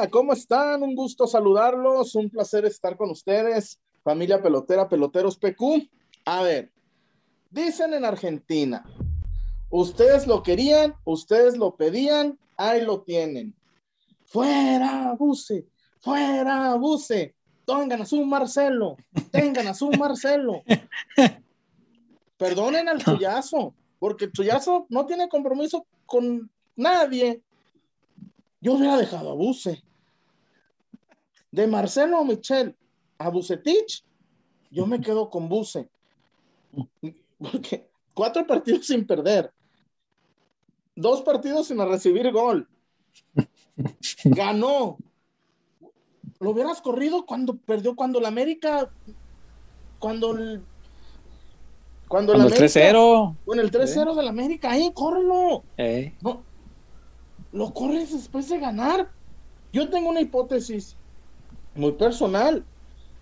Hola, ¿cómo están? Un gusto saludarlos, un placer estar con ustedes, familia pelotera, peloteros PQ. A ver, dicen en Argentina, ustedes lo querían, ustedes lo pedían, ahí lo tienen. Fuera, Buse, fuera, Buse, tengan a su Marcelo, tengan a su Marcelo. Perdonen al chullazo, porque el chullazo no tiene compromiso con nadie yo hubiera dejado a Buse. De Marcelo Michel a Bucetich, yo me quedo con Buse. Porque cuatro partidos sin perder, dos partidos sin recibir gol. Ganó. Lo hubieras corrido cuando perdió, cuando la América, cuando el, cuando, el 3-0. Con el 3-0 de la América, ahí, córrelo. No, lo corres después de ganar. Yo tengo una hipótesis muy personal.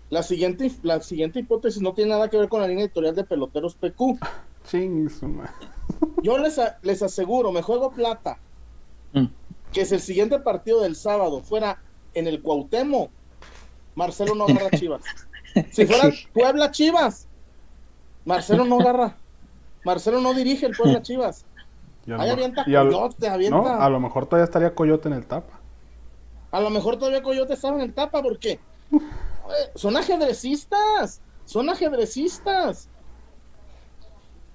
La siguiente, la siguiente hipótesis no tiene nada que ver con la línea editorial de Peloteros PQ. Yo les, les aseguro, me juego plata, mm. que si el siguiente partido del sábado fuera en el Cuauhtémoc, Marcelo no agarra Chivas. Si fuera Puebla Chivas, Marcelo no agarra. Marcelo no dirige el Puebla Chivas. Ahí avienta Coyote, avienta. a lo mejor todavía estaría Coyote en el tapa. A lo mejor todavía Coyote estaba en el tapa, porque son ajedrecistas, son ajedrecistas.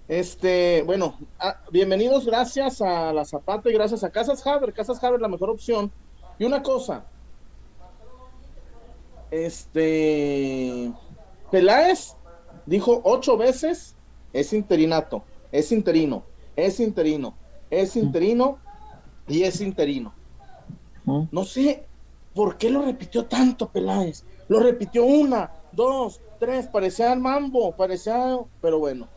Este, bueno, ah, bienvenidos, gracias a la Zapata y gracias a Casas Haber. Casas Haber, la mejor opción. Y una cosa, este, Peláez dijo ocho veces, es interinato, es interino, es interino es interino y es interino. No sé por qué lo repitió tanto Peláez. Lo repitió una, dos, tres, parecía el mambo, parecía, pero bueno.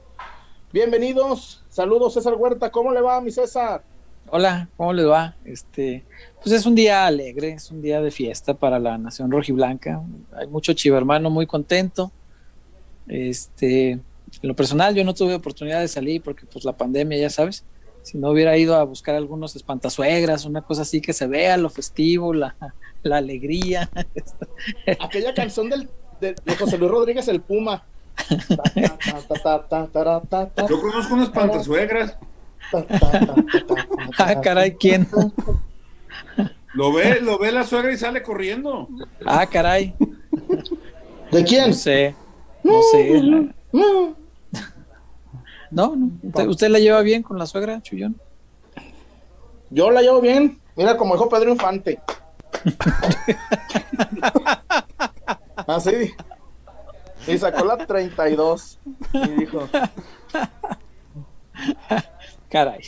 Bienvenidos, saludos César Huerta, ¿cómo le va mi César? Hola, ¿cómo le va? Este, pues es un día alegre, es un día de fiesta para la nación rojiblanca. Hay mucho chivo hermano muy contento. Este, en lo personal yo no tuve oportunidad de salir porque pues la pandemia, ya sabes si no hubiera ido a buscar algunos espantasuegras, una cosa así que se vea lo festivo, la, la alegría. Aquella canción del, de, José Luis Rodríguez, el Puma. Yo conozco unas espantasuegras. ah, caray, ¿quién? Lo ve, lo ve la suegra y sale corriendo. Ah, caray. ¿De quién? No sé. No sé. No. No, no. ¿Usted, la lleva bien con la suegra, Chullón? Yo la llevo bien. Mira, como dijo Pedro Infante. Así. y sacó la 32. Y dijo. Caray.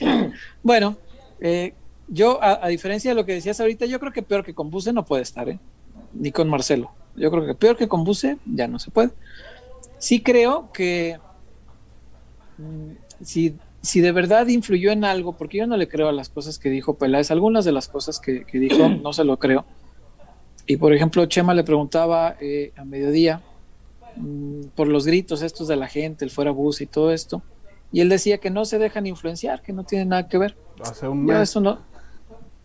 Bueno, eh, yo, a, diferencia de lo que decías ahorita, yo creo que peor que con Buse no puede estar, ¿eh? Ni con Marcelo. Yo creo que peor que con Buse ya no se puede. Sí creo que si, si de verdad influyó en algo, porque yo no le creo a las cosas que dijo Peláez, algunas de las cosas que, dijo no se lo creo. Y por ejemplo, Chema le preguntaba eh, a mediodía mm, por los gritos estos de la gente, el fuera bus y todo esto, y él decía que no se dejan influenciar, que no tiene nada que ver. Hace un mes. Yo eso no,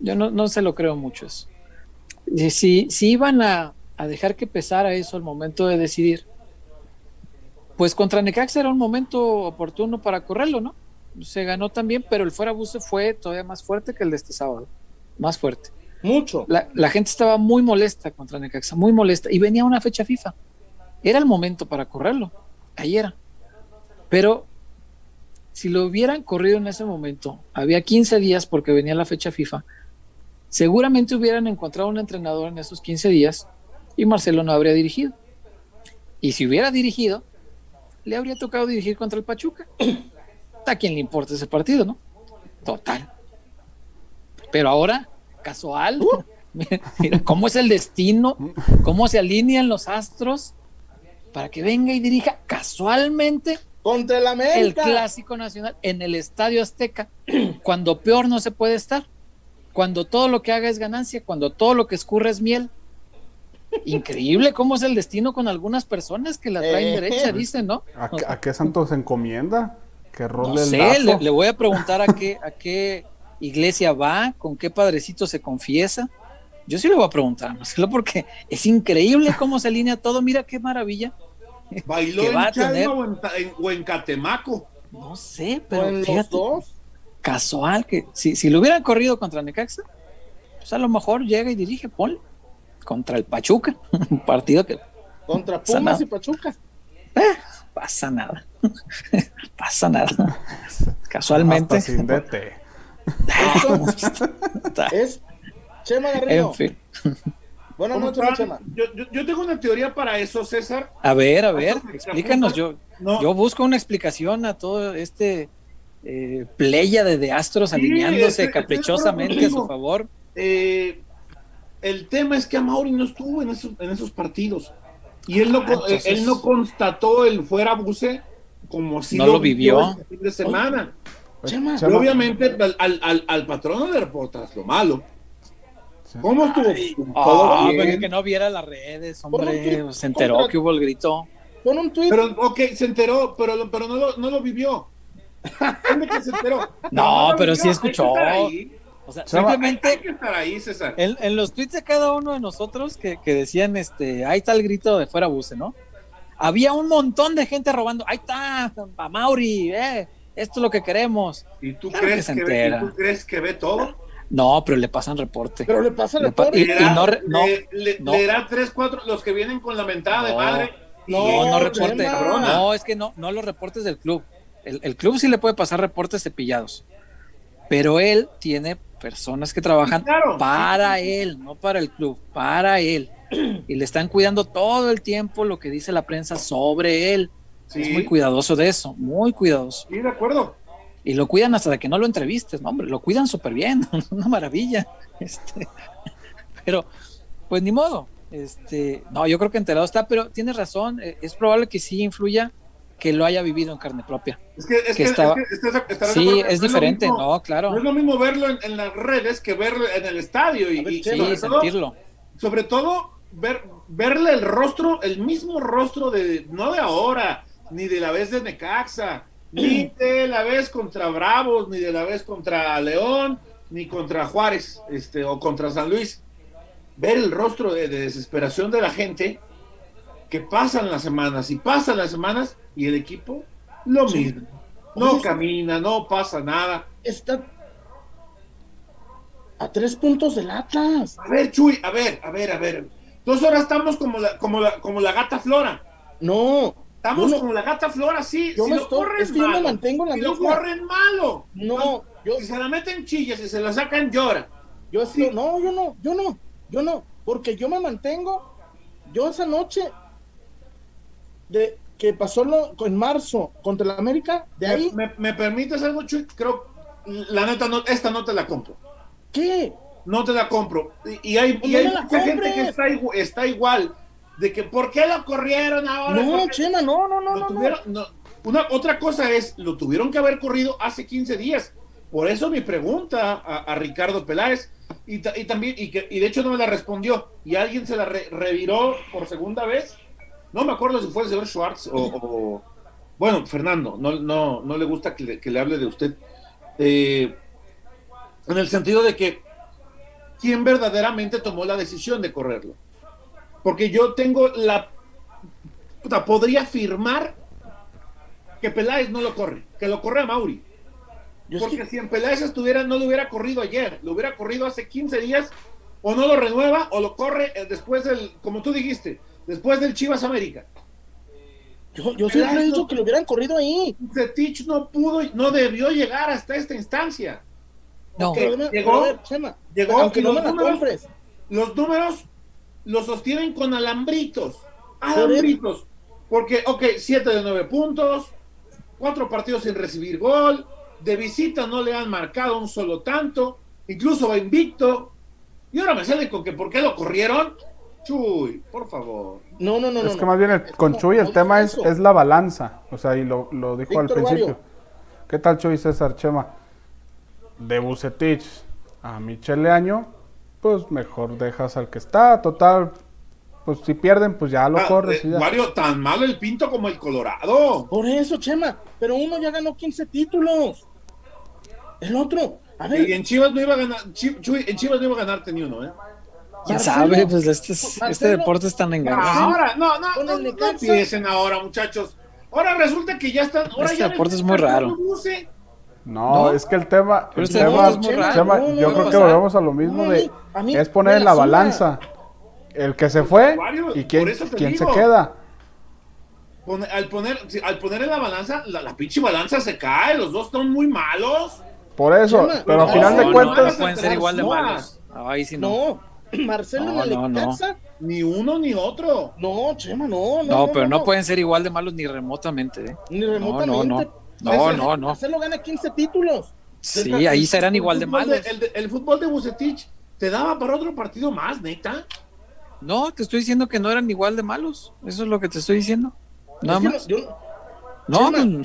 yo no, no se lo creo mucho eso. Si, si iban a, a dejar que pesara eso al momento de decidir, pues contra Necaxa era un momento oportuno para correrlo, ¿no? Se ganó también, pero el fuera buse fue todavía más fuerte que el de este sábado. Más fuerte. Mucho. La, gente estaba muy molesta contra Necaxa, muy molesta. Y venía una fecha FIFA. Era el momento para correrlo. Ahí era. Pero si lo hubieran corrido en ese momento, había 15 días porque venía la fecha FIFA, seguramente hubieran encontrado un entrenador en esos 15 días y Marcelo no habría dirigido. Y si hubiera dirigido, le habría tocado dirigir contra el Pachuca. ¿A quién le importa ese partido, no? Total. Pero ahora, casual, uh. mira, cómo es el destino, cómo se alinean los astros para que venga y dirija casualmente contra el América. El clásico nacional en el Estadio Azteca, cuando peor no se puede estar, cuando todo lo que haga es ganancia, cuando todo lo que escurre es miel. Increíble cómo es el destino con algunas personas que la traen eh. derecha, dicen, ¿no? ¿A, qué santo se encomienda? ¿Qué rol no sé, le, voy a preguntar a qué, a qué iglesia va, con qué padrecito se confiesa. Yo sí le voy a preguntar a Marcelo porque es increíble cómo se alinea todo. Mira qué maravilla. Bailó que en va a tener- o, en, o Catemaco. No sé, pero en los fíjate, dos. casual que si, si lo hubieran corrido contra Necaxa, pues a lo mejor llega y dirige, ponle. Contra el Pachuca, un partido que Contra Pumas nada. y Pachuca. pasa nada. pasa nada. Casualmente. Hasta sin DT. Es Chema Garrido. en fin. Buenas ¿Cómo noches? Chema. Yo, yo- yo tengo una teoría para eso, César. A ver, a ver, explícanos. Yo, No. yo busco una explicación a todo este eh, pléyade de astros Sí, alineándose caprichosamente a su favor. Eh, el tema es que Amauri no estuvo en esos, en esos partidos. Y él no, Ah, entonces- él no constató el fuera buce como si No lo vivió. este fin de semana. Chema. Y obviamente al, al, al, al patrón le reportas lo malo. ¿Cómo estuvo? Ah, Todo bien. pero que no viera las redes, hombre. tuit Se enteró contra- que hubo el grito. Pon un tweet. Pero, ok, se enteró, pero, lo- pero no, lo, no lo vivió. ¿Dónde que se enteró? No, lo pero vivió, sí escuchó. O sea, Chava- Hay simplemente que estar ahí, César. en, en los tweets de cada uno de nosotros que, que decían, este, ahí está el grito de fuera buce, ¿no? Había un montón de gente robando. Ahí está, a Mauri, eh, esto es lo que queremos. ¿Y tú, Claro que crees se que, ve, entera. ¿y tú crees que ve todo? No, pero le pasan reporte. Pero le pasa el Le pa- reporte. y- Leerá- no re- no, le, le- no. leerá tres, cuatro, los que vienen con la mentada de madre. No, No, reporte. No, es que no, no los reportes del club. El, el club sí le puede pasar reportes cepillados. Pero él tiene personas que trabajan claro. para él, no para el club, para él. Y le están cuidando todo el tiempo lo que dice la prensa sobre él. Sí, Es muy cuidadoso de eso, muy cuidadoso. sí, de acuerdo. Y lo cuidan hasta de que no lo entrevistes, no, hombre, lo cuidan súper bien, una maravilla. Este, pero, pues ni modo. Este, no, yo creo que enterado está, pero tienes razón, eh, es probable que sí influya que lo haya vivido en carne propia. Es que, es Que que, estaba- es que estás- estarás de Sí, es no diferente, mismo- no, claro. No es lo mismo verlo en, en las redes que verlo en el estadio. Y, ver, y Chema, sobre, Sí, todo, sentirlo. sobre todo, ver, verle el rostro, el mismo rostro de, no de ahora, ni de la vez de Necaxa, ni de la vez contra Bravos, ni de la vez contra León, ni contra Juárez, este, o contra San Luis. Ver el rostro de, de desesperación de la gente, que pasan las semanas y pasan las semanas, y el equipo lo Sí. mismo. No camina, no pasa nada. Está a tres puntos del Atlas. A ver, Chuy, a ver, a ver, a ver. Dos horas estamos como la, como la, como la gata Flora. No, Estamos no- como la gata Flora, sí. yo si me lo estoy- corren es que yo me malo. mantengo en la si lo misma. corren malo. no, yo, Si se la meten chillas y se la sacan llora. yo estoy, no, yo no, yo no, yo no, porque yo me mantengo, yo esa noche de que pasó en marzo contra el América, de ahí, ¿Me, me, me permites algo, Chuy? Creo, la neta, no, esta no te la compro. ¿qué? No te la compro. Y, y hay, y no hay mucha gente que está, está igual. De que, ¿por qué lo corrieron ahora? No, ¿Por qué- Chema, no, no, no, Lo no, no. tuvieron- no. Una, otra cosa es, lo tuvieron que haber corrido hace 15 días. Por eso mi pregunta a, a Ricardo Peláez, y, ta- y también, y, que, y de hecho no me la respondió, y alguien se la re- reviró por segunda vez. No me acuerdo si fue el señor Schwartz o, o- bueno, Fernando, no, no, no le gusta que le, que le hable de usted. Eh, en el sentido de que, ¿quién verdaderamente tomó la decisión de correrlo? Porque yo tengo la puta, podría afirmar que Peláez no lo corre, que lo corre a Mauri. Yo es Porque que- si en Peláez estuviera, no lo hubiera corrido ayer, lo hubiera corrido hace 15 días, o no lo renueva, o lo corre eh, después del, como tú dijiste, después del Chivas América. yo, yo siempre he dicho que lo hubieran corrido ahí. Zetich no pudo, no debió llegar hasta esta instancia. No, Ok. Pero, dime- llegó- ver, Chema, llegó aunque no los me la números- compres, Los números los sostienen con alambritos. Alambritos. Porque, ok, 7 de 9 puntos, cuatro partidos sin recibir gol, de visita no le han marcado un solo tanto, incluso va invicto. Y ahora me salen con que ¿por qué lo corrieron? Chuy, por favor. no, no, no, no. es que no. más bien el, con No, Chuy el no tema es, es la balanza. O sea, y lo, lo dijo al principio. Vario. ¿Qué tal Chuy César Chema? De Bucetich a Michele Año, pues mejor dejas al que está. Total, pues si pierden, pues ya lo Ah, corres eh, y ya. Mario, tan malo el pinto como el Colorado. Por eso, Chema, pero uno ya ganó 15 títulos. El otro, a ver, Y en Chivas no iba a ganar, Chi- Chuy, en Chivas no iba a ganarte ni uno, ¿eh? ¿Quién sabe? Pues este, es- este deporte es tan No, engañoso. ahora, no, no, no, no empiecen ahora, muchachos. Ahora resulta que ya están. Ahora Este ya deporte les- es muy raro. No, No. es que el tema, el este tema, deporte es muy Chema, raro. No, no, yo no, creo no, que volvemos a lo mismo No, de a mí- es poner en la balanza el que se fue Varios, y quién, quién se queda. Pone- al, poner, al poner en la balanza, la, la pinche balanza se cae. Los dos están muy malos. Por eso, pero al final no, de cuentas, no pueden ser igual de No. malos. Ahí sí no. Marcelo No, en el no, no. Ni uno ni otro. no, Chema, no, no. No, pero no pueden ser igual de malos ni remotamente. ¿eh? Ni No, remotamente. no, no. No, Marcelo- no, no. Marcelo gana 15 títulos. Sí, El- ahí el- serán el igual de malos. el, de- el fútbol de Bucetich te daba para otro partido más, neta. No, te estoy diciendo que no eran igual de malos. Eso es lo que te estoy diciendo. Nada Es que más. no- yo- No, Chema.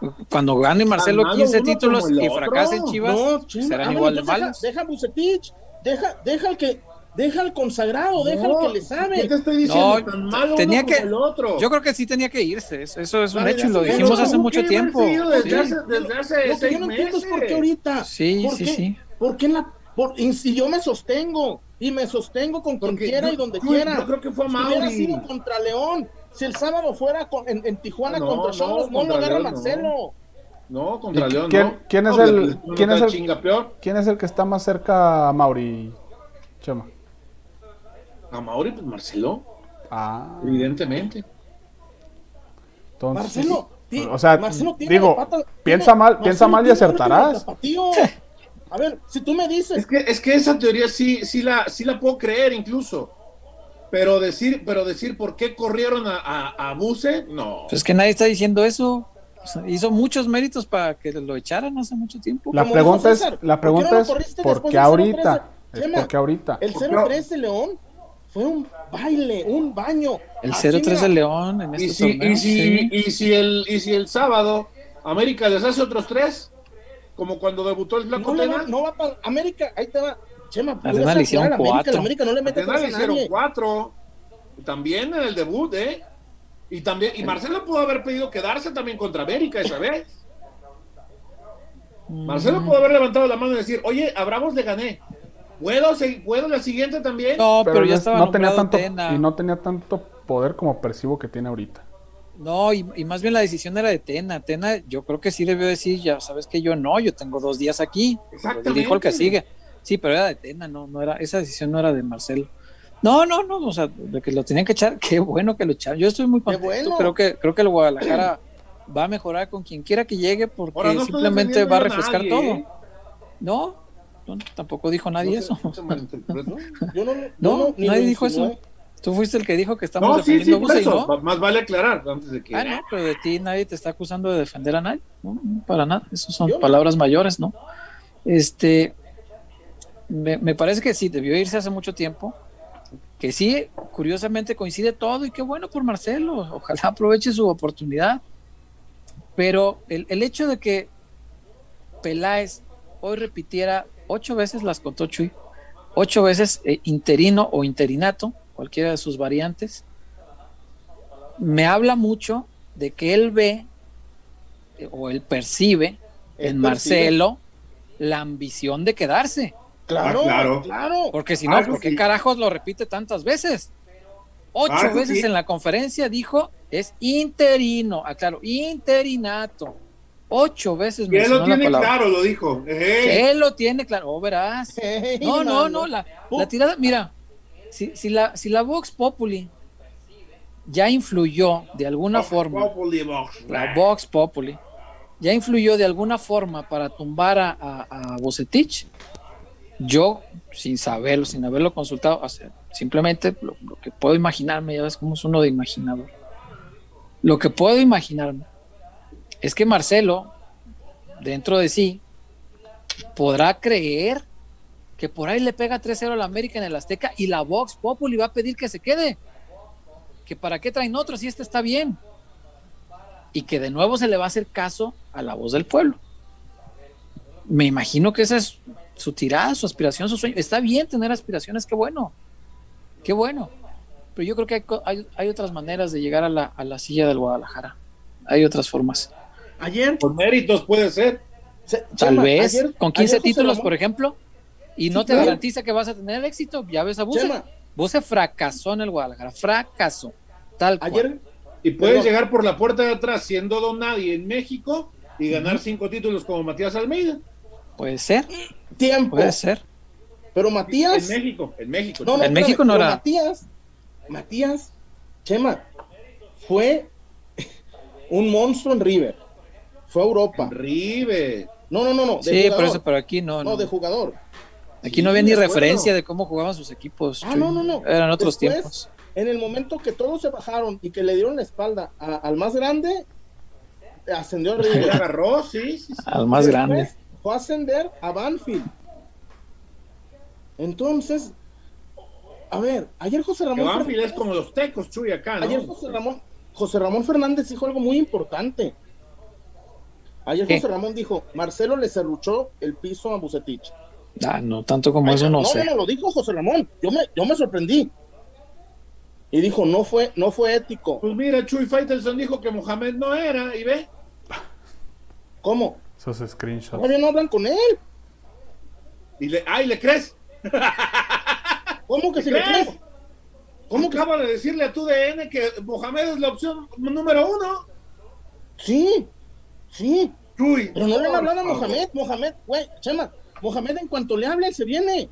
pues, cuando gane Marcelo Tan malo 15 uno títulos el y otro. fracase en Chivas, no, serán ah, bueno, igual de malos. Deja, deja Bucetich, deja, deja al que, deja al consagrado, deja No, al que le sabe. ¿qué te estoy diciendo? No, tan malo tenía uno que- como el otro. Yo creo que sí tenía que irse. Eso, eso es un Vale, hecho y lo dijimos hace mucho tiempo. Desde, Sí. hace, desde hace Lo que seis yo no entiendo meses. es por qué ahorita. Sí, ¿Por sí, qué? sí. ¿Por qué en la, por, y si yo me sostengo y me sostengo con quien Porque quiera yo- y donde yo- quiera. yo creo que fue a Si hubiera Mauri. sido contra León, si el sábado fuera con- en, en Tijuana No, contra no, Cholos, no, lo agarra no. Marcelo. No, contra ¿Y León, quién- no. quién es No, el- quién es el-? ¿quién es el que está más cerca a Mauri? Chema. A Mauri, pues Marcelo, Ah, evidentemente. entonces. Marcelo, o sea, Marcelo tiene digo, la pata- piensa mal- piensa mal y acertarás. A ver, si tú me dices, Es que, es que esa teoría sí, sí la, sí la puedo creer incluso. Pero decir, pero decir por qué corrieron a, a, a Buse, no. Pues que nadie está diciendo eso. O sea, hizo muchos méritos para que lo echaran hace mucho tiempo. La como pregunta es, la ¿por qué no pregunta es, ¿por qué ahorita? 0-13? Es porque ahorita. el 0-3 de León fue un baile, un baño. El Así, 0-3 de mira, León en Y si, torneo. y, si, sí. y, si el, y si el sábado América les hace otros tres, como cuando debutó el Flaco No, va, no va para América, ahí te va. Chema, puedes le hicieron América, cuatro. la América no le mete hicieron cuatro. También en el debut, ¿eh? Y también, y Marcelo pudo haber pedido quedarse también contra América esa vez. Marcelo pudo haber levantado la mano y decir, oye, a Bravos le gané. ¿Puedo, ¿Puedo la siguiente también? No, pero, ya estaba no tenía tanto Tena. y no tenía tanto poder como percibo que tiene ahorita. No, y, y más bien la decisión era de Tena. Tena, yo creo que sí debió decir, ya sabes que yo no, yo tengo dos días aquí. Exactamente. Dijo el que sigue. Sí, pero era de Tena, no, no era, esa decisión no era de Marcelo. No, no, no, o sea, de que lo tenían que echar, qué bueno que lo echaron. Yo estoy muy contento. bueno. Creo que, creo que el Guadalajara va a mejorar con quien quiera que llegue porque no simplemente va a refrescar nadie, todo. ¿eh? No, no, tampoco dijo nadie No eso. se- no se malinterprete. Yo no, yo No, ni nadie dijo eso. Tú fuiste el que dijo que estamos No, sí, sí, defendiendo a no. Más vale aclarar antes de que. Ah, no, pero de ti nadie te está acusando de defender a nadie. No, para nada. Esas son palabras mayores, ¿no? Este, me, me parece que sí, debió irse hace mucho tiempo. Que sí, curiosamente coincide todo y qué bueno por Marcelo. Ojalá aproveche su oportunidad. Pero el, el hecho de que Peláez hoy repitiera ocho veces, las contó Chuy, ocho veces eh, interino o interinato, cualquiera de sus variantes, me habla mucho de que él ve eh, o él percibe Él en percibe. Marcelo la ambición de quedarse. Claro, Ah, claro. claro. Porque si Ah, no, eso ¿por qué sí. carajos lo repite tantas veces? Ocho Ah, veces sí. en la conferencia dijo es interino, aclaro, interinato. Ocho veces él lo tiene claro, lo dijo. Él lo tiene claro, oh, verás. No, no, no, la, la tirada, mira, si, si la, si la Vox Populi ya influyó de alguna forma, Populi Box. la Vox Populi ya influyó de alguna forma para tumbar a, a, a Bucetich, yo, sin saberlo, sin haberlo consultado, o sea, simplemente lo, lo que puedo imaginarme, ya ves cómo es uno de imaginador, lo que puedo imaginarme es que Marcelo, dentro de sí, podrá creer que por ahí le pega 3-0 a la América en el Azteca y la Vox Populi va a pedir que se quede. Que para qué traen otros si este está bien. Y que de nuevo se le va a hacer caso a la voz del pueblo. Me imagino que esa es su tirada, su aspiración, su sueño. Está bien tener aspiraciones, qué bueno. Qué bueno. Pero yo creo que hay, hay otras maneras de llegar a la, a la silla del Guadalajara. Hay otras formas. Ayer, Con méritos puede ser. se- Tal Chema, vez, ayer- con 15 ayer José títulos, por ejemplo. y no Sí, te claro. garantiza que vas a tener éxito. Ya ves a Buse. Chema, Buse fracasó en el Guadalajara, fracasó. Tal cual. ayer, Y puedes Perdón. llegar por la puerta de atrás siendo don nadie en México y ganar cinco títulos como Matías Almeida. Puede ser, tiempo. puede ser. Pero En Matías, México, en México. no, no, En México no era. Matías, Matías, Chema, fue un monstruo en River. Fue a Europa. River. No, no, no, no. de Sí, por jugador. eso, pero aquí no. No, no. de jugador. Aquí no había ni referencia de cómo jugaban sus equipos. Ah, Chuy. no, no, no. Eran otros Después, tiempos. En el momento que todos se bajaron y que le dieron la espalda a- al más grande, ascendió River. agarró, sí, sí, sí. Al más Después grande. Fue a ascender a Banfield. Entonces, a ver, ayer José Que Ramón. Banfield es como los tecos, Chuy, acá, ¿no? Ayer José Ramón, José Ramón Fernández dijo algo muy importante. Ayer ¿Qué? José Ramón dijo, Marcelo le cerruchó el piso a Bucetich. Ah, no, tanto como Ay, eso no, no, sé. no, lo dijo José Ramón. Yo me, yo me sorprendí. Y dijo, no fue, no fue ético. Pues mira, Chuy Faitelson dijo que Mohamed no era, y ve. ¿Cómo? Esos screenshots. Todavía no hablan con él. Y le, ay, ¿le crees? ¿Cómo que ¿Le si le crees? crees? ¿Cómo que? Acaba de decirle a tu DN que Mohamed es la opción número uno. Sí, sí. Chuy. Pero no le han hablado a. Mohamed. Mohamed, güey, Chema. Mohamed en cuanto le hable, se viene.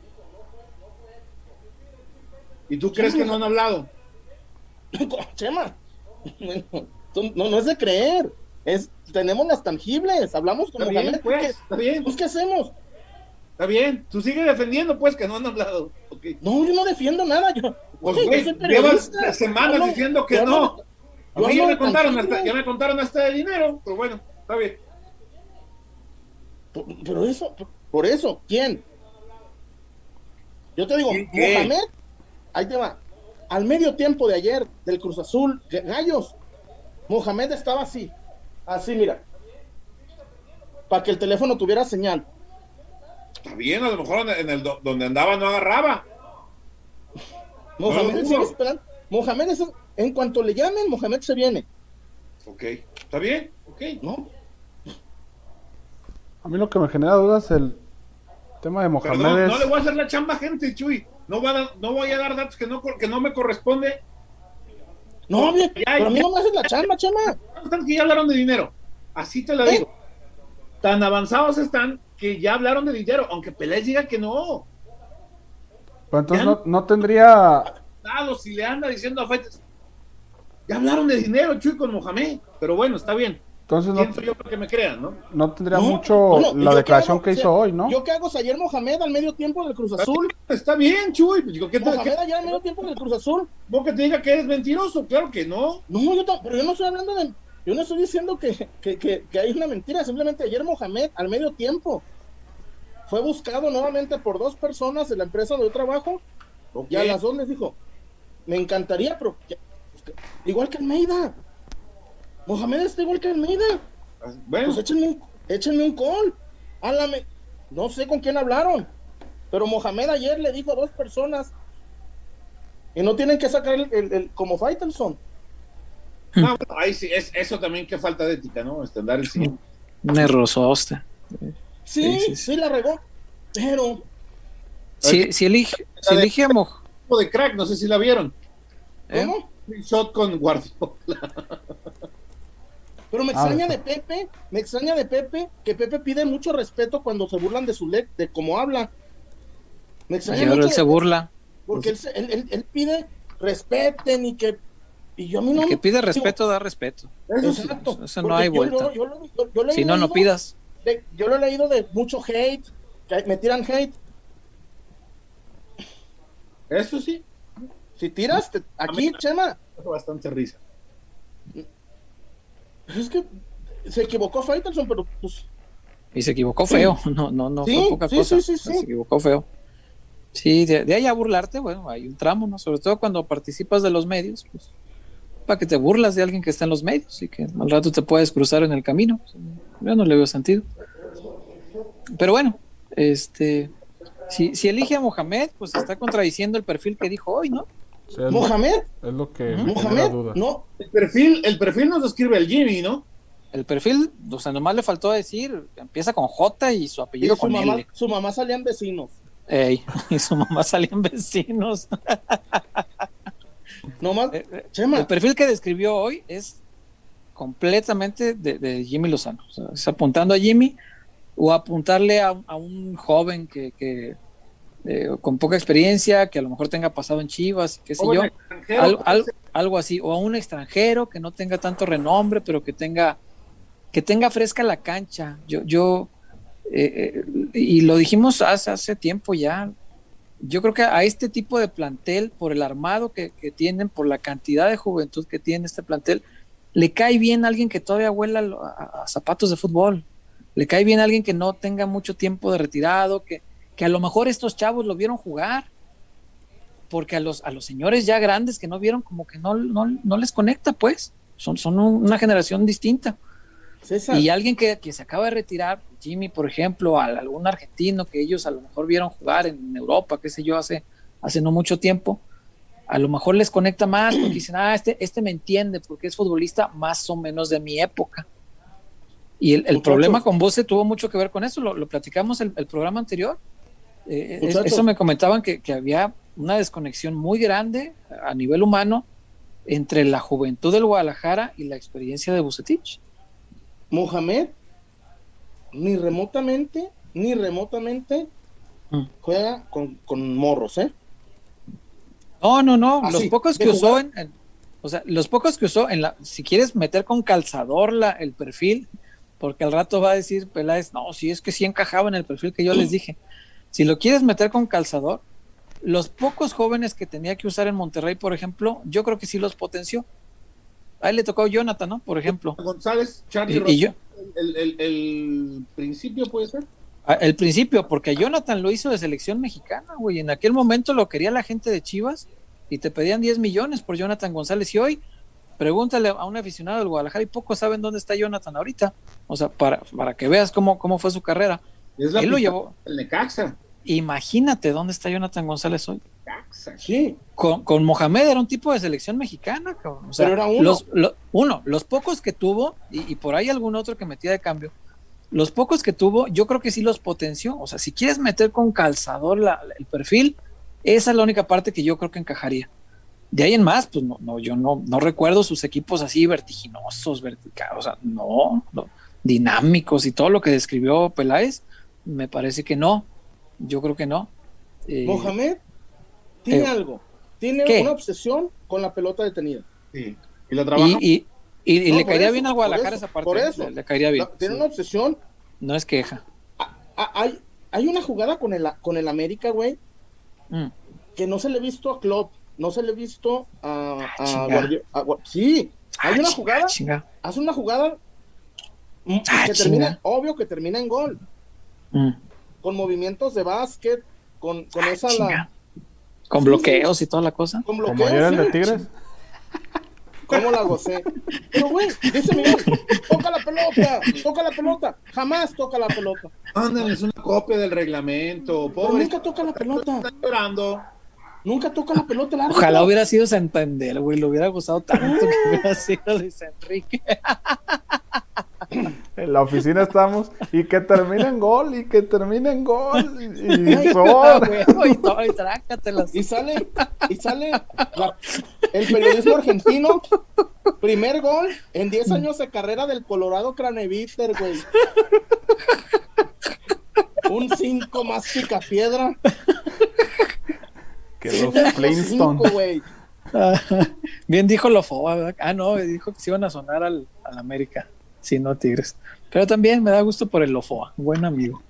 ¿Y tú crees que no han hablado? Chema. No, no es de creer. Es, tenemos las tangibles. Hablamos con Está Mohamed. bien, pues, ¿qué- está bien, pues, ¿qué hacemos? está bien. Tú sigue defendiendo, pues, que no han hablado. Ok. No, yo no defiendo nada. Yo, Pues, Oye, güey, yo soy llevas semanas diciendo que no. A mí ya me contaron hasta, ya me contaron hasta de dinero, pero bueno, está bien. Por- Pero eso, por- por eso, ¿quién? Yo te digo. Mohamed, ahí te va. Al medio tiempo de ayer del Cruz Azul, Gallos, Mohamed estaba así, así, mira, para que el teléfono tuviera señal. Está bien, a lo mejor en el do- donde andaba no agarraba. Mohamed No, sigue no. esperando. Mohamed es, en cuanto le llamen, Mohamed se viene, Ok, está bien, ok. ¿no? A mí lo que me genera dudas es el tema de Mohamed Perdón, es... no le voy a hacer la chamba a gente, Chuy. No voy a, dar- no voy a dar datos que no, que no me corresponde. No, bien, Ya, pero a mí no me haces la chamba, chama. Están que ya hablaron de dinero. Así te lo ¿Eh? digo. Tan avanzados están que ya hablaron de dinero, aunque Peláez diga que no. Pero entonces no, no tendría... Si le anda diciendo a Faites. Ya hablaron de dinero, Chuy, con Mohamed. Pero bueno, está bien. Entonces ¿Quién no, soy yo para que me crean, no? no tendría No, mucho bueno, ¿y la declaración que hizo O sea, hoy, ¿no? Yo qué hago si ayer Mohamed al medio tiempo del Cruz Azul, Está bien, Chuy. Pues digo, ¿qué te, Mohamed ayer al medio tiempo del Cruz Azul, vos que te diga que eres mentiroso? Claro que no. No, yo pero yo no estoy hablando de. Yo no estoy diciendo que, que, que, que hay una mentira. Simplemente ayer Mohamed, al medio tiempo, fue buscado nuevamente por dos personas de la empresa donde yo trabajo. Y a las dos les dijo: Me encantaría, pero. ya- pues que- igual que Almeida. Mohamed está igual que Almeida. Bueno, Pues échenme un, échenme un call. Háblame. No sé con quién hablaron. Pero Mohamed ayer le dijo a dos personas. Y no tienen que sacar el, el- el- como Faitelson. ah, bueno, ahí sí, es, eso también qué falta de ética, ¿no? Este, andar el sí. Un errorzote. Sí, Sí, sí, sí, sí. la regó. Pero, Si, si elige, si elige a Moj- de crack, no sé si la vieron. ¿eh? ¿cómo? Un Shot con Guardiola. Pero me extraña de Pepe, me extraña de Pepe, que Pepe pide mucho respeto cuando se burlan de su le de cómo habla. Me extraña ahora mucho él se burla. porque él, se- él, él- él pide respeten y que y yo a mí no El que pide digo, respeto da respeto. Eso. Exacto. eso no hay yo- vuelta. Yo, yo lo- yo- yo lo he Si no, no pidas. de- yo lo he leído de mucho hate, que me tiran hate. Eso sí. Si tiras, te- aquí, Chema, Bastante risa. Es que se equivocó Faitelson, pero pues Y se equivocó feo. No, no, no Sí, fue poca sí, cosa. sí, sí, sí. Se equivocó feo. Sí, de, de ahí a burlarte, bueno, hay un tramo, ¿no? Sobre todo cuando participas de los medios, pues, para que te burlas de alguien que está en los medios y que al rato te puedes cruzar en el camino. Yo no le veo sentido. Pero bueno, este, si, si elige a Mohamed, pues está contradiciendo el perfil que dijo hoy, ¿no? O sea, Mohamed, lo, es lo que Mohamed, no, El perfil, el perfil nos describe el Jimmy, ¿no? El perfil, o sea, nomás le faltó decir, empieza con J y su y apellido su con mamá, L. su mamá salían vecinos. Ey, y su mamá salían vecinos. No más, Eh, eh, Chema, El perfil que describió hoy es completamente de, de Jimmy Lozano. O sea, es apuntando a Jimmy o apuntarle a, a un joven que, que, eh, con poca experiencia, que a lo mejor tenga pasado en Chivas, qué sé yo. extranjero, Al- al- algo así, o a un extranjero que no tenga tanto renombre, pero que tenga, que tenga fresca la cancha. Yo, yo eh, eh, y lo dijimos hace, hace tiempo ya. Yo creo que a este tipo de plantel, por el armado que, que tienen, por la cantidad de juventud que tiene este plantel, le cae bien a alguien que todavía huela a, a zapatos de fútbol. Le cae bien a alguien que no tenga mucho tiempo de retirado, que, que a lo mejor estos chavos lo vieron jugar porque a los, a los señores ya grandes que no vieron como que no, no, no les conecta, pues. Son, son un- una generación distinta. César, Y alguien que, que se acaba de retirar, Jimmy, por ejemplo, a algún argentino que ellos a lo mejor vieron jugar en Europa, qué sé yo, hace, hace no mucho tiempo, a lo mejor les conecta más porque dicen, ah, este, este me entiende porque es futbolista más o menos de mi época. Y el, el problema con Bose tuvo mucho que ver con eso, lo, lo platicamos el, el programa anterior. Eh, es- eso me comentaban que, que había una desconexión muy grande a nivel humano entre la juventud del Guadalajara y la experiencia de Bucetich. Mohamed, ni remotamente, ni remotamente Mm. juega con, con morros, ¿eh? No, no, no. Ah, los pocos que usó en- o sea, los pocos que usó en la, si quieres meter con calzador la, el perfil, porque al rato va a decir Peláez, no, si es que sí encajaba en el perfil que yo les dije. Si lo quieres meter con calzador, los pocos jóvenes que tenía que usar en Monterrey, por ejemplo, yo creo que sí los potenció. Ahí le tocó Jonathan, ¿no? Por ejemplo. González, Charlie Y, y yo, el, el- el principio puede ser. a- el principio, porque Jonathan lo hizo de selección mexicana, güey. En aquel momento lo quería la gente de Chivas y te pedían 10 millones por Jonathan González. Y hoy, pregúntale a un aficionado del Guadalajara y pocos saben dónde está Jonathan ahorita. O sea, para, para que veas cómo, cómo fue su carrera. Es la Él lo llevó. del Necaxa. Imagínate dónde está Jonathan González hoy. Necaxa. Sí, Con, con Mohamed era un tipo de selección mexicana, cabrón. O sea, Pero era uno. Los, lo- uno, los pocos que tuvo, y, y por ahí algún otro que metía de cambio, los pocos que tuvo, yo creo que sí los potenció. O sea, si quieres meter con calzador la- el perfil, esa es la única parte que yo creo que encajaría. De ahí en más, pues no, no yo no, no recuerdo sus equipos así vertiginosos, verticales, o sea, no, no, dinámicos y todo lo que describió Peláez, me parece que no. Yo creo que no. Eh, Mohamed tiene eh, algo, tiene ¿qué? una obsesión con la pelota detenida. Sí. Y lo trabaja. y, y, y- y No, le caería eso, bien por Guadalajara esa parte. por eso. Le, le caería bien. La- tiene sí. una obsesión. No es queja. Ah, hay, hay una jugada con el, con el América, güey, Mm. que no se le ha visto a Klopp, no se le ha visto a, a. Guardi- a Gua- Sí, hay Ah, una chinga, jugada, chinga. hace una jugada Ah, que termina, obvio que termina en gol, Mm. con movimientos de básquet, con, con esa la. Con Sí, bloqueos y toda la cosa. con Como bloqueo, ayer el sí. de Tigres. ¿Cómo la gocé? Pero, güey, dice Miguel, toca la pelota, toca la pelota, jamás toca la pelota. Ándale, es una copia del reglamento. Pobre. nunca toca la pelota, Está llorando. nunca toca la pelota. el árbitro. Ojalá hubiera sido Santander, güey. Le hubiera gustado tanto que hubiera sido Luis Enrique. En la oficina estamos y que termine en gol y que termine en gol. Y, y por- güey, y todo, y trácatelas. Y sale, y sale la- el periodismo argentino. Primer gol en 10 años de carrera del Colorado Craneviter, güey. Un 5 más piedra. que los Flintstones. Bien dijo Lofoa, ¿verdad? Ah, no, dijo que se iban a sonar al, al América. Sí, no Tigres. Pero también me da gusto por el Lofoa. Buen amigo.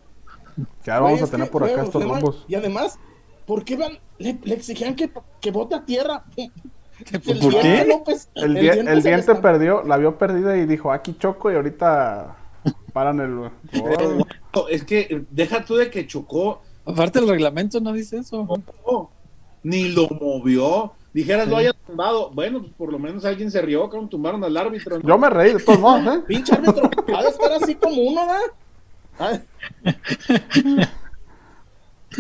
Que ahora vamos a tener que, por acá estos rumbos. Y además, ¿por qué van? Le, le exigían que, que bote a tierra. El ¿Por diente qué? López- El, el die- diente el diente perdió, la vio perdida y dijo, aquí choco y ahorita paran el es que deja tú de que chocó. Aparte el reglamento no dice eso. no, ni lo movió. Dijeras, lo haya tumbado. Bueno, pues por lo menos alguien se rió, cabrón, tumbaron al árbitro. ¿no? Yo me reí de todos modos, ¿eh? Pinche árbitro, ha de estar así como uno, ¿verdad?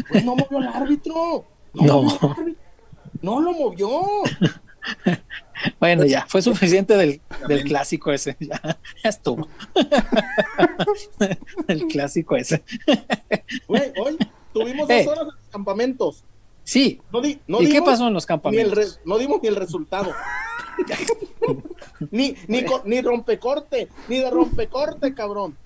Pues no movió al árbitro. No, No. movió al árbitro. No lo movió. Bueno, ya, fue suficiente del, del clásico ese. Ya, ya estuvo. el clásico ese. Güey, hoy tuvimos dos horas campamentos. Sí. No di- no ¿Y qué dimos pasó en los Ni el campamentos? no dimos ni el resultado. ni, ni, ni rompecorte, ni de rompecorte, cabrón.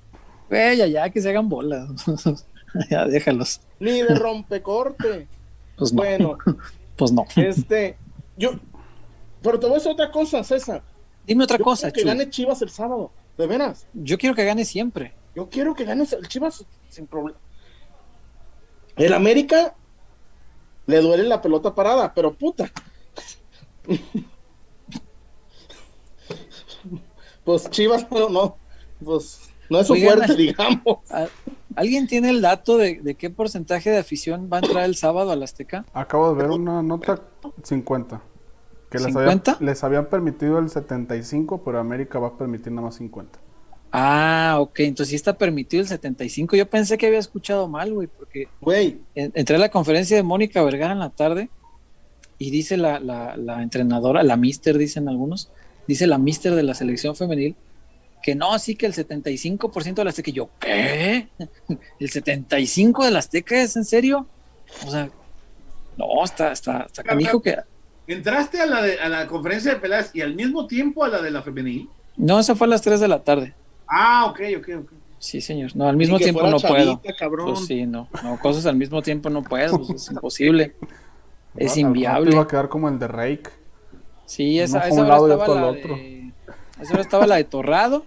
Güey, ya, ya, que se hagan bolas. ya, déjalos. Ni de rompecorte. Pues no. Bueno, Pues no. este, yo, pero te voy a decir otra cosa, César. Dime otra Yo cosa, que Chuy. gane Chivas el sábado, de veras. Yo quiero que gane siempre. Yo quiero que gane el Chivas sin problema. El América le duele la pelota parada, pero puta. Pues Chivas no, no, pues no es su Oigan, fuerte, digamos. ¿a- ¿Alguien tiene el dato de, de qué porcentaje de afición va a entrar el sábado al Azteca? Acabo de ver una nota 50. Que les, ¿50? habían, les habían permitido el 75, pero América va a permitir nada más 50. Ah, ok, entonces sí está permitido el 75. Yo pensé que había escuchado mal, güey, porque Güey, en- entré a la conferencia de Mónica Vergara en la tarde y dice la, la, la entrenadora, la mister, dicen algunos, dice la mister de la selección femenil, que no, sí que el 75% de la Azteca. Y yo, ¿qué? ¿El 75% de la Azteca es en serio? O sea, no, está, está, está canijo que... Entraste a la, de, a la conferencia de Peláez y al mismo tiempo a la de la femenil. No, eso fue a las 3 de la tarde. Ah, ok, ok, ok. Sí, señor. No, al mismo tiempo no puedo. chavita. Pues sí, no, no, cosas al mismo tiempo no puedo, pues es imposible. Es rato inviable. Iba a quedar como el de Rake. Sí, esa, esa hora estaba la otro. de, esa hora estaba la de Torrado,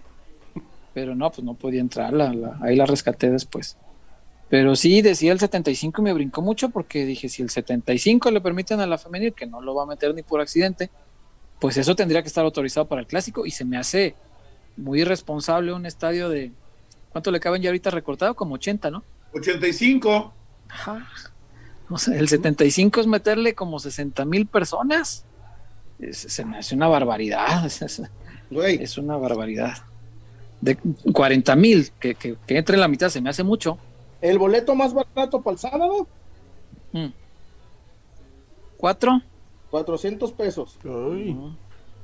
pero no, pues no podía entrar, la, la- ahí la rescaté después. Pero sí, decía el 75 y me brincó mucho porque dije, si el 75 le permiten a la femenil, que no lo va a meter ni por accidente, pues eso tendría que estar autorizado para el clásico y se me hace muy irresponsable un estadio de... ¿Cuánto le caben ya ahorita recortado? Como 80, ¿no? 85. Ajá. O sea, el 75 es meterle como 60 mil personas. Es- se me hace una barbaridad. Es, es- Güey, es una barbaridad. De 40 mil, que, que, que entre en la mitad se me hace mucho. el boleto más barato para el sábado, Mm. ¿Cuatro? 400 pesos. Ay.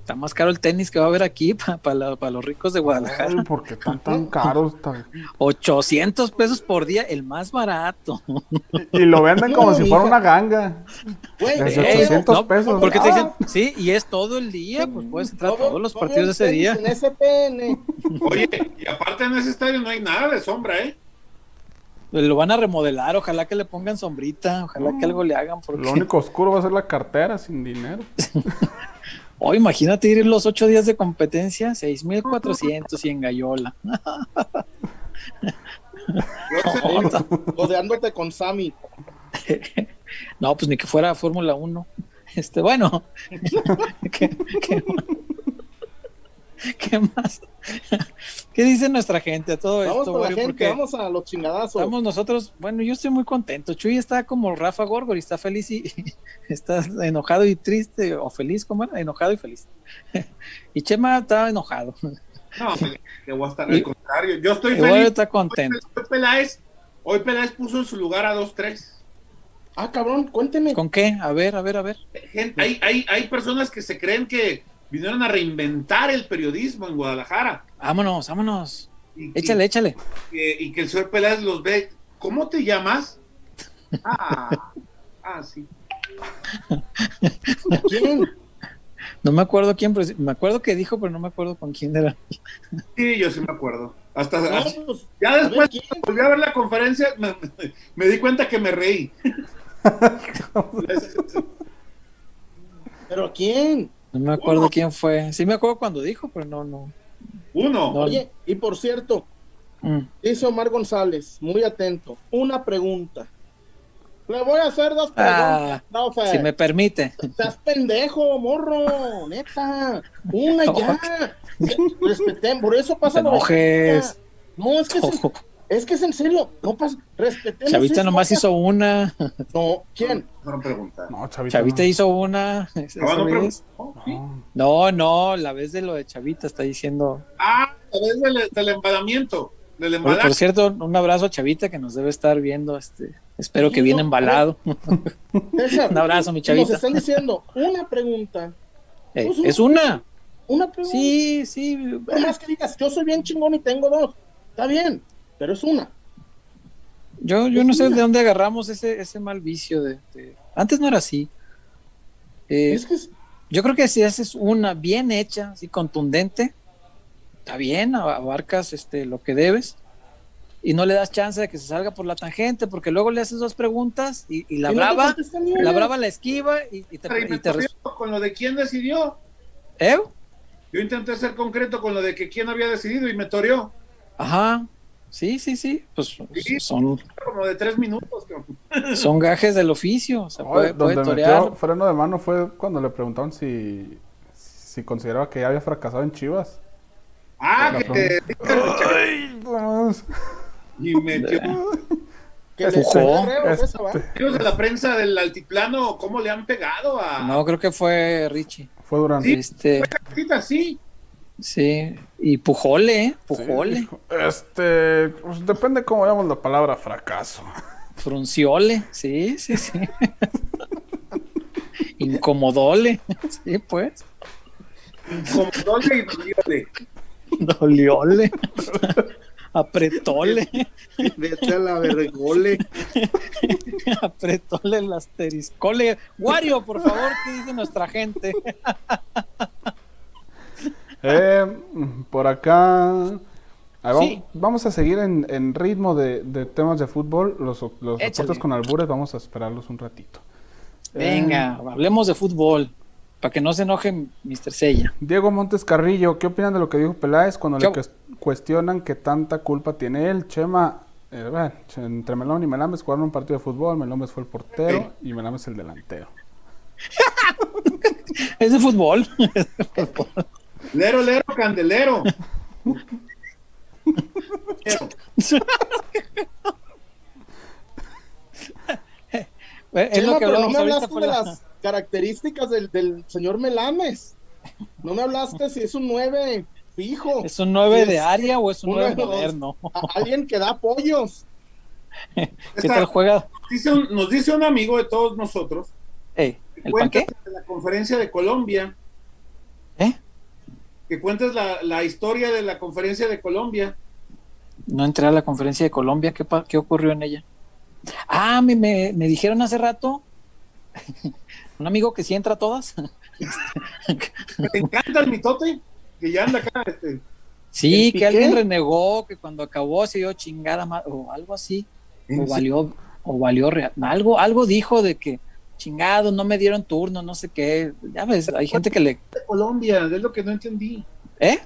Está más caro el tenis que va a haber aquí para los ricos de Guadalajara. ay, ¿por qué están tan caros? Tan- 800 pesos por día, el más barato. Y lo venden como No, si fuera una ganga. Güey, Desde Eh, 800 no, pesos. Porque te Ah. dicen, sí, y es todo el día, pues puedes entrar a todo- todos los todo partidos de ese día. En SPN. Oye, y aparte en ese estadio no hay nada de sombra, ¿eh? Lo van a remodelar, ojalá que le pongan sombrita, ojalá que algo le hagan. Porque... Lo único oscuro va a ser la cartera sin dinero. Oh, imagínate ir los ocho días de competencia, 6,400 y en Gallola. Codeándote con Sammy. no, pues ni que fuera Fórmula 1. Este, bueno. ¿Qué, qué, qué más? ¿Qué dice nuestra gente a todo Vamos esto, con la güey? gente, Porque vamos a los chingadazos. estamos nosotros, bueno, yo estoy muy contento. Chuy está como Rafa Gorgor y está feliz y está enojado y triste, o feliz, ¿cómo era? Enojado y feliz. Y Chema está enojado. No, que voy a estar al contrario. Yo estoy feliz. está contento. Hoy Peláez, hoy Peláez puso en su lugar a 2-3. Ah, cabrón, cuénteme. ¿Con qué? A ver, a ver, a ver. Gente- Hay, hay, hay personas que se creen que vinieron a reinventar el periodismo en Guadalajara. Vámonos, vámonos. Y, Échale, échale. Y, que- y que el señor Peláez los ve. ¿Cómo te llamas? Ah, ah sí. ¿Quién? No me acuerdo quién, pero me acuerdo que dijo, pero no me acuerdo con quién era. Sí, yo sí me acuerdo. Hasta, ya ver, después volví a ver la conferencia, me, me- me di cuenta que me reí. ¿Pero quién? No me acuerdo Uno. quién fue. Sí me acuerdo cuando dijo, pero no, no. Uno. No. Oye, y por cierto, Mm. dice Omar González, muy atento, una pregunta. Le voy a hacer dos Ah, preguntas. Si me permite. Estás pendejo, morro, neta. Una ya. Respeten, por eso No pasa lo. Chavita. No, es que es, en- es que es en serio. No pasa. Respetemos. Chavita eso, nomás hizo una. No, ¿quién? No pregunta. No, Chavita. Chavita no. hizo una. No, no vez. preguntó. ¿sí? No. No, no, la vez de lo de Chavita está diciendo. Ah, a través del, del embalamiento. Del Por, cierto, un abrazo a Chavita que nos debe estar viendo. Este, espero que bien embalado. César, Un abrazo, mi Nos Chavita. están diciendo una pregunta. Eh, Pues, es una. Una pregunta. Sí, sí. Por más que digas, yo soy bien chingón y tengo dos. Está bien, pero es una. Yo, yo no sé de dónde agarramos ese, ese mal vicio de, de- Antes no era así. Eh, Es que es- Yo creo que si haces una bien hecha, así contundente, está bien, ab- abarcas este, lo que debes y no le das chance de que se salga por la tangente, porque luego le haces dos preguntas y, y la y brava, la brava la esquiva y, y te, te con lo de quién decidió. ¿Eh? Yo intenté ser concreto con lo de que quién había decidido y me toreó. Ajá, sí, sí, sí, pues Sí. son, Como de tres minutos. son gajes del oficio, se Oye, puede, puede donde metió freno de mano fue cuando le preguntaron si, si consideraba que ya había fracasado en Chivas. Ah, que te Ay, vamos. y metió Que le Empujó. salió reo, Este- de la prensa del altiplano, cómo le han pegado a No, creo que fue Richie. Fue durante. Sí. Este, sí. Sí, y Pujole, ¿eh? Sí, Pujole, Este, pues depende cómo veamos la palabra fracaso. Frunciole, sí, sí, sí. Incomodole, sí, pues. Como doble y doliole. Doliole. Apretole. Vete a la vergole. Apretole el asteriscole. Wario, por favor, ¿qué dice nuestra gente? Eh, por acá. vamos, Sí. vamos a seguir en, en ritmo de, de temas de fútbol. Los, los reportes con albures, vamos a esperarlos un ratito. Eh, Venga, hablemos de fútbol. Para que no se enoje Mr. Sella. Diego Montes Carrillo, ¿qué opinan de lo que dijo Peláez cuando le cues- cuestionan que tanta culpa tiene él? Chema, eh, bueno, entre Melón y Melames jugaron un partido de fútbol, Melames fue el portero y Melames el delantero. Es de fútbol. Lero, lero, candelero. Lero. es Chema, lo que pero no me hablaste de la- las características del, del señor Melames. No me hablaste si es un 9 fijo. ¿Es un 9 Es de área o es un uno 9 de los- moderno? alguien que da apoyos. ¿Qué Esta- tal juega? dice un- nos dice un amigo de todos nosotros. Que ¿El de la conferencia de Colombia. ¿Eh? Que cuentes la, la historia de la conferencia de Colombia. No entré a la conferencia de Colombia. ¿Qué, qué ocurrió en ella? Ah, me, me, me dijeron hace rato. un amigo que sí entra a todas. Me encanta el mitote que ya anda acá. Este, Sí, ¿El que alguien renegó, que cuando acabó se dio chingada o algo así, o valió, o valió real- algo, algo dijo de que chingado, no me dieron turno, no sé qué, ya ves, hay gente que le, de Colombia, es lo que no entendí. ¿eh?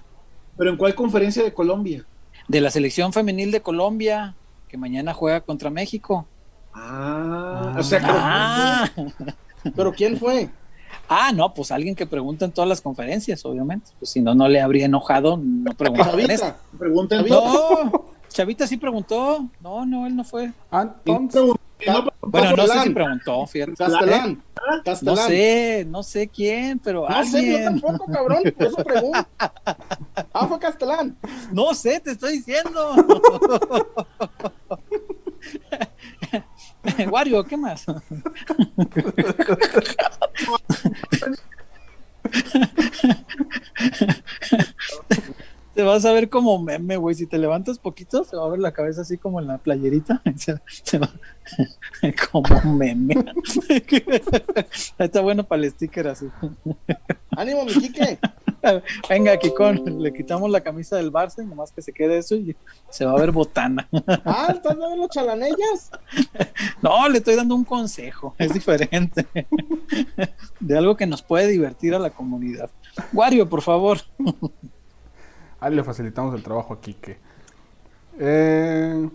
Pero ¿en cuál conferencia de Colombia? De la selección femenil de Colombia, que mañana juega contra México. Ah, o sea, Ah, ¿Pero quién fue? ah, no, pues alguien que pregunta en todas las conferencias, obviamente, pues si no, no le habría enojado, no en esta. Chavita. Chavita. No, Chavita sí preguntó, no, no, él no fue. Ah, Bueno, no sé si preguntó, fíjate. Castelán. No sé, no sé quién, pero No sé, yo alguien. tampoco, cabrón. Por eso pregunto. Ah, fue Castelán. No sé, te estoy diciendo. Wario, ¿qué más? Te vas a ver como meme, güey. Si te levantas poquito, se va a ver la cabeza así como en la playerita. Se, se va como meme. Está bueno para el sticker así. Ánimo, mi Quique. Venga, Kikón, le quitamos la camisa del Barça y nomás que se quede eso y se va a ver botana. Ah, ¿estás viendo los chalanellas? No, le estoy dando un consejo, es diferente. De algo que nos puede divertir a la comunidad. Wario, por favor. Ahí le facilitamos el trabajo a Quique. Eh,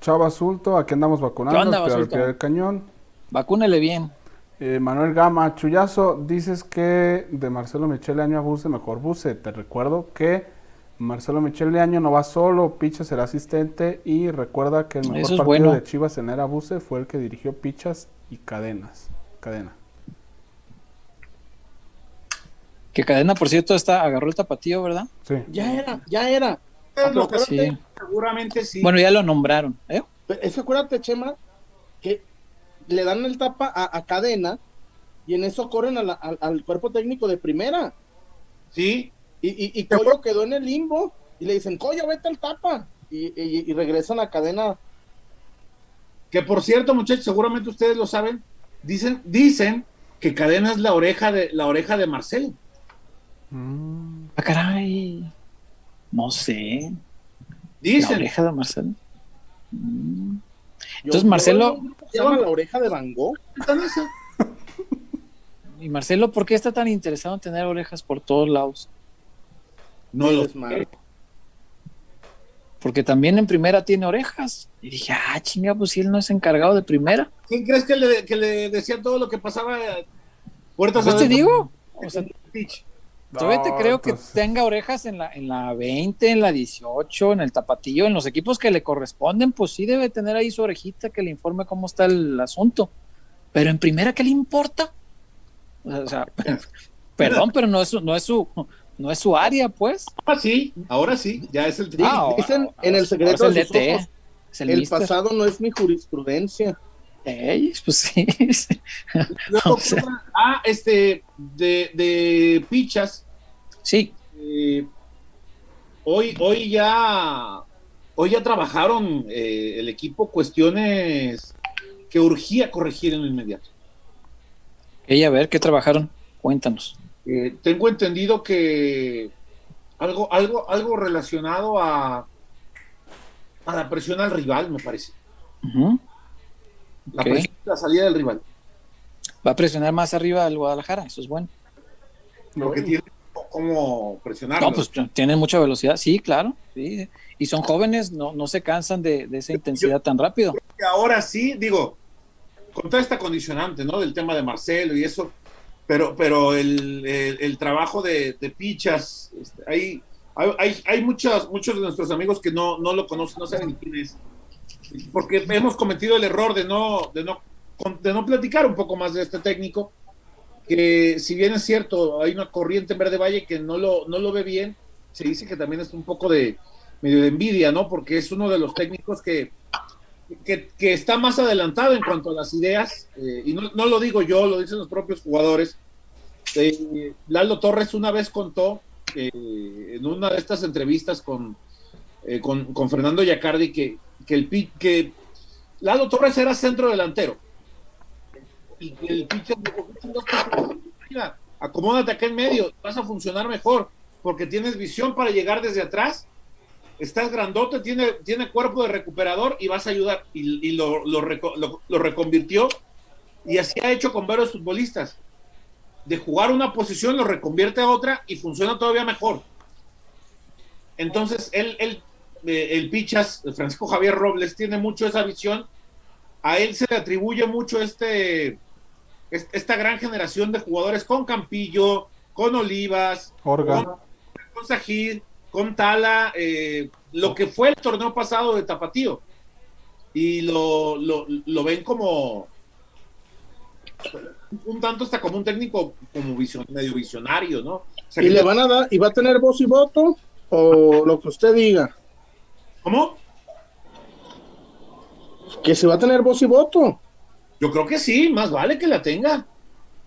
Chava Sulto, aquí andamos vacunando, ¿Qué onda, al pie- del cañón. Vacúnele bien. Eh, Manuel Gama, Chuyazo, dices que de Marcelo Michele Año a Buse, mejor Buse. Te recuerdo que Marcelo Michele Año no va solo, Pichas será asistente y recuerda que el mejor Eso partido bueno. de Chivas en era Buse fue el que dirigió Pichas y Cadenas. Cadena. Que Cadena, por cierto, está, agarró el tapatío, ¿verdad? Sí. Ya era, ya era. Lo que- Sí. Seguramente sí. Bueno, ya lo nombraron. ¿eh? Es que acuérdate, Chema, que le dan el tapa a, a cadena y en eso corren a la- al, al cuerpo técnico de primera. sí. Y, y, y Coyo quedó en el limbo y le dicen, Coyo, vete al tapa. Y, y- y regresan a cadena Que por cierto, muchachos, seguramente ustedes lo saben, dicen, dicen que Cadena es la oreja de la oreja de Marcelo. Mm, Ah, caray. No sé. La Dicen. oreja de Marcelo. Mm. Entonces, yo- Marcelo- ¿Se llama la oreja de. Y Marcelo, ¿por qué está tan interesado en tener orejas por todos lados? No lo Es malo. Porque también en primera tiene orejas. Y dije, ah, chinga, pues si él no es encargado de primera. ¿Quién crees que le, que le decía todo lo que pasaba? Puertas Pues te digo. O sea, Pitch. todavía te No, creo que tenga orejas en la, en la 20, en la 18, en el tapatillo, en los equipos que le corresponden, pues sí debe tener ahí su orejita que le informe cómo está el asunto. Pero en primera, ¿qué le importa? O sea, perdón, pero no es su, no es su, no es su área, pues. Ahora sí, ahora sí, ya es el tri. Ah, dicen ahora- en el secreto es de el sus DT, ojos, el, pasado no es mi jurisprudencia. Ey, pues sí. o sea. ah, este, de, de pichas, Sí, eh, hoy, hoy ya, hoy ya trabajaron eh, el equipo cuestiones que urgía corregir en lo inmediato. ella a ver qué trabajaron. Cuéntanos. Eh, tengo entendido que algo, algo, algo relacionado a, a la presión al rival, me parece. La Ok. presión de la salida del rival. Va a presionar más arriba al Guadalajara, eso es bueno. Porque tiene cómo presionarlo. No, pues tienen mucha velocidad, sí, claro. Sí. Y son jóvenes, no, no se cansan de, de esa intensidad tan rápido. que ahora sí, digo, con toda esta condicionante, ¿no? Del tema de Marcelo y eso, pero, pero el, el- el trabajo de, de pichas, este, hay, hay, hay- hay muchos, muchos de nuestros amigos que no, no lo conocen, no saben quién es, porque hemos cometido el error de no, de no, de no platicar un poco más de este técnico, que si bien es cierto, hay una corriente en Verde Valle que no lo, no lo ve bien, se dice que también es un poco de medio de envidia, ¿no? Porque es uno de los técnicos que, que, que está más adelantado en cuanto a las ideas, eh, y no, no lo digo yo, lo dicen los propios jugadores. Eh, Lalo Torres una vez contó eh, en una de estas entrevistas con, con, con Fernando Yacardi que, que, el, que Lalo Torres era centro delantero. Y que el pitcher dijo, "¿Qué chingados pasa? Mira, acomódate acá en medio, vas a funcionar mejor, porque tienes visión para llegar desde atrás estás grandote, tiene, tiene cuerpo de recuperador y vas a ayudar. Y, lo, lo, lo- reconvirtió y así ha hecho con varios futbolistas. De jugar una posición lo reconvierte a otra y funciona todavía mejor. Entonces, él eh, el Pichas, Francisco Javier Robles, tiene mucho esa visión. A él se le atribuye mucho este, es- esta gran generación de jugadores con Campillo, con Olivas, Orga. con, con Sajid, con Tala, eh, lo que fue el torneo pasado de Tapatío. Y lo, lo, lo ven como un tanto hasta como un técnico como vision- medio visionario, ¿no? O sea, ¿Y le van a dar, y va a tener voz y voto? ¿O lo que usted diga? ¿Cómo? Que se va a tener voz y voto. Yo creo que sí, más vale que la tenga.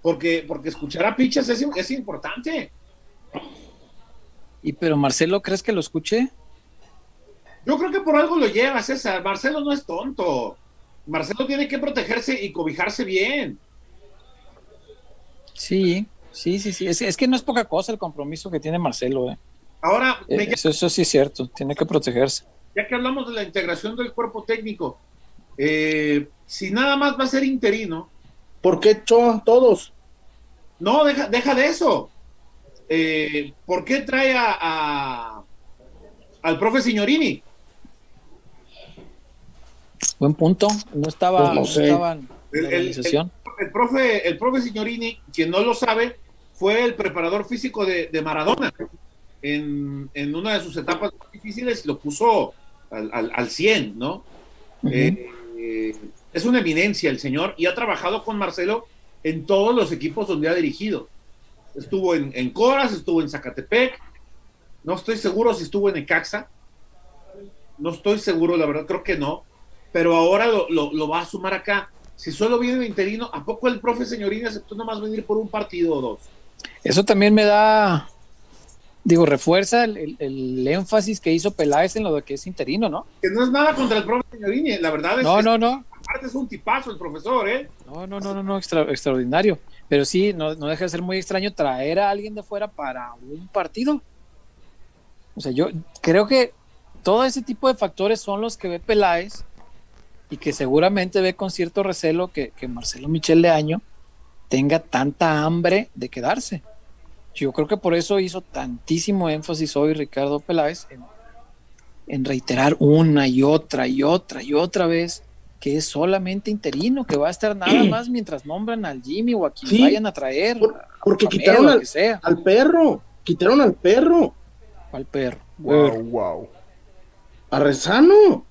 Porque, porque escuchar a Pichas es, es importante. Y pero Marcelo, ¿crees que lo escuche? Yo creo que por algo lo lleva, César. Marcelo no es tonto. Marcelo tiene que protegerse y cobijarse bien. Sí, sí, sí, sí. Es, es que no es poca cosa el compromiso que tiene Marcelo. eh. Ahora, me Eh, Eso, eso sí es cierto, tiene que protegerse. Ya que hablamos de la integración del cuerpo técnico, eh, si nada más va a ser interino, ¿Por qué echó a todos? no, deja, deja de eso. Eh, ¿Por qué trae a, a- al profe Signorini? Buen punto. No estaba, Pues no no sé. estaba en El- la el- organización. El profe, el profe Signorini, quien no lo sabe, fue el preparador físico de, de Maradona en, en una de sus etapas más difíciles y lo puso al, al, al 100, ¿no? Eh, eh, es una eminencia el señor y ha trabajado con Marcelo en todos los equipos donde ha dirigido. Estuvo en, en Coras, estuvo en Zacatepec, no estoy seguro si estuvo en Ecaxa, no estoy seguro, la verdad, creo que no, pero ahora lo, lo- lo va a sumar acá. Si solo viene de interino, ¿a poco el profe señorina aceptó nomás venir por un partido o dos? Eso también me da, digo, refuerza el, el- el énfasis que hizo Peláez en lo de que es interino, ¿no? Que no es nada contra el profe señorini, la verdad es No, que no, no. aparte es un tipazo el profesor, ¿eh? No, no, no, no, no extra- extraordinario. Pero sí, no, no deja de ser muy extraño traer a alguien de fuera para un partido. O sea, yo creo que todo ese tipo de factores son los que ve Peláez y que seguramente ve con cierto recelo que, que Marcelo Michel de Año tenga tanta hambre de quedarse. Yo creo que por eso hizo tantísimo énfasis hoy Ricardo Peláez en, en reiterar una y otra y otra y otra vez que es solamente interino, que va a estar nada más mientras nombran al Jimmy o a quien Sí, vayan a traer. por- a porque quitaron al- que sea, Al perro, quitaron al perro, al perro. Wow, wow. a Rezano.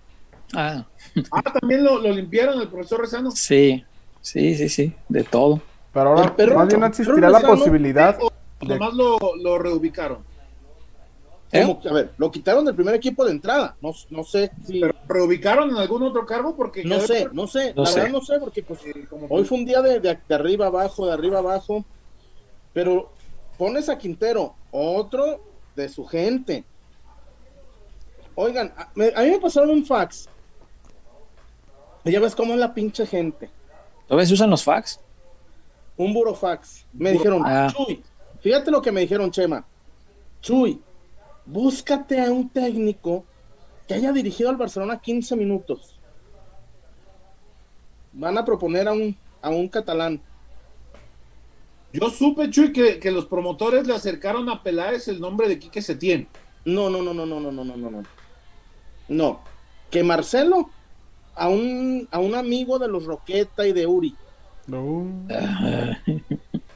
Ah, Ah, también lo, lo limpiaron el profesor Rezano. sí, sí, sí, sí, de todo. Pero ahora más bien existirá la posibilidad Nomás lo, lo reubicaron. ¿Eh? Como a ver, lo quitaron del primer equipo de entrada. No, no sé si. Pero reubicaron en algún otro cargo porque No sé, no sé. No la sé. verdad no sé, porque pues como hoy fue un día de, de- de arriba abajo, de arriba abajo. Pero pones a Quintero, otro de su gente. Oigan, a, me- a mí me pasaron un fax. Y ya ves cómo es la pinche gente. ¿Todavía se usan los fax? un burofax. Me dijeron, Ah. Chuy, fíjate lo que me dijeron, Chema. Chuy, búscate a un técnico que haya dirigido al Barcelona 15 minutos. Van a proponer a un, a un catalán. Yo supe, Chuy, que, que los promotores le acercaron a Peláez el nombre de Quique Setién. No, no, no, no, no, no, no, no, no, no. No, que Marcelo a un, a un amigo de los Roqueta y de Uri. No.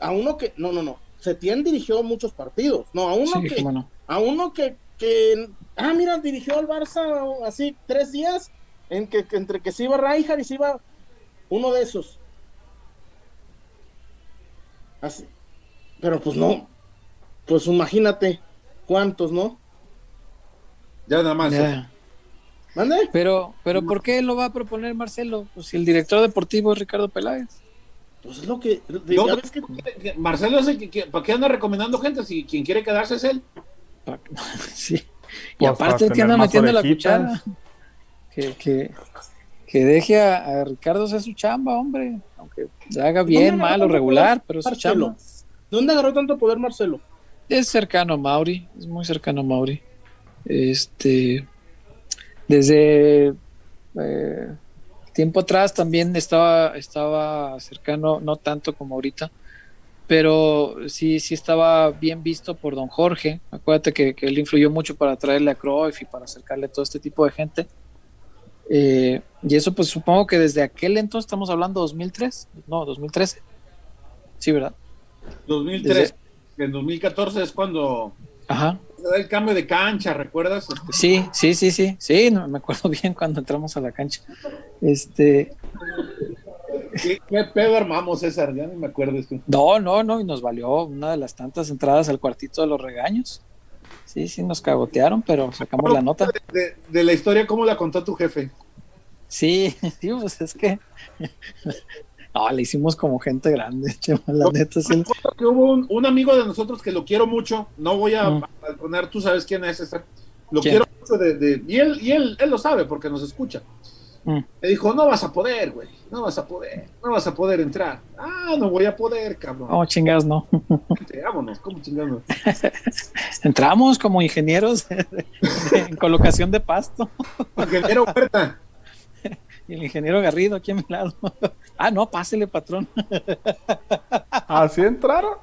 A, uno que, no, no, no. Setién dirigió muchos partidos. No, a uno sí, que, a uno que, que, ah, mira, dirigió al Barça así tres días, en que, que entre que se iba Rijkaard y se iba uno de esos. Así. Pero pues no, pues imagínate cuántos, ¿no? Ya nada más. Ya. ¿Mande? Pero, pero ¿por qué lo va a proponer Marcelo? Pues si el director deportivo es Ricardo Peláez. Pues es lo que, ves Marcelo es el que, que- ¿para qué anda recomendando gente? Si quien quiere quedarse es él. Sí. Y Pues aparte para que anda tener más metiendo la cuchara. Que, que, que deje a, a Ricardo hacer su chamba, hombre. Aunque le haga bien, ¿Dónde mal o regular, pero es su Marcelo? chamba. ¿Dónde agarró tanto poder Marcelo? Es cercano a Mauri, es muy cercano a Mauri. Este, desde eh, tiempo atrás también estaba, estaba cercano, no tanto como ahorita, pero sí, sí estaba bien visto por don Jorge. Acuérdate que, que él influyó mucho para traerle a Cruyff y para acercarle a todo este tipo de gente. Eh, y eso pues supongo que desde aquel entonces estamos hablando 2003, no, 2013. Sí, ¿verdad? 2003. Desde- En 2014 es cuando Ajá. El cambio de cancha, ¿recuerdas? Este, Sí, sí, sí, sí, sí, no, me acuerdo bien cuando entramos a la cancha. Este, ¿Qué, qué pedo armamos, César? Ya ni me acuerdo. esto. no, no, no, y nos valió una de las tantas entradas al cuartito de los regaños. Sí, sí, nos cagotearon, pero sacamos la nota. De, de la historia, ¿cómo la contó tu jefe? Sí, sí, pues es que no, le hicimos como gente grande, chema, la neta, sí. Que hubo un, un amigo de nosotros que lo quiero mucho, no voy a Mm. poner, tú sabes quién es. Lo ¿Quién? quiero mucho de, de- y él, y él, él lo sabe porque nos escucha. Mm. Me dijo, no vas a poder, güey, no vas a poder, no vas a poder entrar. Ah, no voy a poder, cabrón. Oh, chingados, no. Vámonos, ¿cómo chingando? Entramos como ingenieros en colocación de pasto. Ingeniero Huerta. Y el ingeniero Garrido aquí a mi lado. Ah, no, pásele, patrón. ¿Así entraron?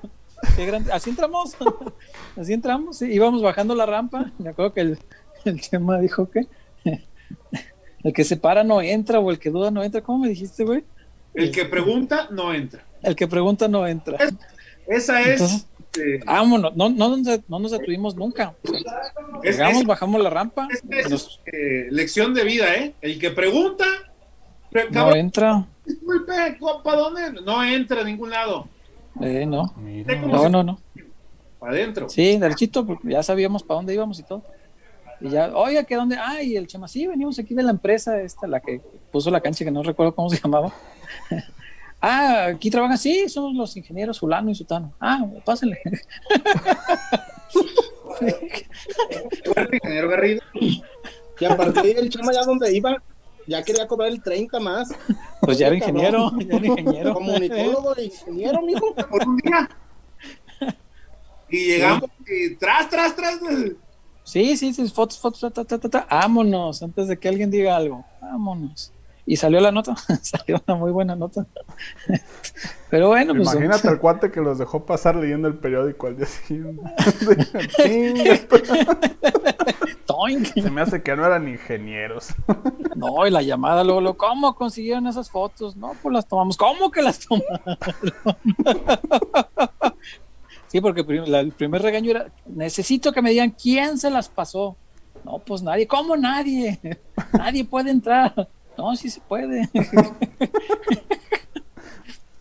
Qué grande. Así entramos. Así entramos. sí, íbamos bajando la rampa. Me acuerdo que el, el Chema dijo que el que se para no entra o el que duda no entra. ¿Cómo me dijiste, güey? El que pregunta no entra. El que pregunta no entra. Esa es. Entonces, eh, Vámonos. No, no, nos, no nos detuvimos nunca. es- Llegamos, es- bajamos la rampa. es- es, nos- eh, lección de vida, ¿eh? El que pregunta. No cabrón, entra. disculpe, ¿para dónde? No entra a ningún lado. Eh, no. No, no, no. Para adentro. Sí, derechito, porque ya sabíamos para dónde íbamos y todo. Y ya, oiga, ¿que dónde? Ah, y el Chema, sí, venimos aquí de la empresa esta, la que puso la cancha, que no recuerdo cómo se llamaba. ah, aquí trabajan, sí, somos los ingenieros Fulano y Sutano. Ah, pásenle. Ingeniero Garrido. Y a partir del Chema ya donde iba, ya quería cobrar el 30 más. Pues ya era ingeniero, ya era ingeniero. Comunicólogo de ingeniero, mijo. Por un día. Y llegamos y tras, tras, tras. Sí, sí, sí, fotos, fotos, ta, ta, ta, ta, vámonos, antes de que alguien diga algo, vámonos. Y salió la nota, salió una muy buena nota. Pero bueno, pues. Imagínate el cuate que los dejó pasar leyendo el periódico al día siguiente. Se me hace que no eran ingenieros. No, y la llamada luego, luego, ¿cómo consiguieron esas fotos? No, pues las tomamos. ¿Cómo que las tomaron? Sí, porque el primer regaño era, necesito que me digan quién se las pasó. No, pues nadie. ¿Cómo nadie? Nadie puede entrar. No, sí se puede.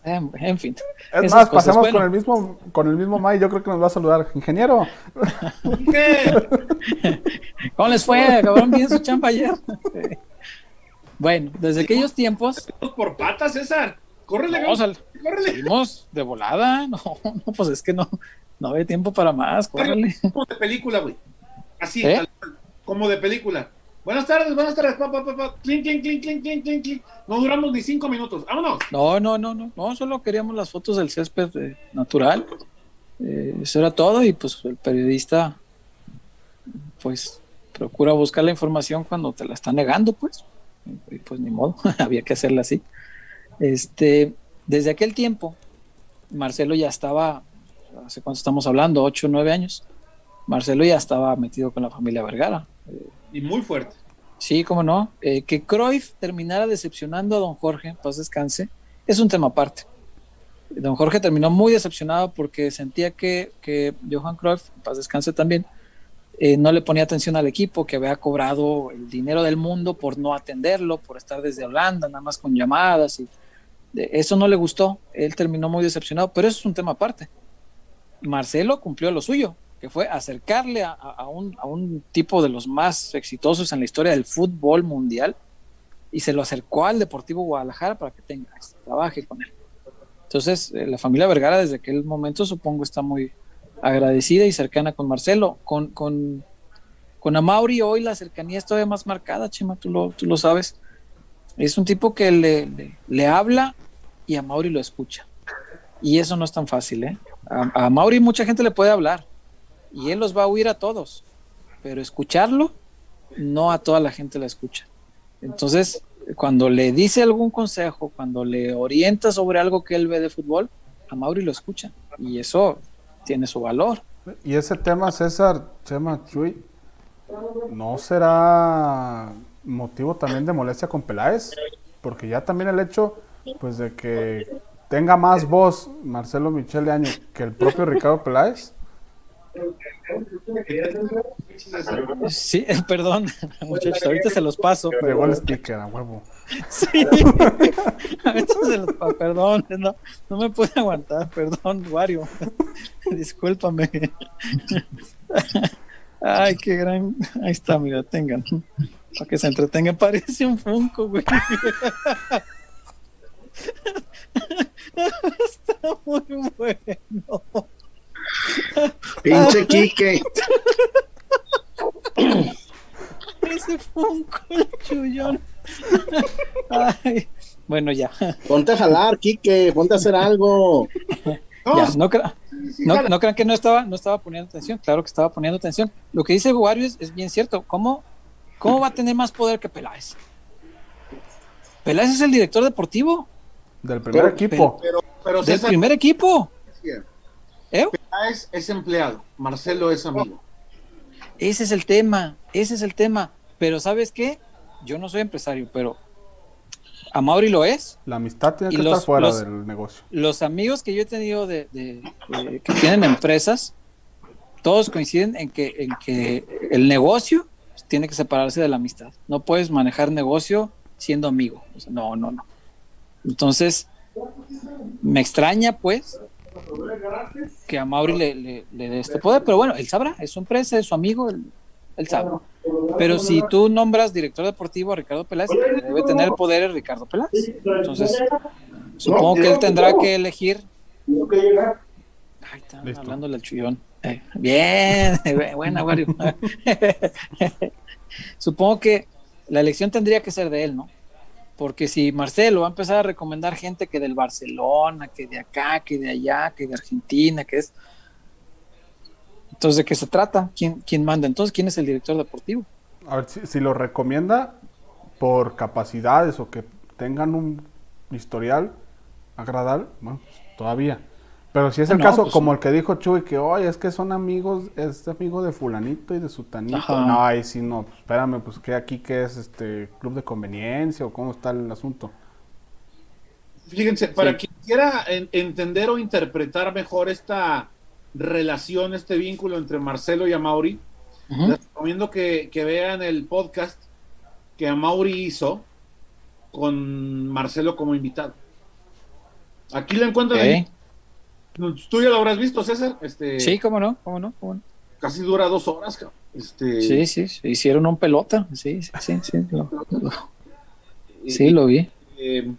En, en fin. Es más, cosas. pasamos Bueno, con el mismo, con el mismo May, yo creo que nos va a saludar. Ingeniero, ¿Qué? ¿Cómo les fue? Acabaron bien su chamba ayer. bueno, desde aquellos tiempos, Por patas, César. Córrele, no, sal- córrele. salimos de volada. No, no, pues es que no, no había tiempo para más. Córrele. Como de película, güey. Así, ¿Eh? como de película. Buenas tardes, buenas tardes. Pa, pa, pa, pa. Clink, clink, clink, clink. No duramos ni cinco minutos. Vámonos. No, no, no, no, no, solo queríamos las fotos del césped eh, natural. Eh, eso era todo y pues el periodista pues procura buscar la información cuando te la está negando, pues. Y, pues ni modo, había que hacerla así. Este, desde aquel tiempo, Marcelo ya estaba, ¿hace cuánto estamos hablando? Ocho, nueve años. Marcelo ya estaba metido con la familia Vergara. Y muy fuerte. Sí, cómo no. Eh, que Cruyff terminara decepcionando a don Jorge, paz descanse, es un tema aparte. Don Jorge terminó muy decepcionado porque sentía que, que Johan Cruyff, paz descanse también, eh, no le ponía atención al equipo, que había cobrado el dinero del mundo por no atenderlo, por estar desde Holanda, nada más con llamadas. y eh, Eso no le gustó. Él terminó muy decepcionado, pero eso es un tema aparte. Marcelo cumplió lo suyo, fue acercarle a, a- un, a un tipo de los más exitosos en la historia del fútbol mundial y se lo acercó al Deportivo Guadalajara para que tenga, trabaje con él. Entonces, eh, la familia Vergara desde aquel momento supongo está muy agradecida y cercana con Marcelo. Con, con, con Amauri hoy la cercanía es todavía más marcada, Chema, tú lo, tú lo sabes. Es un tipo que le, le, habla y a Mauri lo escucha. Y eso no es tan fácil, ¿eh? A, a Mauri mucha gente le puede hablar y él los va a oír a todos, pero escucharlo, no a toda la gente la escucha. Entonces, cuando le dice algún consejo, cuando le orienta sobre algo que él ve de fútbol, a Mauri lo escucha y eso tiene su valor. y ese tema, César, Chema, Chuy, ¿no será motivo también de molestia con Peláez? Porque ya también el hecho, pues, de que tenga más voz Marcelo Michel de Año que el propio Ricardo Peláez. Sí, perdón, muchachos, ahorita se los paso. Llegó el speaker, a huevo. Sí, ahorita se los paso, perdón, no, no me pude aguantar, perdón, Wario, discúlpame. Ay, qué gran, ahí está, mira, tengan, para que se entretengan, parece un Funko, güey. Está muy bueno. Pinche Quique. Ese Funko, el chullón. Ay, bueno, ya. Ponte a jalar, Quique. Ponte a hacer algo. No, ya no, crea- sí, sí, no, jala. no crean que no estaba, no estaba poniendo atención. Claro que estaba poniendo atención. Lo que dice Wario es, es bien cierto. ¿Cómo, ¿Cómo va a tener más poder que Peláez? Peláez es el director deportivo Del primer Pero- equipo. Pero, pero del César primer equipo. ¿Eh? Es, es empleado. Marcelo es amigo. Ese es el tema, ese es el tema. Pero ¿sabes qué? Yo no soy empresario, pero a Mauri lo es. La amistad tiene que los- estar fuera los- del negocio. Los amigos que yo he tenido de, de- de- que tienen empresas, todos coinciden en que, en que el negocio tiene que separarse de la amistad. No puedes manejar negocio siendo amigo. O sea, no, no, no. Entonces, me extraña, pues, que a Mauri le, le- le dé este poder, pero bueno, él sabrá, es su empresa, es su amigo, él, él sabrá. Pero si tú nombras director deportivo a Ricardo Peláez, el debe tener el poder es Ricardo Peláez. Entonces, supongo que él tendrá que elegir. Ay, está hablándole al chullón. Eh, bien, buena, Wario. Supongo que la elección tendría que ser de él, ¿no? Porque si Marcelo va a empezar a recomendar gente que del Barcelona, que de acá, que de allá, que de Argentina, que es... Entonces, ¿de qué se trata? ¿Quién, quién manda? Entonces, ¿quién es el director deportivo? A ver, si, si lo recomienda por capacidades o que tengan un historial agradable, bueno, pues, todavía. Pero si es el no, caso, pues, como el que dijo Chuy, que oye, es que son amigos, es amigo de fulanito y de sutanito. Ajá. No, ahí sí no, pues, espérame, pues que aquí que es este club de conveniencia o cómo está el asunto. Fíjense, para Sí. quien quiera en- entender o interpretar mejor esta relación, este vínculo entre Marcelo y Amauri, Ujú. les recomiendo que, que vean el podcast que Amauri hizo con Marcelo como invitado. Aquí lo encuentran. Tú ya lo habrás visto, César. Este, Sí, cómo no, cómo no, cómo no. Casi dura dos horas. cabrón. Este, Sí, sí, sí, hicieron un pelota, sí, sí, sí, sí, lo, sí, lo vi. eh,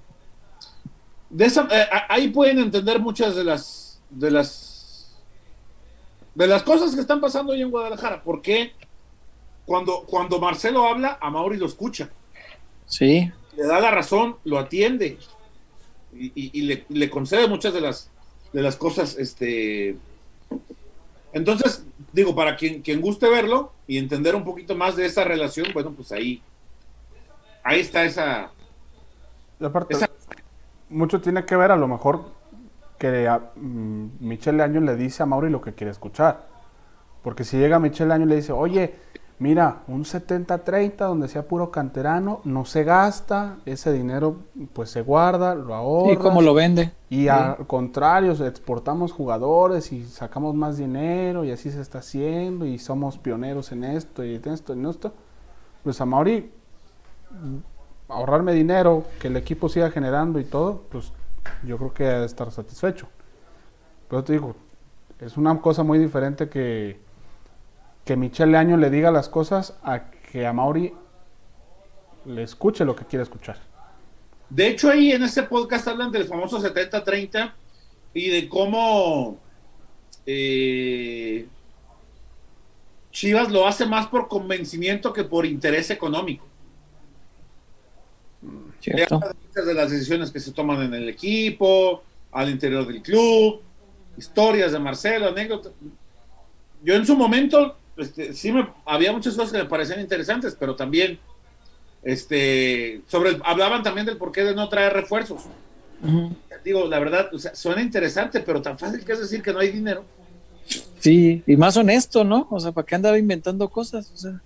de esa, eh, ahí pueden entender muchas de las de las de las cosas que están pasando hoy en Guadalajara. Porque cuando, cuando Marcelo habla, a Mauri lo escucha, Sí, le da la razón, lo atiende y, y- y le, le concede muchas de las de las cosas. Este, entonces, digo, para quien, quien guste verlo y entender un poquito más de esa relación, bueno, pues ahí ahí está esa Y aparte, Esa- mucho tiene que ver a lo mejor que a, mm, Michelle Año le dice a Mauri lo que quiere escuchar. Porque si llega Michelle Año y le dice, oye, mira, un 70-30 donde sea puro canterano, no se gasta, ese dinero pues se guarda, lo ahorra. y cómo lo vende. Y al contrario, exportamos jugadores y sacamos más dinero y así se está haciendo y somos pioneros en esto y en esto y en esto. Pues a Mauri, ahorrarme dinero, que el equipo siga generando y todo, pues yo creo que ha de estar satisfecho. Pero te digo, es una cosa muy diferente que, que Michelle Año le diga las cosas a que a Mauri le escuche lo que quiere escuchar. De hecho, ahí en ese podcast hablan del famoso 70-30 y de cómo eh, Chivas lo hace más por convencimiento que por interés económico. De las decisiones que se toman en el equipo, al interior del club, historias de Marcelo, anécdotas. Yo en su momento, este, sí me, había muchas cosas que me parecían interesantes, pero también, este, sobre, el- hablaban también del porqué de no traer refuerzos. Digo, la verdad, o sea, suena interesante, pero tan fácil que es decir que no hay dinero. Sí, y más honesto, ¿no? O sea, ¿para qué andaba inventando cosas? O sea,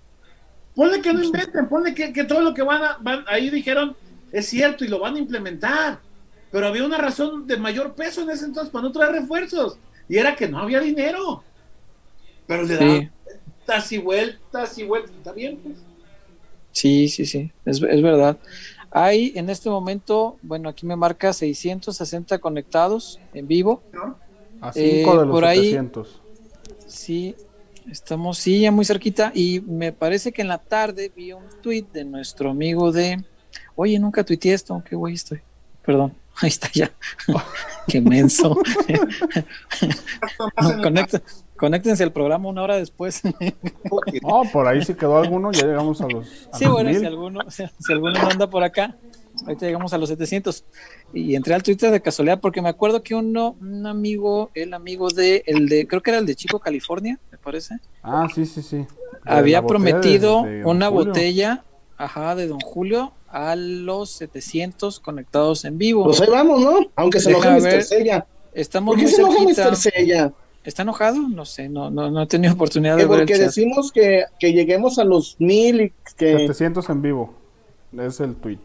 Ponle que no inventen, ponle que, que todo lo que van, a, van ahí dijeron es cierto y lo van a implementar. Pero había una razón de mayor peso en ese entonces para no traer refuerzos. Y era que no había dinero. Pero le daban sí, vueltas y vueltas y vueltas. Está bien, pues. sí, sí, sí, es, es verdad. Hay en este momento, bueno, aquí me marca 660 conectados en vivo. ¿no? A Eh, 5 de los por ahí- 700. Sí, estamos, sí, ya muy cerquita. Y me parece que en la tarde vi un tweet de nuestro amigo de. Oye, nunca tuiteé esto, qué güey estoy. Perdón, ahí está ya. qué menso. No, conecta- conéctense al programa una hora después. No, por ahí si quedó alguno, ya llegamos a los, a sí, los bueno, mil. si alguno, si, si alguno no anda por acá, ahorita llegamos a los 700. Y entré al Twitter de casualidad porque me acuerdo que uno, un amigo, el amigo de, el de, creo que era el de Chico California, me parece. Ah, sí, sí, sí. De había prometido de- de Don una Julio. botella, ajá, de Don Julio a los 700 conectados en vivo. Pues ahí vamos, ¿no? Aunque se Deja enoje Mr. ver. Sella. Estamos ¿Por qué muy se enoja cerquita. Mr. Sella? ¿Está enojado? No sé, no, no, no he tenido oportunidad de ver el porque chat. decimos que, que lleguemos a los mil y que 700 en vivo. Es el tweet.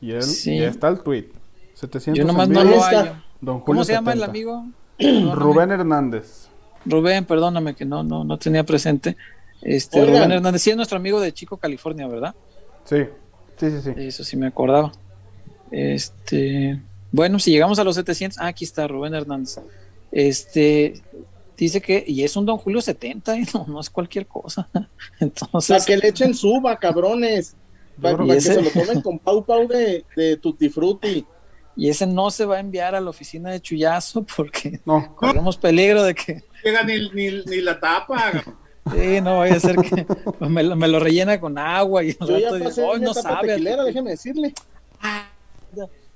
Y él, Sí. ya está el tweet. 700 Yo nomás en vivo. Ahí lo está. hallo. Don Julio ¿Cómo se llama el 70. amigo? Perdóname. Rubén Hernández. Rubén, perdóname que no, no, no tenía presente. Este, Oigan. Rubén Hernández, sí es nuestro amigo de Chico, California, ¿verdad? Sí, sí, sí, sí. Eso sí me acordaba. Este, bueno, si llegamos a los 700, ah, aquí está Rubén Hernández. Este, dice que, y es un Don Julio 70, ¿eh? no, no es cualquier cosa. para Entonces, que le echen suba, cabrones. Para, para que se lo tomen con pau pau de, de tutti frutti. y ese no se va a enviar a la oficina de Chuyazo porque No, corremos peligro de que, Llega ni, ni, ni la tapa. Sí, no vaya a ser que me lo, me lo rellena con agua y al Yo ya rato digo, pasé "Ay, una no sabe. a tequilera, tequila". déjeme decirle.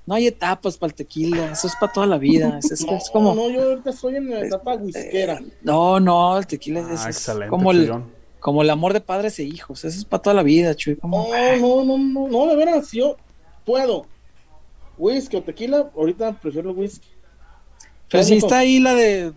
No hay etapas para el tequila, eso es para toda la vida. Es, es- No, es como, no, yo ahorita estoy en la etapa whiskera. no, no, el tequila es, Ah, es excelente, como el, como el amor de padres e hijos. Eso es para toda la vida, Chuy. como- No, no, no, no, no, de veras, yo puedo. Whisky o tequila, ahorita prefiero el whisky. Pero si está ahí la de.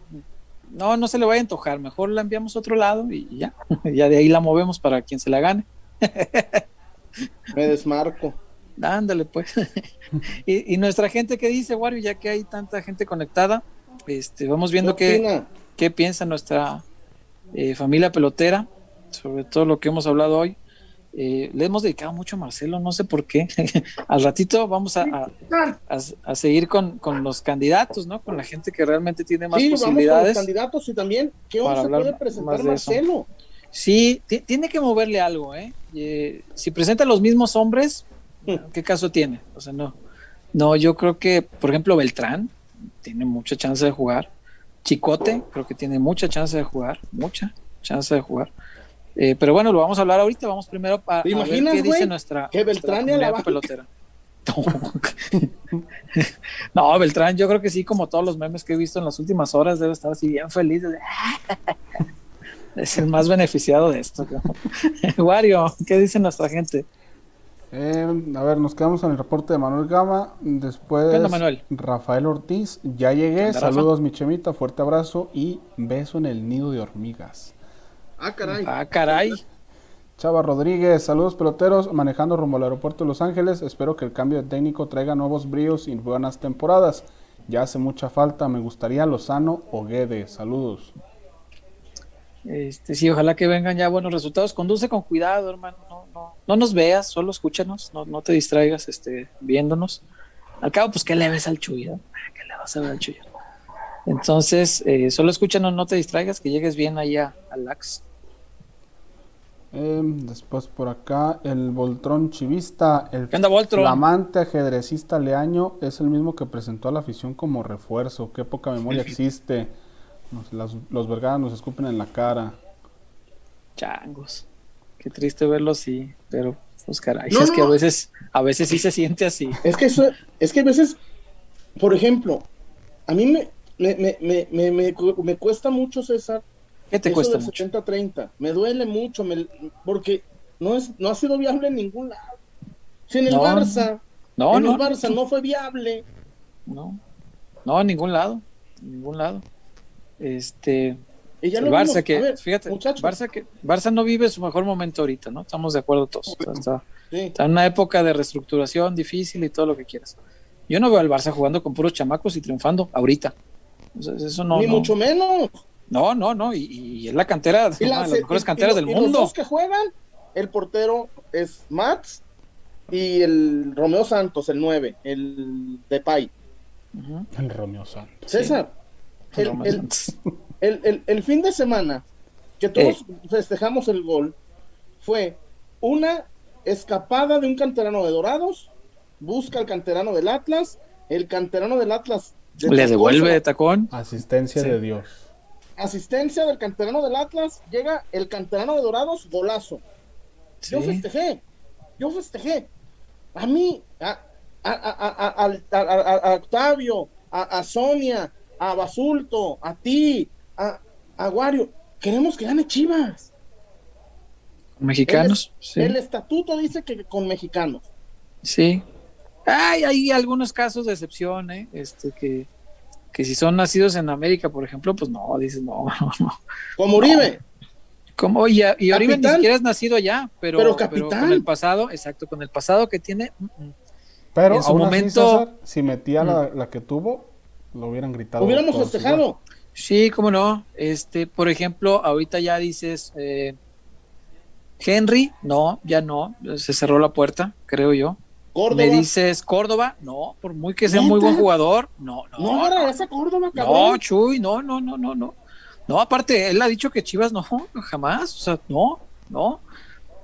No, no se le vaya a antojar. Mejor la enviamos a otro lado y ya. ya de ahí la movemos para quien se la gane. Me desmarco. Ándale, pues. y, y nuestra gente, ¿qué dice, Wario? Ya que hay tanta gente conectada, este, vamos viendo ¿Qué qué piensa nuestra eh, familia pelotera sobre todo lo que hemos hablado hoy. Eh, le hemos dedicado mucho a Marcelo, no sé por qué. Al ratito vamos a, a- a- a seguir con, con los candidatos, ¿no? Con la gente que realmente tiene más Sí, vamos con los posibilidades. candidatos y también, ¿qué hablar puede presentar eso. Marcelo? Sí, ti- tiene que moverle algo, ¿eh? Eh, si presenta los mismos hombres, ¿qué caso tiene? O sea, no. No, yo creo que, por ejemplo, Beltrán tiene mucha chance de jugar. Chicote, creo que tiene mucha chance de jugar, mucha chance de jugar. Eh, pero bueno, lo vamos a hablar ahorita. Vamos primero para ¿Te ver imaginas, qué dice nuestra, que nuestra Beltrán y a la pelotera. No. no, Beltrán, yo creo que sí, como todos los memes que he visto en las últimas horas, debe estar así bien feliz. de- Es el más beneficiado de esto. Wario, ¿qué dice nuestra gente? Eh, a ver, nos quedamos en el reporte de Manuel Gama. Después, ¿Qué onda, Manuel? Rafael Ortiz. Ya llegué. onda, Rafa? Saludos, mi chemita. Fuerte abrazo y beso en el nido de hormigas. Ah, caray. Ah, caray. Chava Rodríguez, saludos peloteros, manejando rumbo al aeropuerto de Los Ángeles. Espero que el cambio de técnico traiga nuevos bríos y buenas temporadas. Ya hace mucha falta, me gustaría Lozano o Guede. Saludos. Este, sí, ojalá que vengan ya buenos resultados. Conduce con cuidado, hermano. No, no, no nos veas, solo escúchanos. No, no te distraigas este, viéndonos. Al cabo, pues, ¿qué le ves al Chuy? no? Ah, ¿Qué le vas a ver al Chuy? Entonces, eh, solo escúchanos, no te distraigas, que llegues bien allá al Lax. Eh, después por acá, el Voltrón Chivista, el ¿Qué onda, Voltron? flamante ajedrecista Leaño, es el mismo que presentó a la afición como refuerzo. Qué poca memoria existe. Nos- las- los vergadas nos escupen en la cara. Changos. Qué triste verlo así, pero pues caray, No, es no, que a veces, a veces sí se siente así. Es que eso, es que a veces, por ejemplo, a mí me, me, me, me, me, me cu- me cuesta mucho, César, ¿Qué te eso cuesta del mucho? 70-30. Me duele mucho, me- porque no, es, no ha sido viable en ningún lado. Si en el No, Barça, No, en no, el Barça no fue viable. no, no, en ningún lado, en ningún lado. Este, Y ya el Barça vimos. que, ver, fíjate, muchachos, Barça que, Barça no vive su mejor momento ahorita, ¿no? Estamos de acuerdo todos. O sea, está, sí. está en una época de reestructuración difícil y todo lo que quieras. Yo no veo al Barça jugando con puros chamacos y triunfando ahorita. O sea, eso no, ni no, mucho menos. No, no, no, y, y es la cantera, Y una las- de las mejores canteras y del y Los mundo. dos que juegan, el portero es Mats y el Romeo Santos, el 9, el Depay. Ujú. El Romeo Santos. César, el, el- el, el- el fin de semana que todos festejamos el gol fue una escapada de un canterano de Dorados, busca al canterano del Atlas, el canterano del Atlas de Le tacón, devuelve de tacón. Asistencia Sí. de Dios. Asistencia del canterano del Atlas, llega el canterano de Dorados, golazo. Yo Sí. festejé, yo festejé. A mí, a, a, a, a- Octavio, a, Sonia, a Basulto, a ti, a, a Wario, queremos que gane Chivas. Mexicanos, sí. El estatuto dice que con mexicanos. Sí. Hay, hay algunos casos de excepción, ¿eh? Este, que, que si son nacidos en América, por ejemplo, pues no, dices, no, no, no. Como Uribe. ¿Cómo? Y, y Oribe ni siquiera es nacido allá, pero, Pero pero capitán. con el pasado, exacto, con el pasado que tiene, mm, mm. Pero En su aún así, momento- César, si metía la, la que tuvo, lo hubieran gritado. Hubiéramos festejado. sí, cómo no. Este, por ejemplo, ahorita ya dices, eh, Henry, no, ya no, se cerró la puerta, creo yo. Córdoba. Me dices Córdoba, no, por muy que sea muy buen jugador, no, no, No, Córdoba, No, cabrón. Chuy, no, no, no, no, no. No, aparte, él ha dicho que Chivas no, jamás, o sea, no, no.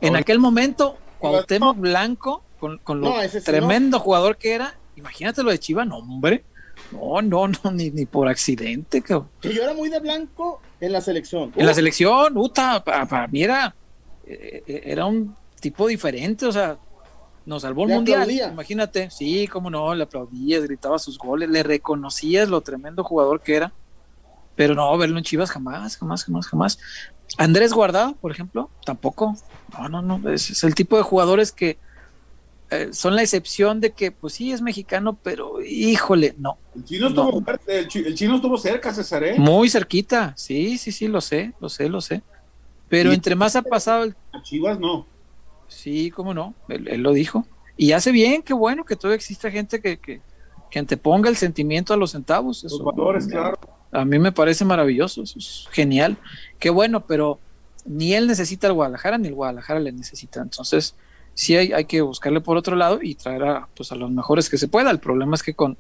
En aquel momento, Cuauhtémoc Blanco, con, con lo No, sí tremendo jugador que era, imagínate lo de Chivas, no, hombre. No, no, no, ni, ni por accidente, cabrón. Que yo era muy de blanco en la selección. En la selección, puta, para, para mí era, eh, eh, era un tipo diferente, o sea, nos salvó el mundial. aplaudía. Imagínate, sí, cómo no, le aplaudías, gritaba sus goles, le reconocías lo tremendo jugador que era. Pero no, verlo en Chivas jamás, jamás, jamás, jamás. Andrés Guardado, por ejemplo, tampoco. No, no, no. Es, es el tipo de jugadores que eh, son la excepción de que, pues sí, es mexicano, pero híjole, no. El chino No. estuvo, fuerte, el, chi- el chino estuvo cerca, César, ¿eh? Muy cerquita. Sí, sí, sí, lo sé, lo sé, lo sé. Pero entre más ha pasado el A Chivas no. Sí, cómo no, él, él lo dijo. Y hace bien, qué bueno que todavía exista gente que, que, que anteponga el sentimiento a los centavos. Los Eso, valores, claro. A mí me parece maravilloso, eso es genial. Qué bueno, pero ni él necesita al Guadalajara, ni el Guadalajara le necesita. Entonces, sí hay, hay que buscarle por otro lado y traer a, pues, a los mejores que se pueda. El problema es que con,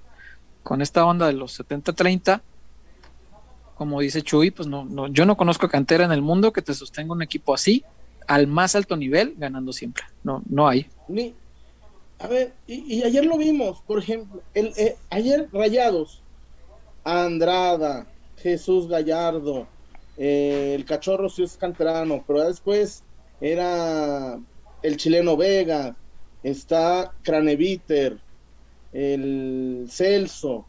con esta onda de los 70-30, como dice Chuy, pues no, no, yo no conozco cantera en el mundo que te sostenga un equipo así, al más alto nivel, ganando siempre. No, no hay. A ver, y, ayer lo vimos, por ejemplo, el, eh, ayer Rayados, Andrada, Jesús Gallardo, eh, el cachorro es canterano, pero después era el chileno Vega, está Craneviter, el Celso,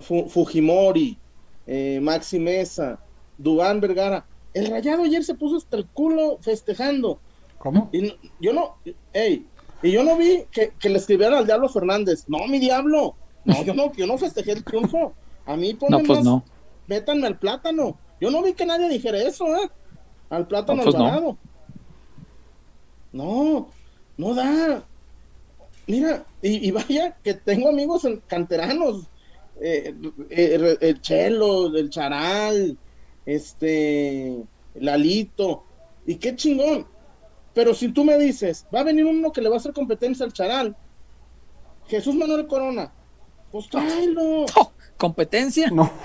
Fu- Fujimori, eh, Maxi Mesa, Dubán Vergara. El rayado ayer se puso hasta el culo festejando. ¿Cómo? Y no- yo no, ey, y yo no vi que, que le escribieran al Diablo Fernández. No, mi diablo. No, yo no, yo no festejé el triunfo. A mí No, ponme pues más- no. métanme al plátano. Yo no vi que nadie dijera eso, ¿eh? Al plátano No, pues no. Alvarado. No, no da. Mira, y, y vaya que tengo amigos en canteranos. eh, eh, el Chelo, el Charal, este, Lalito. Y qué chingón. Pero si tú me dices, va a venir uno que le va a hacer competencia al Charal, Jesús Manuel Corona, pues tráelo. Oh, ¿Competencia? No.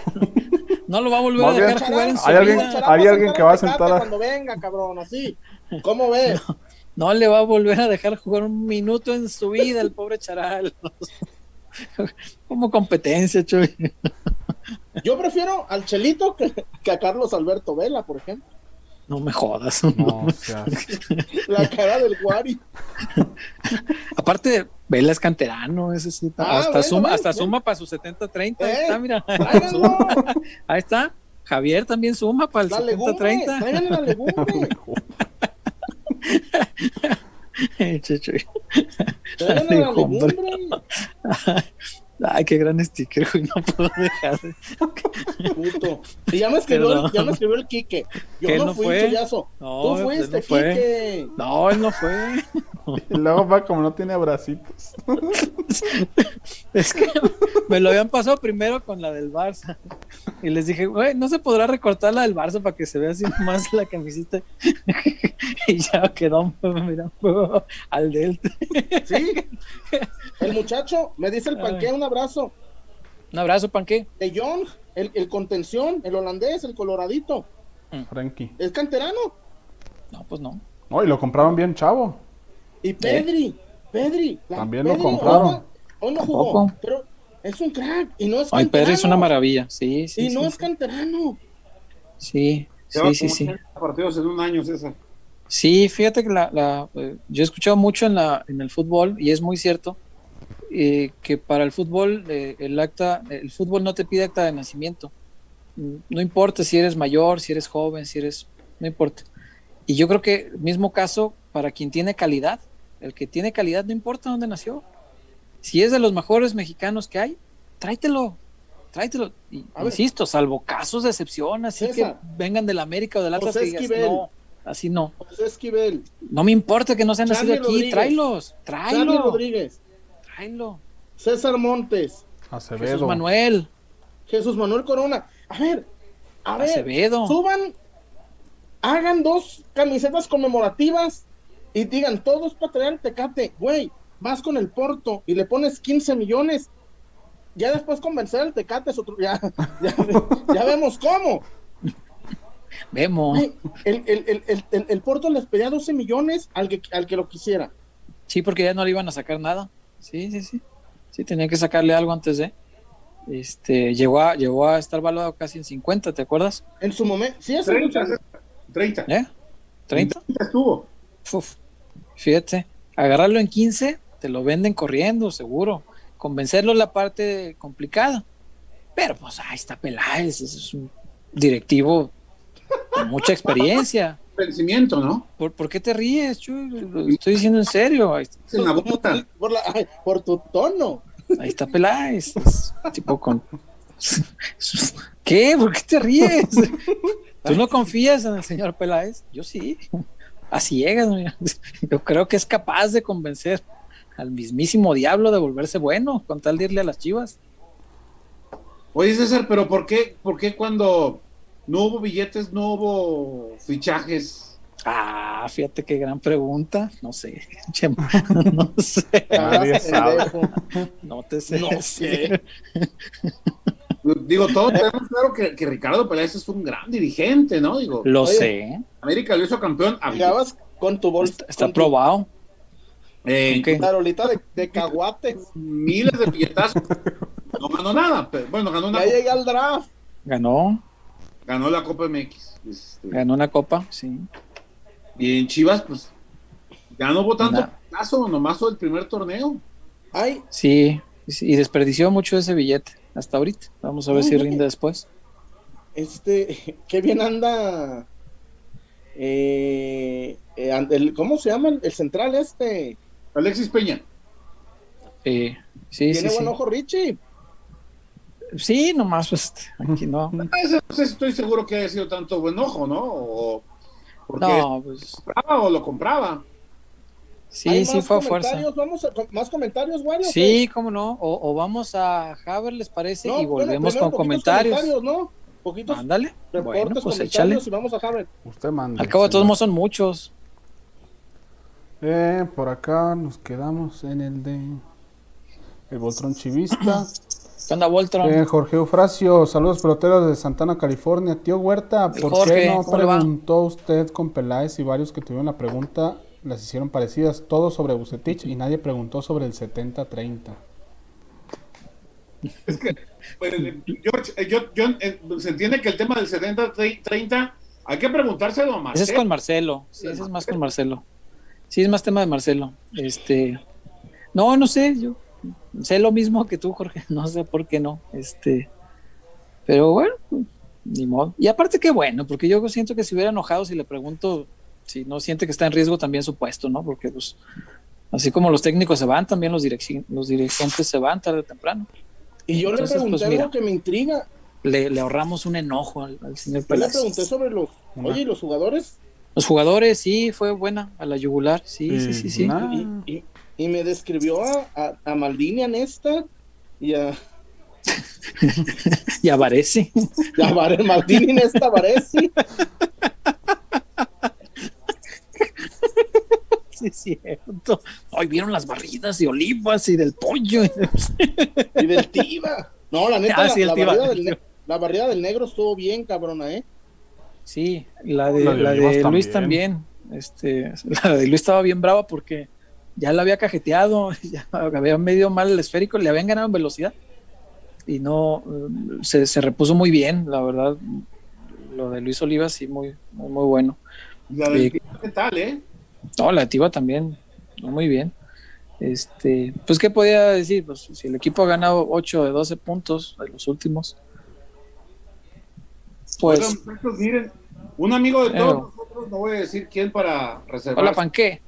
No lo va a volver Más a dejar jugar en su Hay alguien- vida. Hay alguien que va a sentar a- Cuando venga, cabrón, así. ¿Cómo ves? No le va a volver a dejar jugar un minuto en su vida el pobre Charal. Como competencia, Chuy. Yo prefiero al Chelito que, que a Carlos Alberto Vela, por ejemplo. No me jodas. No, o sea, La cara del Guari. Aparte, Vela es canterano, ese sí. Ah, hasta bueno, suma, bueno, hasta bueno. suma para sus 70-30. Ahí Eh, está, mira. Ahí está. Javier también suma para el La legumbre. 70-30. Tráiganle la legumbre. La legumbre. Ay, qué gran sticker, güey. No puedo dejar de. Puto. Y ya me escribió, el, ya me escribió el Quique. Yo no, no fui, fue. chullazo. No, Tú pues, fuiste, no fue. Quique. No, él no fue. y luego va como no tiene abracitos. Es que me lo habían pasado primero con la del Barça. Y les dije, güey, no se podrá recortar la del Barça para que se vea así más la camiseta. Y ya quedó mirando al del. Sí. El muchacho me dice el panque, un abrazo. Un abrazo, panque. De John, el, el contención, el holandés, el coloradito. Frankie. Es canterano. No, pues no. No, y lo compraron bien, chavo. Y Pedri, Pedri. la- También lo Pedri, compraron. Hoy, no- hoy no jugó, Tampoco. pero es un crack y no es Ay, canterano. Pedro es una maravilla. Sí, sí. y no sí, es canterano. Sí, Lleva sí, sí, como sí. 80 partidos en un año, César. Sí, fíjate que la, la, eh, yo he escuchado mucho en, la, en el fútbol y es muy cierto eh, que para el fútbol eh, el acta, el fútbol no te pide acta de nacimiento. No importa si eres mayor, si eres joven, si eres, no importa. Y yo creo que mismo caso para quien tiene calidad, el que tiene calidad no importa dónde nació. Si es de los mejores mexicanos que hay, tráetelo, tráetelo. Y, insisto, salvo casos de excepción, así César. que vengan del América o del Atlas José que digas, Esquivel. no, así no. José Esquivel, No me importa que no se han nacido aquí, Rodríguez. tráelos, tráelo, Rodríguez, tráelo. César Montes, Acevedo. Jesús Manuel, Jesús Manuel Corona. A ver, a ver, Acevedo. suban, hagan dos camisetas conmemorativas y digan, todos para traer el tecate. Güey, vas con el Porto y le pones 15 millones. Ya después convencer al tecate es otro. Ya, ya, ya vemos cómo. Vemos. Güey, el, el, el, el, el- el Porto les pedía 12 millones al que, al que lo quisiera. Sí, porque ya no le iban a sacar nada. Sí, sí, sí. Sí, tenía que sacarle algo antes de. Este, llegó a, llegó a estar valuado casi en 50, ¿te acuerdas? En su momento, sí, hace 30, mucho. 30. ¿Eh? ¿30? 30 estuvo. Uf, fíjate, agarrarlo en 15, te lo venden corriendo, seguro. Convencerlo es la parte complicada. Pero pues ahí está Peláez, es un directivo con mucha experiencia. Vencimiento, ¿no? ¿Por, por qué te ríes, Chuy? Lo estoy diciendo en serio. En la ¿Cómo boca. te- Por, la- ay, por tu tono. ahí está Peláez. es tipo con. ¿Qué? ¿Por qué te ríes? ¿Tú no confías en el señor Peláez? Yo sí. A ciegas, mira. Yo creo que es capaz de convencer al mismísimo diablo de volverse bueno con tal de irle a las chivas. Oye, César, pero ¿por qué, ¿por qué cuando no hubo billetes, no hubo fichajes? Ah, fíjate qué gran pregunta. No sé, Chema, no sé, Nadie Ah, sabe. pendejo. no te sé. No decir. Digo, todos tenemos claro que, que Ricardo Peláez es un gran dirigente, ¿no? Digo, Lo Oye. sé, América lo hizo campeón. Llegabas con tu bolsa. está, está con tu probado. eh, Ok. tarolita de, de caguates. miles de billetazos. No ganó nada, pero bueno, ganó una Ya llegué al draft. Ganó, ganó la Copa MX. Este, ganó una copa, sí. y en Chivas, pues, ya no hubo tanto Nah. caso, nomás el primer torneo. Ay, sí, y desperdició mucho ese billete hasta ahorita. Vamos a ver si rinde después. este, qué bien anda. Eh, eh, el- ¿Cómo se llama? El central este. Alexis Peña. Sí, sí, Tiene sí. buen Sí, ojo Richie. Sí, nomás pues, aquí no. Ese, no sé si estoy seguro que haya sido tanto buen ojo, ¿no? O, porque No, pues compraba o lo compraba. Sí, Hay sí más fue a fuerza. comentarios, Vamos a, con- más comentarios, bueno. Sí, cómo no. O, o vamos a Haber, ¿les parece? y volvemos con comentarios. ¿no? Poquitos Ándale. reportes, Bueno, pues comentarios échale. y vamos a. Usted manda. Al cabo de todos modos son muchos. Eh, por acá nos quedamos en el de. El Voltron Chivista. ¿Qué onda, Voltron? Eh, Jorge Eufrasio, saludos peloteros de Santana, California. Tío Huerta, ¿por Jorge, qué no preguntó usted con Peláez y varios que tuvieron la pregunta las hicieron parecidas? Todo sobre Bucetich y nadie preguntó sobre el 70-30. Pues, George, eh, yo, yo, eh, se entiende que el tema del 70-30 hay que preguntárselo a Ese Marcelo. es con Marcelo. Sí, ese es más con Marcelo. Sí, es más tema de Marcelo. Este. No, no sé, yo sé lo mismo que tú, Jorge. No sé por qué no. Este. Pero bueno, ni modo. Y aparte, qué bueno, porque yo siento que si hubiera enojado, si le pregunto si no siente que está en riesgo también su puesto, ¿no? Porque, pues, así como los técnicos se van, también los, los dirigentes se van tarde o temprano. Y yo Entonces, le pregunté pues, mira. algo que me intriga. Le, le ahorramos un enojo al, al señor Yo le pregunté sobre los. Oye, ¿y los jugadores? Los jugadores, sí, fue buena a la yugular, sí, sí, sí, sí. Nah. Y, y- y me describió a, a, a Maldini a Nesta y a, Y a Varese. y a Maldini Nesta Varesi. Sí, es cierto. Hoy vieron las barridas de olivas y del pollo. y del Tiva. No, la neta, Ah, la, sí, la barrida del ne- la barrida del negro estuvo bien, cabrona, ¿eh? Sí, la de, La de la de Olivas Luis también. Este, la de Luis estaba bien brava porque ya la había cajeteado, ya había medio mal el esférico, le habían ganado en velocidad y no eh, se, se repuso muy bien, la verdad. Lo de Luis Olivas sí, muy, muy, muy bueno. La del- Sí. ¿Qué tal, eh? No, la Tiva también, muy bien. Este, pues, ¿qué podía decir? Pues, si el equipo ha ganado 8 de 12 puntos de los últimos, pues, Oigan, muchachos, miren, un amigo de Pero- todos nosotros, no voy a decir quién para reservar. hola Panqué,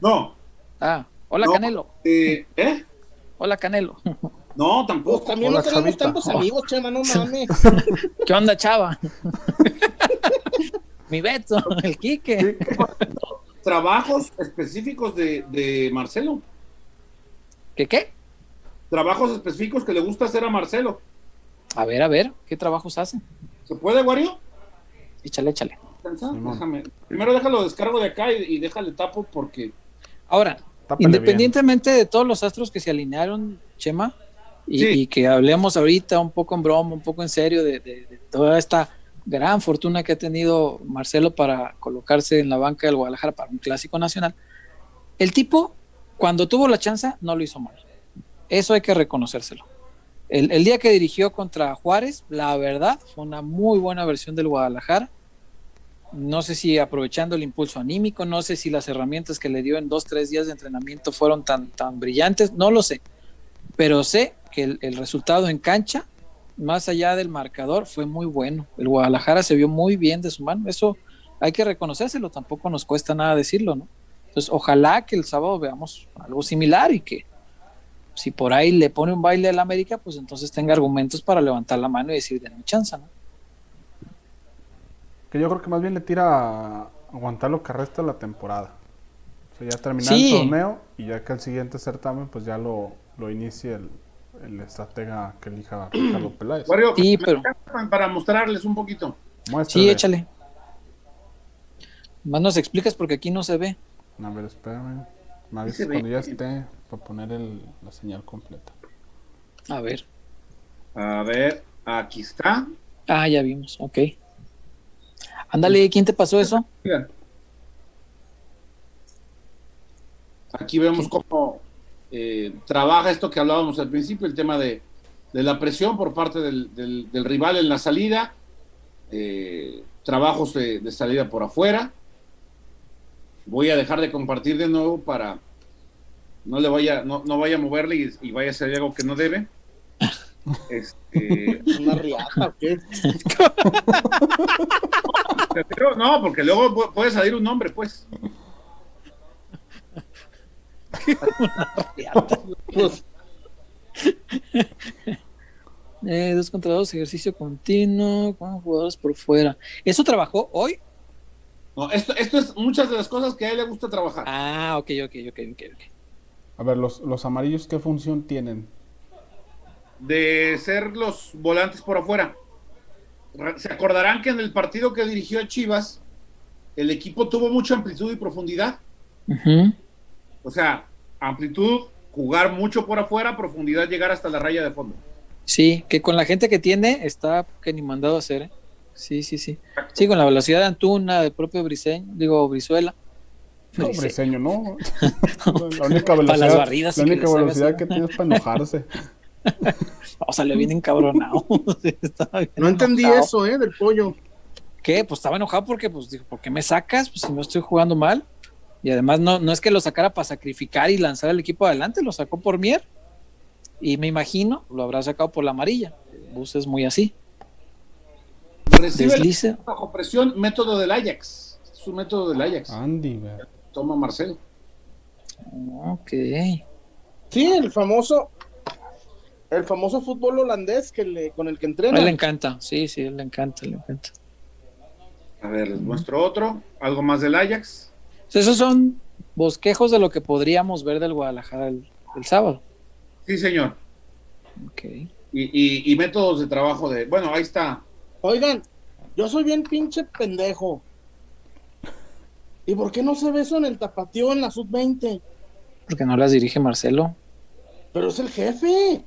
No, ah, hola No. Canelo, eh, ¿eh? hola Canelo, No, Pues tampoco. también Hola, no tenemos Chavita. tantos amigos, Chema, no mames. ¿qué onda chava? Mi Beto, el Quique, Trabajos específicos de, de Marcelo. ¿qué qué? Trabajos específicos que le gusta hacer a Marcelo. A ver, a ver, ¿qué trabajos hacen? ¿Se puede, Wario? Échale, échale. Déjame. Primero déjalo descargo de acá y, y déjale tapo porque Ahora, Independientemente de todos los astros que se alinearon, Chema, y, Sí. y que hablemos ahorita un poco en broma, un poco en serio de, de- de toda esta gran fortuna que ha tenido Marcelo para colocarse en la banca del Guadalajara para un clásico nacional, el tipo, cuando tuvo la chance, no lo hizo mal. Eso hay que reconocérselo. El, día que dirigió contra Juárez, la verdad, fue una muy buena versión del Guadalajara. No sé si aprovechando el impulso anímico, no sé si las herramientas que le dio en dos, tres días de entrenamiento fueron tan, tan brillantes, no lo sé. Pero sé que el resultado en cancha, más allá del marcador, fue muy bueno. El Guadalajara se vio muy bien de su mano. Eso hay que reconocérselo, tampoco nos cuesta nada decirlo, ¿no? Entonces, ojalá que el sábado veamos algo similar y que si por ahí le pone un baile al América, pues entonces tenga argumentos para levantar la mano y decir, denme chance, ¿no? Que yo creo que más bien le tira a aguantar lo que resta de la temporada. O sea, ya terminar Sí. el torneo y ya que el siguiente certamen, pues ya lo, lo inicie el, el estratega que elija Ricardo Peláez. Wario, Sí, pero- para mostrarles un poquito. Muéstrale. Sí, échale. Más nos explicas porque aquí no se ve. A ver, espérame. Me Sí avisas se ve. cuando ya esté para poner el- la señal completa. A ver. A ver, aquí está. Ah, ya vimos, ok. Ándale, ¿quién te pasó eso? Mira. Aquí vemos cómo eh, trabaja esto que hablábamos al principio, el tema de, de la presión por parte del, del- del rival en la salida, eh, trabajos de, de salida por afuera. Voy a dejar de compartir de nuevo para no le vaya, no, no vaya a moverle y, y vaya a hacer algo que no debe. Este, Una riata, no, porque luego pu- puede salir un nombre, pues. Eh, dos contra dos, ejercicio continuo, con jugadores por fuera. ¿Eso trabajó hoy? No, esto, esto es muchas de las cosas que a él le gusta trabajar. Ah, ok, ok, ok, ok. ok. A ver, los, los amarillos, ¿qué función tienen? de ser los volantes por afuera. Se acordarán que en el partido que dirigió a Chivas, el equipo tuvo mucha amplitud y profundidad. Ujú. O sea, amplitud, jugar mucho por afuera, profundidad, llegar hasta la raya de fondo. Sí, que con la gente que tiene está que ni mandado a hacer, ¿eh? Sí, sí, sí. Sí, con la velocidad de Antuna, del propio Briseño, digo, Brizuela. No, Briseño. No. la única Para las velocidad, barridas la que única haga velocidad que tiene es para enojarse. O sea, le viene encabronado. No entendí enojado. eso, ¿eh? Del pollo. ¿Qué? Pues estaba enojado porque, pues, dijo, ¿por qué me sacas? Pues si no estoy jugando mal. Y además no, no es que lo sacara para sacrificar y lanzar al equipo adelante, lo sacó por Mier. Y me imagino, lo habrá sacado por la amarilla. Bus es muy así. Recibe el Deslice. bajo presión, método del Ajax. Es un método del Ajax. Andy. Toma Marcelo. Ok. Sí, el famoso, el famoso fútbol holandés que le, con el que A entrena. él le encanta. Sí, sí, a él le encanta, le encanta. A ver, les muestro otro. Algo más del Ajax. Entonces, esos son bosquejos de lo que podríamos ver del Guadalajara el, el sábado. Sí, señor. Ok. Y, y- y métodos de trabajo de. Bueno, ahí está. Oigan, yo soy bien pinche pendejo. ¿Y por qué no se ve eso en el tapatío en la sub-20? Porque no las dirige Marcelo. Pero es el jefe.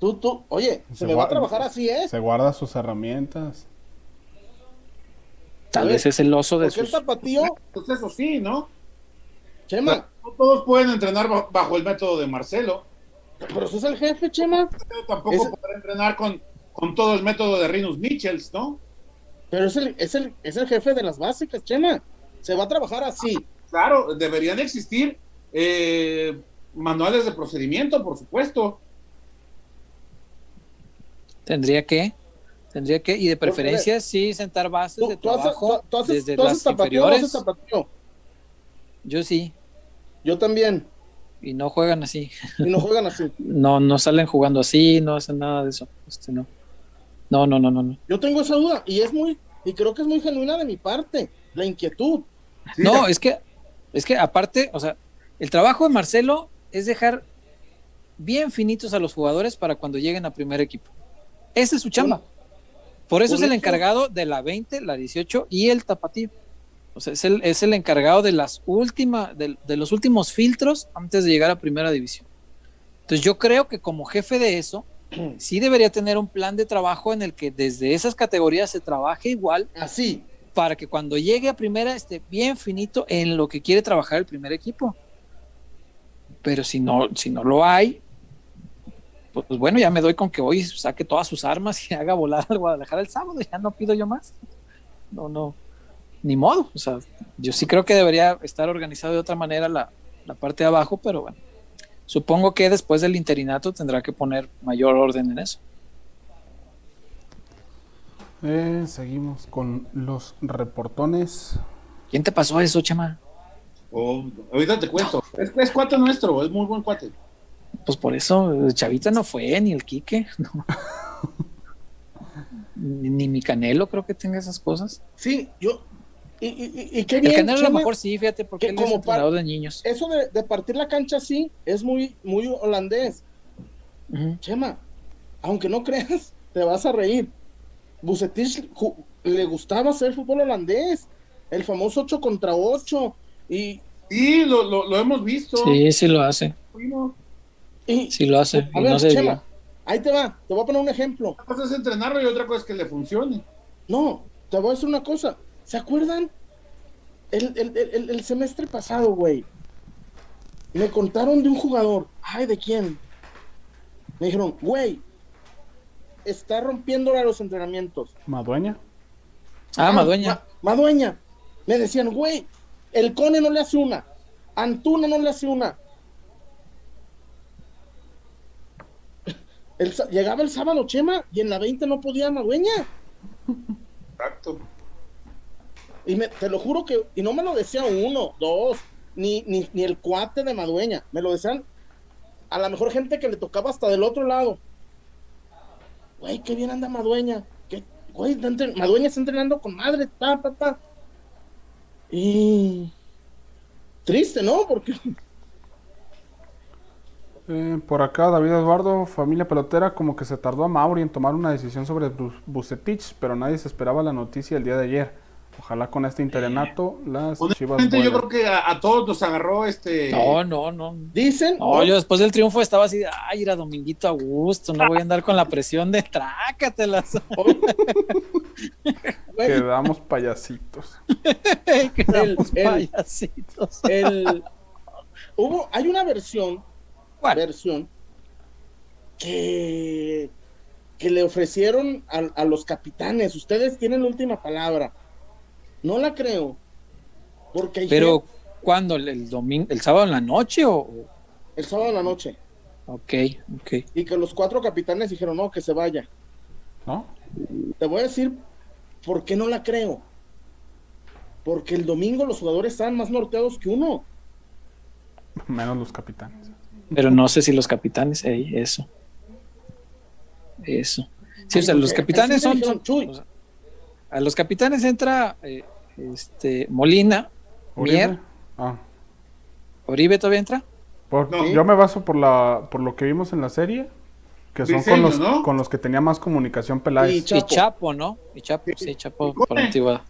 Tú, tú, oye, se, Se me va a trabajar así, ¿eh? Se guarda sus herramientas. Tal ver, vez es el oso de Porque el tapatío, Pues eso sí, ¿no? Chema, No todos pueden entrenar ba- bajo el método de Marcelo. pero ese es el jefe, Chema. Pero tampoco podrá entrenar con, con todo el método de Rinus Michels, ¿no? Pero es el, es el, es el jefe de las básicas, Chema. Se va a trabajar así. Claro, deberían existir eh, manuales de procedimiento, por supuesto. Tendría que. Tendría que. Y de Porque, preferencia, sí, sentar bases Tú, de trabajo tú- haces- desde tú haces las tapatío, inferiores. Yo sí. Yo también. Y no juegan así. Y no juegan así. No, no salen jugando así, no hacen nada de eso. Este, no. No, no, no, no, no. Yo tengo esa duda y es muy, y creo que es muy genuina de mi parte, la inquietud. No, es que, es que aparte, o sea, el trabajo de Marcelo es dejar bien finitos a los jugadores para cuando lleguen a primer equipo. Esa es su chamba. Por eso por es el eso- encargado de la 20, la 18 y el tapatío. O sea, es el, es el encargado de las últimas, de, de los últimos filtros antes de llegar a primera división. Entonces yo creo que como jefe de eso, sí debería tener un plan de trabajo en el que desde esas categorías se trabaje igual Así. para que cuando llegue a primera esté bien finito en lo que quiere trabajar el primer equipo. Pero si no, si no lo hay, pues bueno, ya me doy con que hoy saque todas sus armas y haga volar al Guadalajara el sábado, ya no pido yo más. No, no, ni modo. O sea, yo sí creo que debería estar organizado de otra manera la, la parte de abajo, pero bueno, supongo que después del interinato tendrá que poner mayor orden en eso. Eh, seguimos con los reportones. ¿Quién te pasó eso, Chema? Oh, ahorita te cuento. Es, es cuate nuestro, es muy buen cuate. Pues por eso, el Chavita no fue, ni el Quique, no. ni, ni mi Canelo creo que tenga esas cosas. Sí, yo. Y, y, y- y qué El bien. Canelo a lo Chema, mejor sí, fíjate, porque que él es como entrenador par- de niños. Eso de, de partir la cancha así es muy, muy holandés. Chema, aunque no creas, te vas a reír. Bucetich le gustaba hacer fútbol holandés, el famoso 8 contra 8. Y, Sí, lo, lo, lo hemos visto. Sí, sí lo hace, y sí lo hace. a y ver, no se Chema, ahí te va, te voy a poner un ejemplo. Una cosa es entrenarlo y otra cosa es que le funcione. No, te voy a decir una cosa. ¿Se acuerdan? El, el- el- el- semestre pasado, güey. Me contaron de un jugador. Ay, ¿de quién? Me dijeron, güey, está rompiéndole a los entrenamientos. Madueña. Ah, Madueña. Ma- Madueña. Me decían, güey, el Cone no le hace una. Antuna no le hace una. El llegaba el sábado, Chema, y en la 20 no podía Madueña. Exacto. Y me- te lo juro que, y no me lo decía uno, dos, ni, ni, ni el cuate de Madueña, me lo decían a la mejor gente que le tocaba hasta del otro lado. Güey, qué bien anda Madueña. ¿Qué, güey, está Madueña está entrenando con madre, ta, ta, ta. Y triste, ¿no? Porque Eh, por acá, David Eduardo, familia pelotera, como que se tardó a Mauri en tomar una decisión sobre Bu- Bucetich, pero nadie se esperaba la noticia el día de ayer. Ojalá con este interinato las chivas yo creo que a, a todos nos agarró este. No, no, no. dicen, No, yo después del triunfo estaba así, ay, era Dominguito a gusto, no voy a andar con la presión de trácatelas. Quedamos payasitos. Quedamos el- payasitos. el, hubo, hay una versión ¿Cuál? versión que, que le ofrecieron a, a los capitanes. Ustedes tienen la última palabra. No la creo. Porque Pero, ¿cuándo? ¿El, domingo, el sábado en la noche o...? el sábado en la noche. Ok, ok. Y que los cuatro capitanes dijeron, no, que se vaya. ¿No? Te voy a decir por qué no la creo. Porque el domingo los jugadores estaban más norteados que uno. Menos los capitanes. Pero no sé si los capitanes, ey, eso. Eso. Sí, o sea, los capitanes son... o sea, a los capitanes entra eh, este Molina, Oribe. Mier, Ah. Oribe todavía entra. Por- No. Yo me baso por la por lo que vimos en la serie, que son con los, ¿no? con los que tenía más comunicación Peláez. Y Y Chapo. ¿no? Y Chapo, sí, Chapo por antigüedad.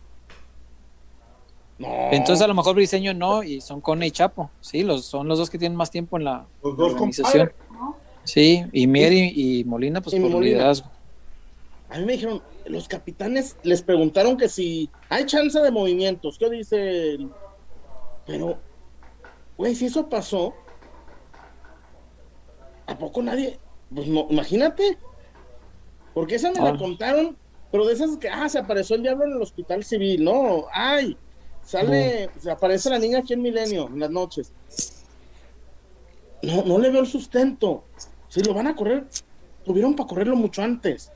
No. Entonces a lo mejor Briseño no, y son Cone y Chapo. Sí, los, son los dos que tienen más tiempo en la Los dos organización. Sí, y Mier y, y Molina, pues Y por Molina. liderazgo. A mí me dijeron, los capitanes les preguntaron que si hay chance de movimientos. ¿Qué dice? el- Pero, güey, si eso pasó, ¿a poco nadie? Pues no, imagínate. Porque esa me Ah. la contaron, pero de esas que, ah, se apareció el diablo en el hospital civil, no, ay, sale, se aparece la niña aquí en Milenio en las noches. No, no le veo el sustento. Si lo van a correr, tuvieron para correrlo mucho antes.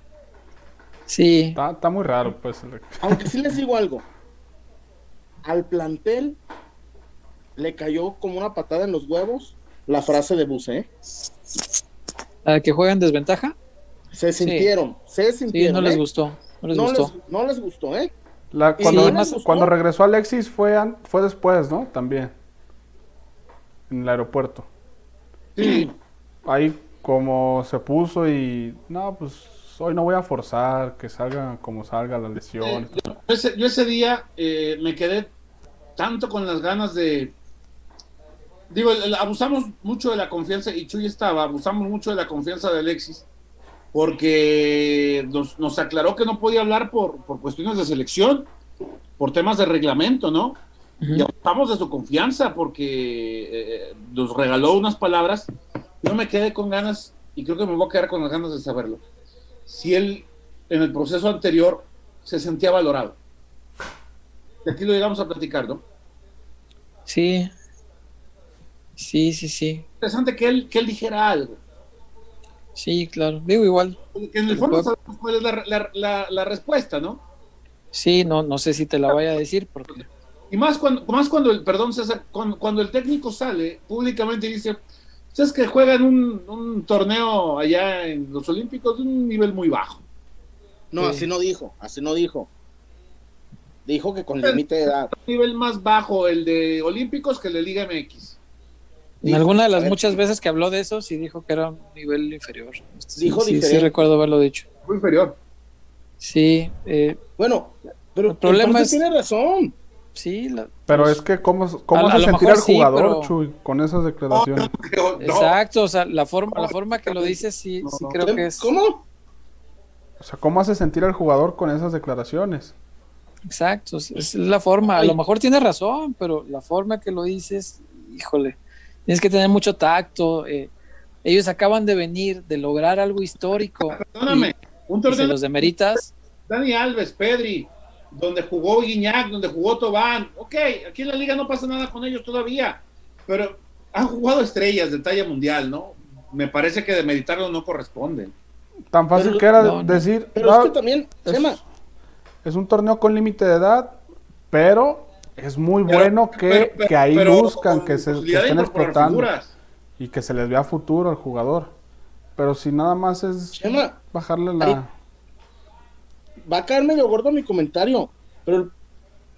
Sí, Está, está muy raro, pues. Aunque sí les digo algo. Al plantel le cayó como una patada en los huevos la frase de Buse. ¿eh? ¿A que juegan desventaja? Se sintieron, se Sí, sintieron. no les ¿eh? gustó. No les no, gustó. les, no les gustó, ¿eh? La- cuando, sí, cuando regresó Alexis fue, fue después, ¿no? También. En el aeropuerto. Sí, Ahí como se puso y... No, pues hoy no voy a forzar, que salga como salga la lesión. Eh, yo, ese, yo ese día eh, me quedé tanto con las ganas de. Digo, el- el- abusamos mucho de la confianza, y Chuy estaba, abusamos mucho de la confianza de Alexis, porque nos, nos aclaró que no podía hablar por, por cuestiones de selección, por temas de reglamento, ¿no? Y abusamos de su confianza porque eh, nos regaló unas palabras. Yo me quedé con ganas y creo que me voy a quedar con las ganas de saberlo, si él en el proceso anterior se sentía valorado. Y aquí lo llegamos a platicar, ¿no? Sí. Sí, sí, sí. Interesante que él, que él dijera algo. Sí, claro. Digo igual. Porque en el fondo sabemos cuál es la, la- la- la respuesta, ¿no? Sí, no, no sé si te la vaya a decir porque Y más cuando, más cuando el, perdón César, cuando, cuando el técnico sale públicamente y dice, ustedes que juegan un, un torneo allá en los Olímpicos de un nivel muy bajo. No, Sí. así no dijo, así no dijo. Dijo que con límite de edad. Un nivel más bajo el de Olímpicos que el de Liga MX. En Dijo, alguna de las ver, muchas veces que habló de eso, sí dijo que era un nivel inferior. Sí, Dijo sí, sí, diferente. recuerdo haberlo dicho. Muy inferior. Sí, eh, Bueno, pero El problema es- tiene razón. sí, la- Pero pues, es que, ¿cómo, cómo A- a hace sentir al sí, jugador, pero- Chuy, con esas declaraciones? No. Exacto, o sea, la forma, la forma que lo dice sí, No, sí no. creo que es. ¿Cómo? O sea, ¿cómo hace sentir al jugador con esas declaraciones? Exacto, es, es la forma. A lo mejor tiene razón, pero la forma que lo dices, híjole, tienes que tener mucho tacto. eh, ellos acaban de venir, de lograr algo histórico. Perdóname, un y torneo los demeritas. Dani Alves, Pedri, donde jugó Guiñac, donde jugó Tobán. Ok, aquí en la liga no pasa nada con ellos todavía, pero han jugado estrellas de talla mundial, ¿no? Me parece que demeritarlo no corresponde. Tan fácil Pero- que era no, no. decir, Pero "Ah, es que también, es, es un torneo con límite de edad, pero es muy Pero- bueno que, pero- pero- que ahí buscan, que, se, que estén explotando figuras. y que se les vea futuro al jugador. Pero si nada más es Chema, bajarle la... Ahí- va a caer medio gordo mi comentario, pero el,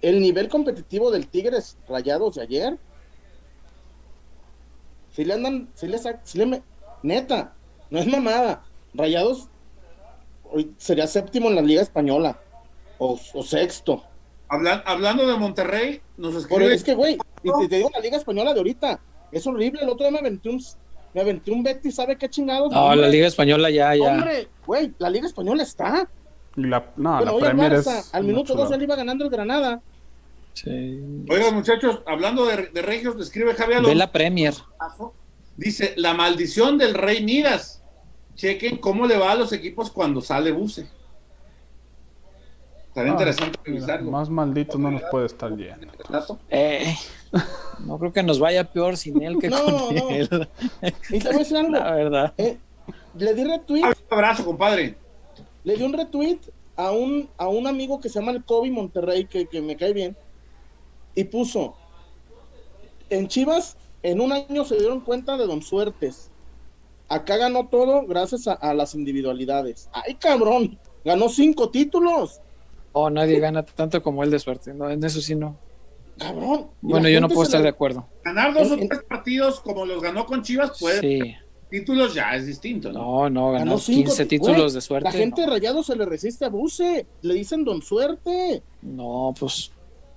el nivel competitivo del Tigres Rayados de ayer, si le andan, si le, si le me- neta, no es mamada, Rayados hoy sería séptimo en la Liga Española, o, o sexto. Hablan- hablando de Monterrey, nos escribe es que, güey, y te, te digo la Liga Española de ahorita, es horrible, el otro día me aventé un, me aventé un Betis, ¿sabe qué chingados? No, Hombre, la Liga Española ya, ya. Hombre, güey, la Liga Española está. la no, Bueno, la Premier Barça, es al minuto dos chulada. él iba ganando el Granada. Sí. Oigan, muchachos, hablando de, de Regios, le escribe Javier Ve Alonso. la Premier. Dice, la maldición del Rey Midas. Chequen cómo le va a los equipos cuando sale Buse. Estaría Ah, interesante revisarlo. más maldito no nos puede estar yendo. Eh, no creo que nos vaya peor sin él que No, con no. él. Y te voy a decir algo. La verdad. eh, le di retweet, Un abrazo, compadre. le di un retweet a un, a un amigo que se llama el Kobe Monterrey, que, que me cae bien, y puso, en Chivas, en un año se dieron cuenta de Don Suertes. Acá ganó todo gracias a, a las individualidades. ¡Ay, cabrón! Ganó cinco títulos. Oh, nadie gana tanto como él de suerte. No, en eso sí no. Cabrón. Bueno, yo no puedo estar le- de acuerdo. Ganar dos o En- en- tres partidos como los ganó con Chivas, pues Sí. títulos ya es distinto, ¿no? No, no, ganó Ganó cinco 15 ti- títulos güey, de suerte. La gente de Rayado se le resiste a Buse. Le dicen Don Suerte. No, pues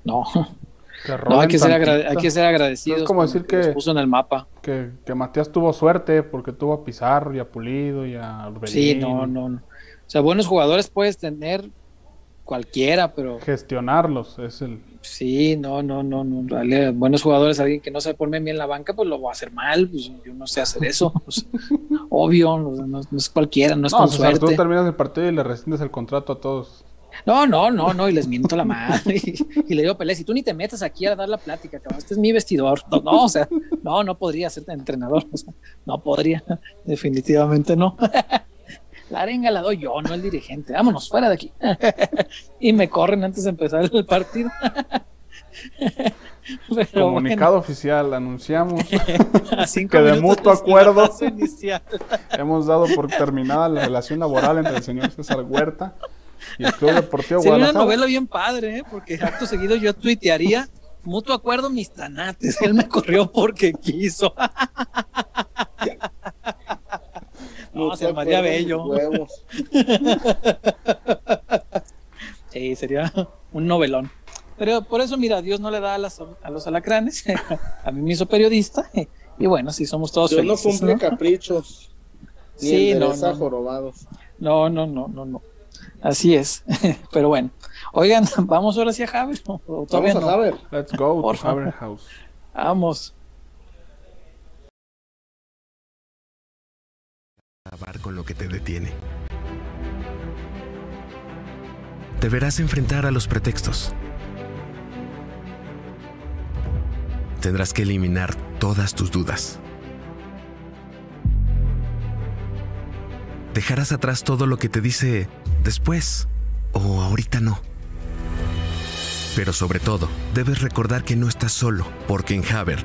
no. No, hay que ser, hay que ser agradecidos. Es como decir que que- puso en el mapa. Que, que Matías tuvo suerte porque tuvo a Pizarro y a Pulido y a Orbelín. Sí, no, no, no. O sea, buenos jugadores puedes tener cualquiera, pero Gestionarlos es el... sí, no, no, no, no. Dale, buenos jugadores, alguien que no sabe ponerme bien en la banca, pues lo va a hacer mal. Pues yo no sé hacer eso. pues, obvio, o no, no es cualquiera, no es No, con tú suerte. terminas el partido y le rescindes el contrato a todos. No, no, no, no, y les miento la madre. Y, y le digo, Pelé, si tú ni te metes aquí a dar la plática, cabrón, este es mi vestidor. No, no, o sea, no, no podría ser entrenador. o sea, no podría, definitivamente no. La arenga la doy yo, no el dirigente. Vámonos, fuera de aquí. Y me corren antes de empezar el partido. Pero Comunicado oficial, anunciamos, que de mutuo acuerdo. hemos dado por terminada la relación laboral entre el señor César Huerta y el Club Deportivo Sería una Guadalajara. novela bien padre, ¿eh? porque acto seguido yo tuitearía mutuo acuerdo mis tanates. Él me corrió porque quiso. No, se llamaría bello. Huevos. Sí, sería un novelón. Pero por eso, mira, Dios no le da a, las- a los alacranes. a mí me hizo periodista. Y bueno, sí, somos todos Dios no felices. cumple ¿no? caprichos. Ni Sí, no, no, no. jorobados. No, no, no, no, no. Así es. Pero bueno. Oigan, vamos ahora sí a Javier. ¿O Vamos a no? Let's go Por to. Haber House. Vamos. Con lo que te detiene. Deberás enfrentar a los pretextos. Tendrás que eliminar todas tus dudas. Dejarás atrás todo lo que te dice después o ahorita no. Pero sobre todo, debes recordar que no estás solo, porque en Haber,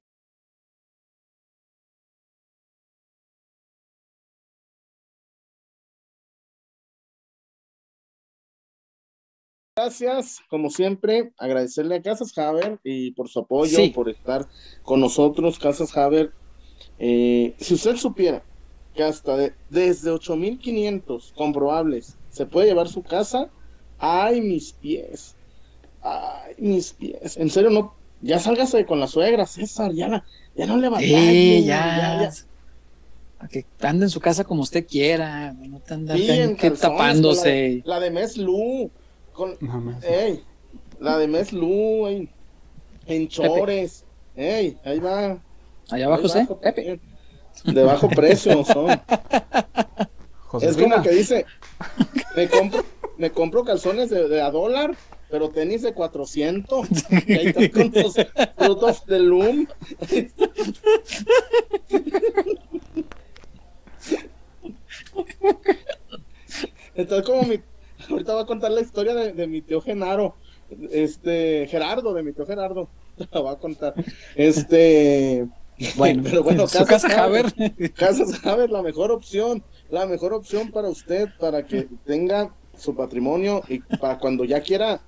Gracias, como siempre, agradecerle a Casas Haber y por su apoyo, Sí. por estar con nosotros, Casas Haber. Eh, si usted supiera que hasta de- desde 8.500 comprobables se puede llevar su casa, ay, mis pies, ay, mis pies. En serio, no, ya sálgase con la suegra, César, ya, la- ya no le batalle, Sí, ya, ya. ya. A Que ande en su casa como usted quiera, no te anda Sí, tapándose. La de, la de Mes Lu, con, No ey, la de Mes Lu, ey, en chores, ey, ahí va. Allá abajo, también. De bajo precio son. Es como que dice, me compro, me compro calzones de, de a dólar, pero tenis de 400. Y ahí están con los frutos de Loom. Entonces, como mi, ahorita voy a contar la historia de, de mi tío Genaro, este, Gerardo, de mi tío Gerardo, la voy a contar. Este, Bueno, pero bueno, su casa Haber. Casas Haber, la mejor opción, la mejor opción para usted, para que tenga su patrimonio y para cuando ya quiera,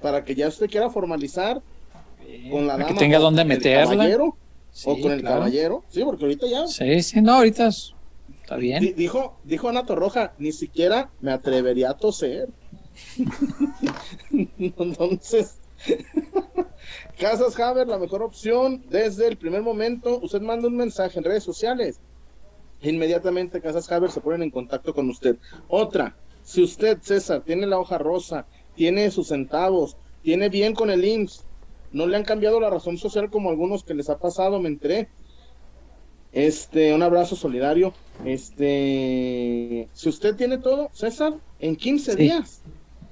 para que ya usted quiera formalizar con la dama que tenga dónde con el meterla. caballero, Sí, o con el claro. caballero, sí, porque ahorita ya Sí, sí, no, ahorita es- dijo, dijo Ana Torroja, ni siquiera me atrevería a toser. Entonces, Casas Haber, la mejor opción desde el primer momento. Usted manda un mensaje en redes sociales. Inmediatamente Casas Haber se ponen en contacto con usted. Otra, si usted, César, tiene la hoja rosa, tiene sus centavos, tiene bien con el IMSS, no le han cambiado la razón social como algunos que les ha pasado, me enteré. Este, un abrazo solidario. Este, si usted tiene todo, César, en 15 Sí. días,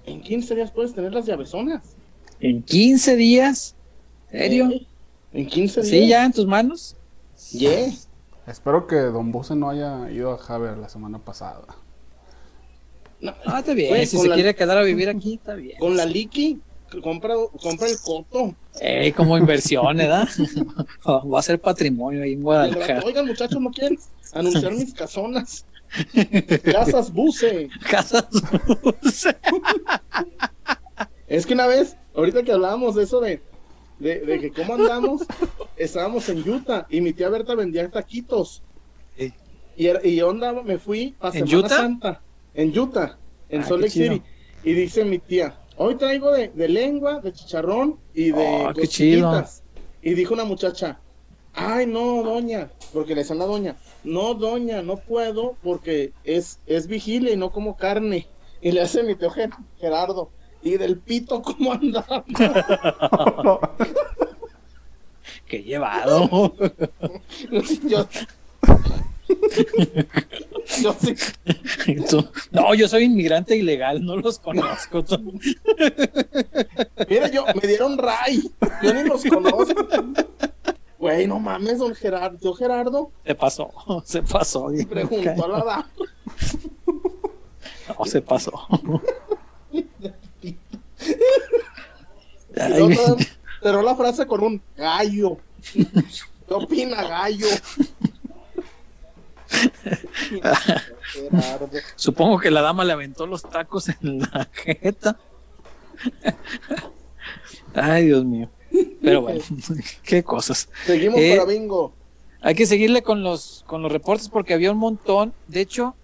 en 15 días puedes tener las llavezonas. En 15 días. ¿Serio? Eh, En 15 días. Sí, ya en tus manos. Yeah. espero que Don Buse no haya ido a Haber la semana pasada. No, Ah, está bien. Güey, si se la- quiere quedar a vivir aquí, está bien. con la Liki, compra, compra el coto. Eh, como inversión, ¿verdad? Va a ser patrimonio ahí en Guadalajara. Oigan, muchachos, ¿no quieren anunciar mis casonas? Casas Buce. Casas. Es que una vez, ahorita que hablábamos de eso de, de, de que cómo andamos, estábamos en Utah y mi tía Berta vendía taquitos. Sí. Y, era- y yo andaba, me fui a ¿En Semana Utah? Santa, en Utah, en Ah, Salt Lake City. Y dice mi tía, hoy traigo de, de lengua, de chicharrón y de Oh, qué chido. costillitas". Y dijo una muchacha, ay no, doña, porque le decían la doña, no, doña, no puedo porque es, es vigilia y no como carne. Y le hace mi tío Ger- Gerardo, y del pito, ¿cómo andaba? Qué llevado. yo, yo sí, No, yo soy inmigrante ilegal, no los conozco. mira, yo, me dieron ray, yo ni los conozco. Güey, no mames, don Gerardo, Gerardo, Se pasó, se pasó. preguntó a la dama. No, se pasó. Y cerró la frase con un gallo. ¿Qué opina gallo? Supongo que la dama le aventó los tacos en la jeta. Ay, Dios mío. Pero bueno, qué cosas. Seguimos Eh, para bingo. Hay que seguirle con los, con los reportes porque había un montón. De hecho,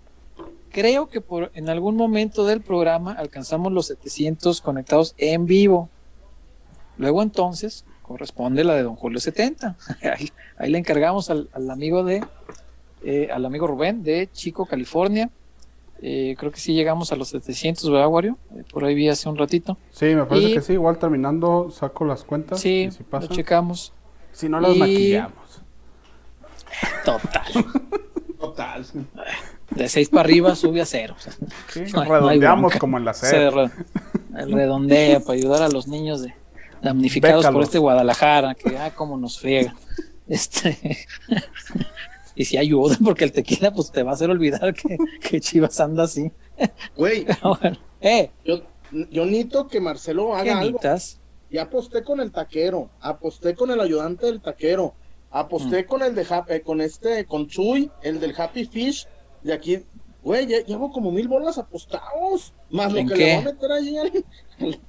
creo que por, en algún momento del programa alcanzamos los 700 conectados en vivo. Luego entonces, corresponde la de Don Julio 70. Ahí, ahí le encargamos al, al amigo de, eh, al amigo Rubén de Chico, California. Eh, creo que sí llegamos a los 700, ¿verdad, Wario? Eh, por ahí vi hace un ratito. Sí, me parece Y- que sí. Igual terminando saco las cuentas. Sí, y si lo checamos. Si no las Y- maquillamos. Total. Total. De 6 para arriba sube a cero. Sí, no hay- no hay redondeamos bronca. como en la Se serie. re- redondea para ayudar a los niños de, damnificados por este Guadalajara, que ah, cómo nos friega. Este y si ayuda, porque el tequila pues te va a hacer olvidar que, que Chivas anda así. Güey, bueno, eh, yo, yo necesito que Marcelo ¿qué haga algo. Ya aposté con el taquero, aposté con el ayudante del taquero, aposté Mm. con el de eh, con este, con Chuy, el del Happy Fish, de aquí, güey, ya llevo como mil bolas apostados, más lo ¿En que qué? le voy a meter ahí al, al-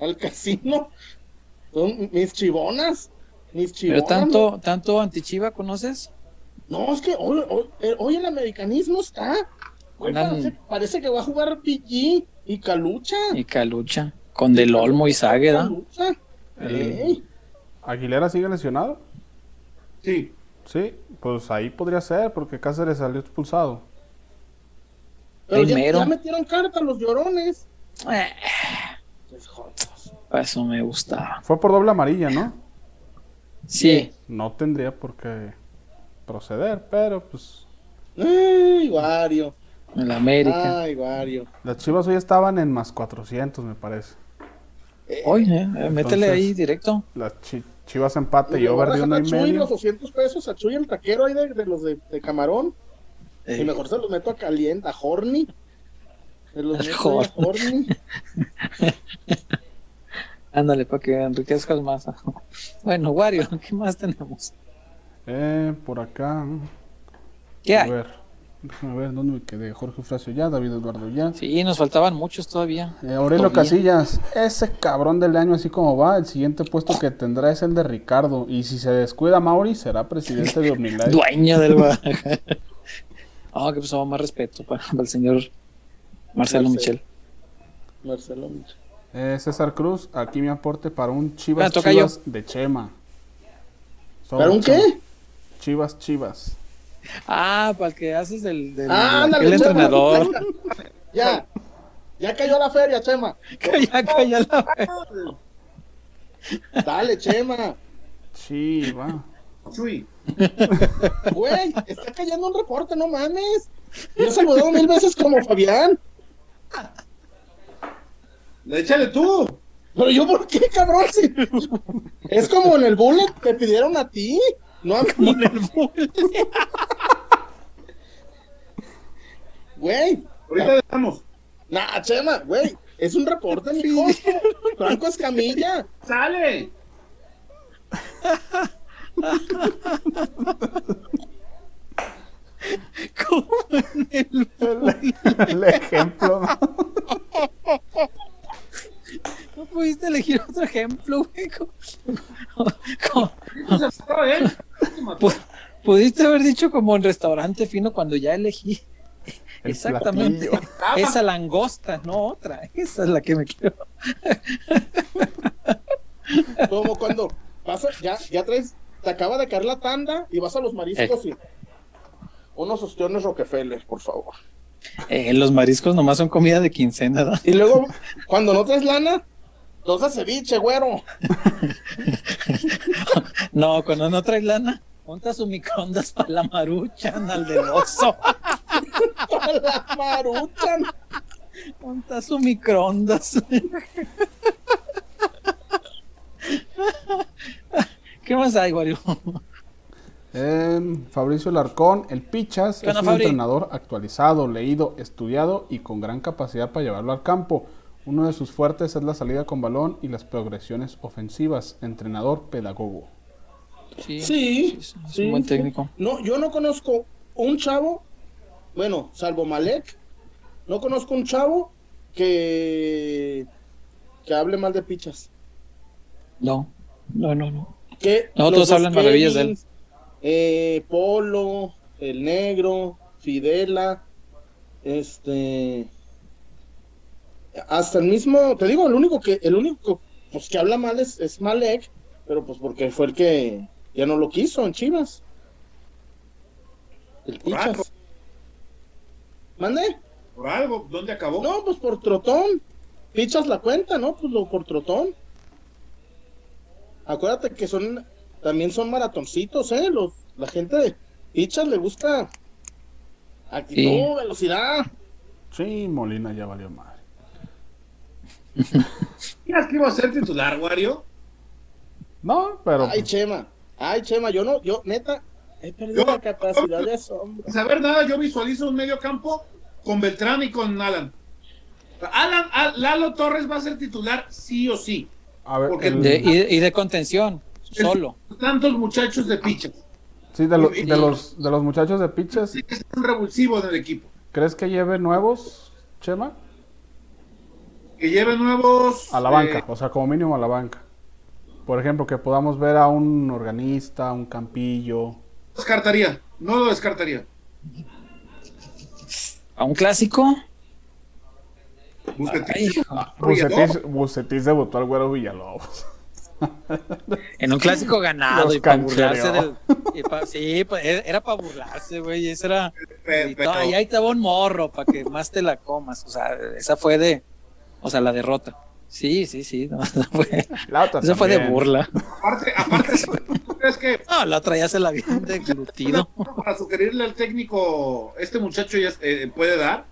al casino. Son mis chivonas, mis chivonas. Pero tanto, tanto antichiva conoces? No, es que hoy, hoy, eh, hoy el americanismo está. Güey, Andan- parece, parece que va a jugar PG y Calucha. Y Calucha, con Del Olmo y Zágueda. Calucha. Ey. ¿Aguilera sigue lesionado? Sí. Sí, pues ahí podría ser, porque Cáceres salió expulsado. Pero ya, Primero. ya metieron carta los llorones. Eh, Pues, eso me gustaba. Fue por doble amarilla, ¿no? Sí, No tendría por qué proceder, pero pues Ay, Wario. en la América. Ay, Wario. las chivas hoy estaban en más 400, me parece. Eh, Oye, eh, métele Entonces- ahí directo. Las chi- chivas empate y a over de uno y medio. los 200 pesos a Chuy el taquero ahí de, de los de, de camarón. Eh, Y mejor se los meto a caliente, a Horny. Se los meto a Horny. Ándale, para que enriquezcas más. Bueno, Wario, ¿qué más tenemos? Eh, por acá. ¿Qué A hay? ver, déjame ver dónde me quedé. Jorge Fracio ya, David Eduardo ya. Sí, nos faltaban muchos todavía. Eh, Aurelio Todavía. Casillas, ese cabrón del año así como va, el siguiente puesto que tendrá es el de Ricardo. Y si se descuida Mauri, será presidente de Omnilife. Dueño del Guadalajara. Ah, que pasó más respeto para, para el señor Marcelo Marcelo. Michel. Marcelo Michel. Eh, César Cruz, aquí mi aporte para un Chivas Chivas de Chema. Sobre ¿Para un Chema. qué? Chivas Chivas. Ah, para el que haces del, del Ah, ándale, Chema. entrenador. Ya. Ya cayó la feria, Chema. Calla, calla la Dale, Chema. Chiva. Chuy. Güey, está cayendo un reporte, no mames. Yo he saludado mil veces como Fabián. Échale tú. Pero yo, ¿por qué, cabrón? Si- Es como en el bullet, te pidieron a ti. No a mí. Güey. Ahorita dejamos. Nah, Chema, güey. Es un reporte, mijo. Franco Escamilla. ¡Sale! ¿Cómo en el- El ejemplo. No pudiste elegir otro ejemplo, güey. ¿Cómo- cómo- Pudiste haber dicho como en restaurante fino cuando ya elegí. El Exactamente. platillo. Esa langosta, no otra. Esa es la que me quiero. Como cuando pasa, ya, ya traes, te acaba de caer la tanda y vas a los mariscos y. Unos ostiones Rockefeller, por favor. Eh, los mariscos nomás son comida de quincena. Y luego, cuando no traes lana, dos de ceviche, güero. No, cuando no traes lana, monta su microondas para la maruchan al del oso. la maruchan. Monta su microondas. ¿Qué más hay, Wario? Eh, Fabricio Larcón, el Pichas ¿Qué es un Fabri? entrenador actualizado, leído, estudiado y con gran capacidad para llevarlo al campo. Uno de sus fuertes es la salida con balón y las progresiones ofensivas. Entrenador pedagogo. Sí, Sí, es sí, un buen sí. técnico. No, yo no conozco un chavo, bueno, salvo Malek, no conozco un chavo que que hable mal de pichas. No, no, no, no. Que No, los todos dos hablan maravillas de él. Eh, Polo, el negro, Fidela, este, hasta el mismo, te digo, el único que, el único pues, que habla mal es, es Malek, Pero pues porque fue el que ya no lo quiso en Chivas. El. Pichas. ¿Mande? Por algo, ¿dónde acabó? No, pues por trotón. Pichas la cuenta, ¿no? Pues lo por trotón. Acuérdate que son, también son maratoncitos, ¿eh? Los, la gente de Pichas le gusta actitud, Sí. velocidad. Sí, Molina ya valió madre. ¿Crees que iba a ser titular, Wario? No, pero Ay, Chema. Ay, Chema, yo no, yo, neta, he perdido Yo- la capacidad de asombro. Saber nada, yo visualizo un medio campo con Beltrán y con Alan. Alan, Lalo Torres va a ser titular sí o sí. a ver, porque el- De- y, de- y de contención, solo. Tantos muchachos de picha. sí, de, lo- de los, de los muchachos de pichas, Sí que es un revulsivo del equipo. ¿crees que lleve nuevos, Chema? Que lleve nuevos. A la eh, banca, o sea, como mínimo a la banca. Por ejemplo, que podamos ver a un organista, un campillo. descartaría. No lo descartaría. A un clásico. Hijo. Bucetis, Bucetis debutó al güero Villalobos. En un clásico ganado Los y para burlarse del. y pa- sí, pa- e- era para burlarse, güey. Ese era. Pe- y pero- y ahí te va un morro para que más te la comas. O sea, esa fue de. O sea, la derrota. Sí, sí, sí. no, esa fue, La otra esa fue de burla. Aparte, aparte, ¿tú crees que No, la otra ya se la habían deglutido. para sugerirle al técnico, este muchacho ya eh, puede dar?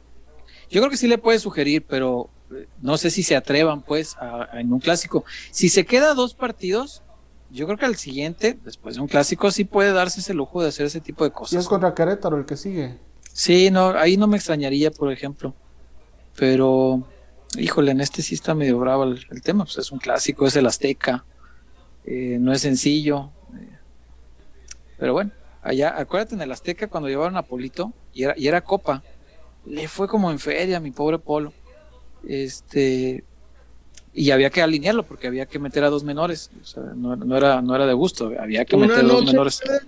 Yo creo que sí le puede sugerir, pero eh, no sé si se atrevan, pues, a- a- en un clásico. Si se queda dos partidos, yo creo que al siguiente, después de un clásico, sí puede darse ese lujo de hacer ese tipo de Y es cosas. contra Querétaro el que sigue. Sí, no, ahí no me extrañaría, por ejemplo. Pero, híjole, en este sí está medio bravo el, el tema. Pues es un clásico, es el Azteca. eh, no es sencillo. eh, pero bueno, allá, acuérdate en el Azteca cuando llevaron a Polito y era, y era Copa. Le fue como en feria, mi pobre Polo. Este. Y había que alinearlo porque había que meter a dos menores. O sea, no, no era, no era de gusto, había que meter dos menores. de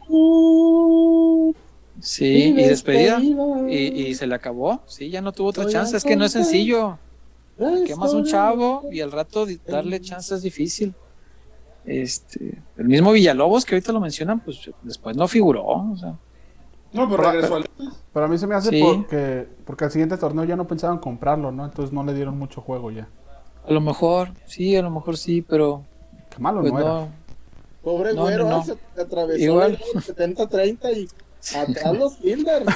Sí, y despedida. despedida. Y, y se le acabó, sí, ya no tuvo otra Voy a chance. Es que no es sencillo. Quemas un chavo y al rato darle chance es difícil. Este, el mismo Villalobos que ahorita lo mencionan, pues después no figuró. O sea, No, pero Pero- regresó al. Pero a mí se me hace Sí. porque, porque al siguiente torneo ya no pensaban comprarlo, ¿no? Entonces no le dieron mucho juego ya. a lo mejor, sí, a lo mejor sí, pero Qué malo pues no era. Pobre No, güero, no, no. se atravesó Igual. el 70-30 y atrás los fielders.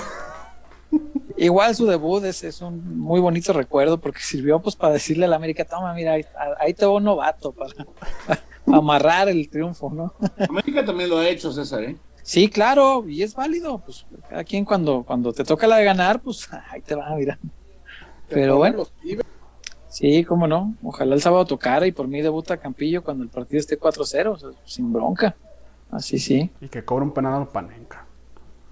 Igual su debut es, es un muy bonito recuerdo porque sirvió pues para decirle a la América, toma, mira, ahí, ahí te va un novato para, para amarrar el triunfo, ¿no? América también lo ha hecho, César, ¿eh? Sí, claro, y es válido, pues cada quien cuando, cuando te toca la de ganar, pues ahí te va, mira. Pero bueno, sí, cómo no, ojalá el sábado tocara y por mí debuta Campillo cuando el partido esté 4-0, o sea, sin bronca. Así sí, Y que cobra un penal al Panenca.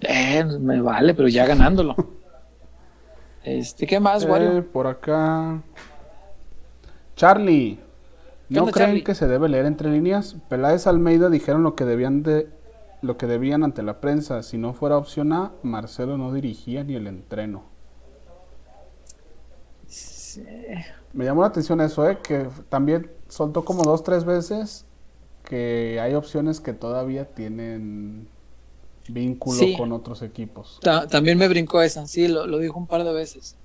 eh, me vale, pero ya ganándolo. Este, ¿qué más, Eh, Wario? por acá. Charlie. ¿Qué ¿No creen Charlie? que se debe leer entre líneas? Peláez Almeida dijeron lo que debían de lo que debían ante la prensa. Si no fuera opción A, Marcelo no dirigía ni el entreno. Me llamó la atención eso, ¿eh? que también soltó como dos, tres veces que hay opciones que todavía tienen vínculo Sí. con otros equipos. Ta- también me brincó esa, sí, lo, lo dijo un par de veces.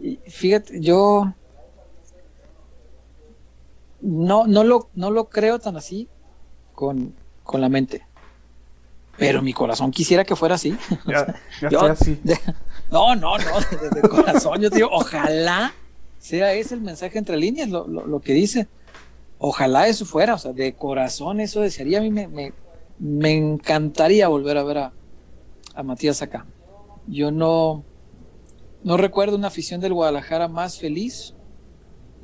Y fíjate, yo no, no, lo, no lo creo tan así con, con la mente. Pero mi corazón quisiera que fuera así. Ya, ya Yo- así. de- no, no, no, de, de corazón. Yo te digo, ojalá sea ese el mensaje entre líneas, lo, lo, lo que dice. Ojalá eso fuera, o sea, de corazón eso desearía. A mí me, me, me encantaría volver a ver a, a Matías acá. Yo no, no recuerdo una afición del Guadalajara más feliz,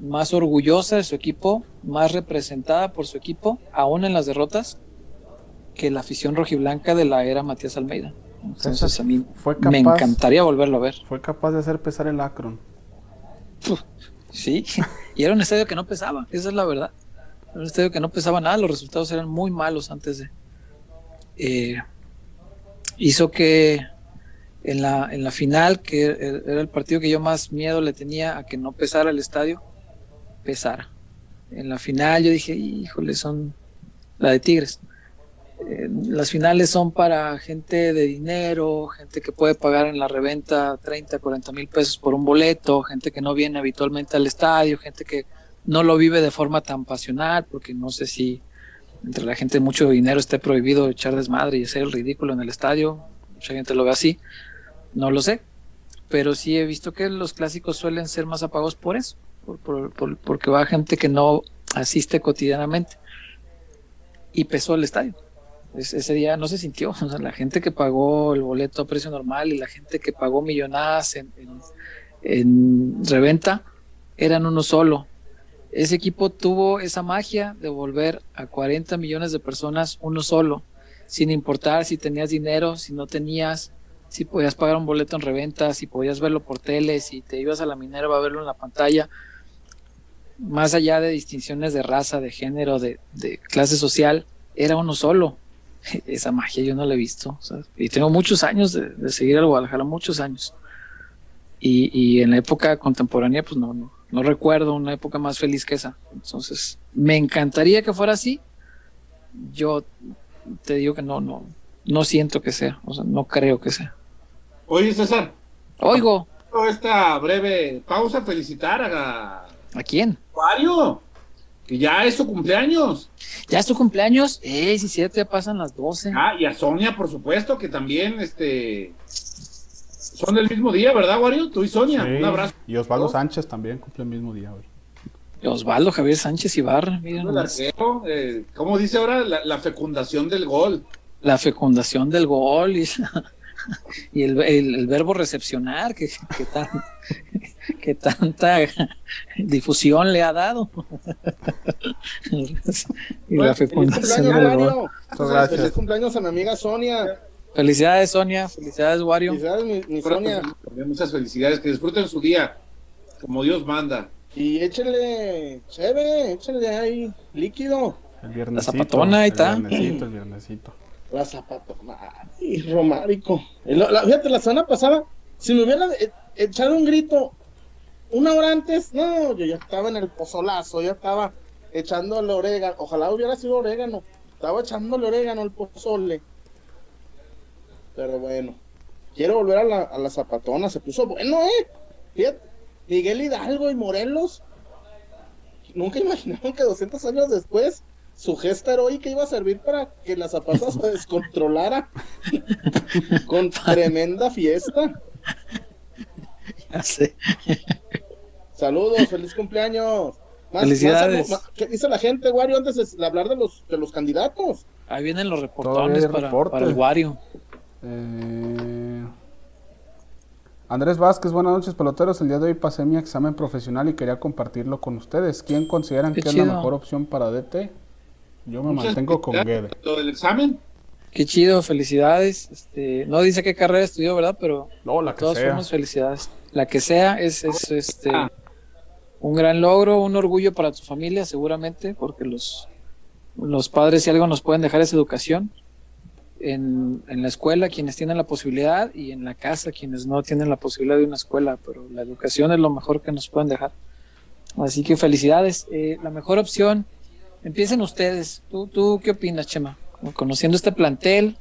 más orgullosa de su equipo, más representada por su equipo, aún en las derrotas, que la afición rojiblanca de la era Matías Almeida. Entonces a mí Fue me encantaría volverlo a ver. fue capaz de hacer pesar el Akron. Sí, y era un estadio que no pesaba, esa es la verdad. Era un estadio que no pesaba nada, los resultados eran muy malos antes de. Eh, hizo que en la, en la final, que er- era el partido que yo más miedo le tenía a que no pesara el estadio, pesara. En la final yo dije, híjole, son la de Tigres. Eh, las finales son para gente de dinero, gente que puede pagar en la reventa 30, 40 mil pesos por un boleto, gente que no viene habitualmente al estadio, gente que no lo vive de forma tan pasional, porque no sé si entre la gente mucho dinero esté prohibido echar desmadre y hacer el ridículo en el estadio, mucha gente lo ve así, no lo sé, pero sí he visto que los clásicos suelen ser más apagados por eso, porque va gente que no asiste cotidianamente y pesó el estadio ese día no se sintió. la gente que pagó el boleto a precio normal y la gente que pagó millonadas en, en, reventa eran uno solo. Ese equipo tuvo esa magia de volver a 40 millones de personas uno solo, sin importar si tenías dinero, si no tenías, si podías pagar un boleto en reventa, si podías verlo por tele, si te ibas a la minera a verlo en la pantalla. Más allá de distinciones de raza, de género, de clase social, era uno solo esa magia yo no la he visto. y tengo muchos años de, seguir al Guadalajara, muchos años. Y, en la época contemporánea, pues no, no, no, recuerdo una época más feliz que esa. Entonces, me encantaría que fuera así. Yo te digo que no, no, no siento que sea, o sea, no creo que sea. Oye, César. Oigo. Esta breve pausa, felicitar a. ¿A quién? Mario que ya es su cumpleaños. Ya es su cumpleaños, eh, sí, cierto, ya pasan las 12. Ah, y a Sonia, por supuesto, que también, este, son del mismo día, ¿verdad, Wario? Tú y Sonia, un abrazo. Y Osvaldo Sánchez también cumple el mismo día hoy. Osvaldo Javier Sánchez Ibarra, miren. Eh, ¿Cómo dice ahora? La, fecundación del gol. La fecundación del gol y, y el, verbo recepcionar, que, que, tan, que tanta difusión le ha dado. y la fecundación del Feliz cumpleaños a mi amiga Sonia. Felicidades, Sonia. Felicidades, Wario. Felicidades, mi, Sonia. Muchas felicidades. Que disfruten su día como Dios manda. Y échenle, chévere, échenle ahí líquido. El La zapatona, ahí está. El viernesito, el viernesito. La zapatona. Y romárico. fíjate, la semana pasada, si me hubiera echado un grito una hora antes, no, yo ya estaba en el pozolazo, ya estaba echándole orégano, ojalá hubiera sido orégano, estaba echándole orégano al pozole. Pero bueno, quiero volver a la, a la zapatona, se puso bueno, eh. Fíjate, Miguel Hidalgo y Morelos, nunca imaginaron que 200 años después su gesta heroica iba a servir para que la zapata se descontrolara con tremenda fiesta. Ya sé. Saludos, feliz cumpleaños. Felicidades. ¿Qué dice la gente, Wario, antes de hablar de los, de los candidatos? Ahí vienen los reportones para, para, el Wario. Eh... Andrés Vázquez, buenas noches, peloteros. El día de hoy pasé mi examen profesional y quería compartirlo con ustedes. ¿Quién consideran que es la mejor opción para DT? Yo me mantengo con Guede. ¿Lo del examen? Qué chido, felicidades. Este, no dice qué carrera estudió, ¿verdad? Pero no, la que todas formas, felicidades. La que sea es, es este ah. un gran logro, un orgullo para tu familia, seguramente, porque los, los padres, si algo nos pueden dejar es educación. En, en, la escuela, quienes tienen la posibilidad, y en la casa, quienes no tienen la posibilidad de una escuela, pero la educación es lo mejor que nos pueden dejar. Así que felicidades. Eh, la mejor opción, empiecen ustedes. ¿Tú, ¿Tú qué opinas, Chema? Conociendo este plantel,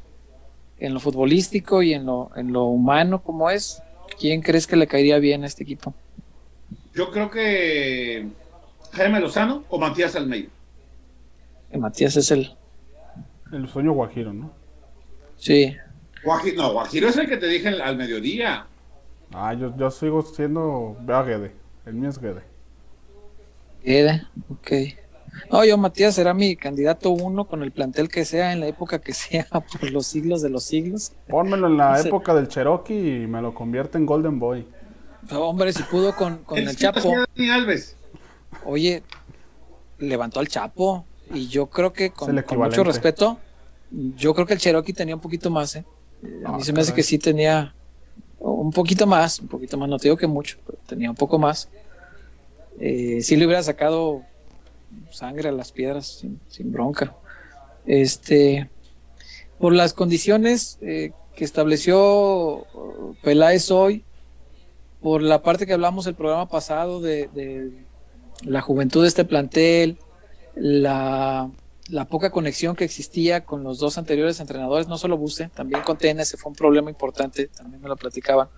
en lo futbolístico y en lo, en lo humano como es, ¿quién crees que le caería bien a este equipo? Yo creo que Jaime Lozano o Matías Almeida. Matías es el... El sueño guajiro, ¿no? Sí. no, Guajiro es el que te dije al mediodía. Ah, yo, yo sigo siendo... Vea Guede. El mío es Guede. Guede, ok. No, yo Matías será mi candidato uno con el plantel que sea, en la época que sea, por los siglos de los siglos. Pónmelo en la época del Cherokee y me lo convierte en Golden Boy. hombre, si pudo con, el, Chapo. Oye, levantó al Chapo y yo creo que con, mucho respeto, yo creo que el Cherokee tenía un poquito más, ¿eh? A mí ah, se me hace que sí tenía un poquito más, un poquito más, no te digo que mucho, pero tenía un poco más. Eh, si le hubiera sacado sangre a las piedras sin, bronca. Este, por las condiciones eh, que estableció Peláez hoy, por la parte que hablamos el programa pasado de, la juventud de este plantel, la la poca conexión que existía con los dos anteriores entrenadores, no solo Buse, también con TNS fue un problema importante, también me lo platicaban,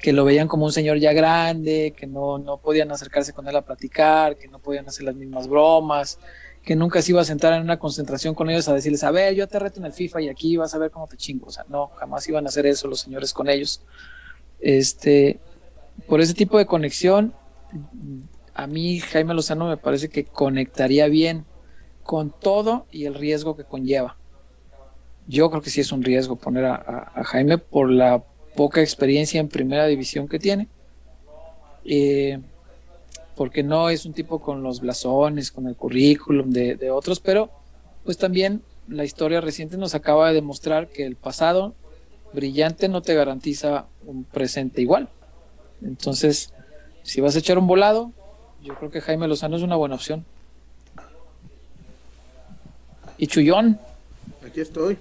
que lo veían como un señor ya grande, que no, no podían acercarse con él a platicar, que no podían hacer las mismas bromas, que nunca se iba a sentar en una concentración con ellos a decirles, a ver, yo te reto en el FIFA y aquí vas a ver cómo te chingo. O sea, no, jamás iban a hacer eso los señores con ellos. Este, por ese tipo de conexión, a mí Jaime Lozano me parece que conectaría bien con todo y el riesgo que conlleva. Yo creo que sí es un riesgo poner a, a Jaime por la poca experiencia en primera división que tiene. Eh, porque no es un tipo con los blasones, con el currículum de, otros, pero pues también la historia reciente nos acaba de demostrar que el pasado brillante no te garantiza un presente igual. Entonces, si vas a echar un volado, yo creo que Jaime Lozano es una buena opción. Y Chullón. Aquí estoy.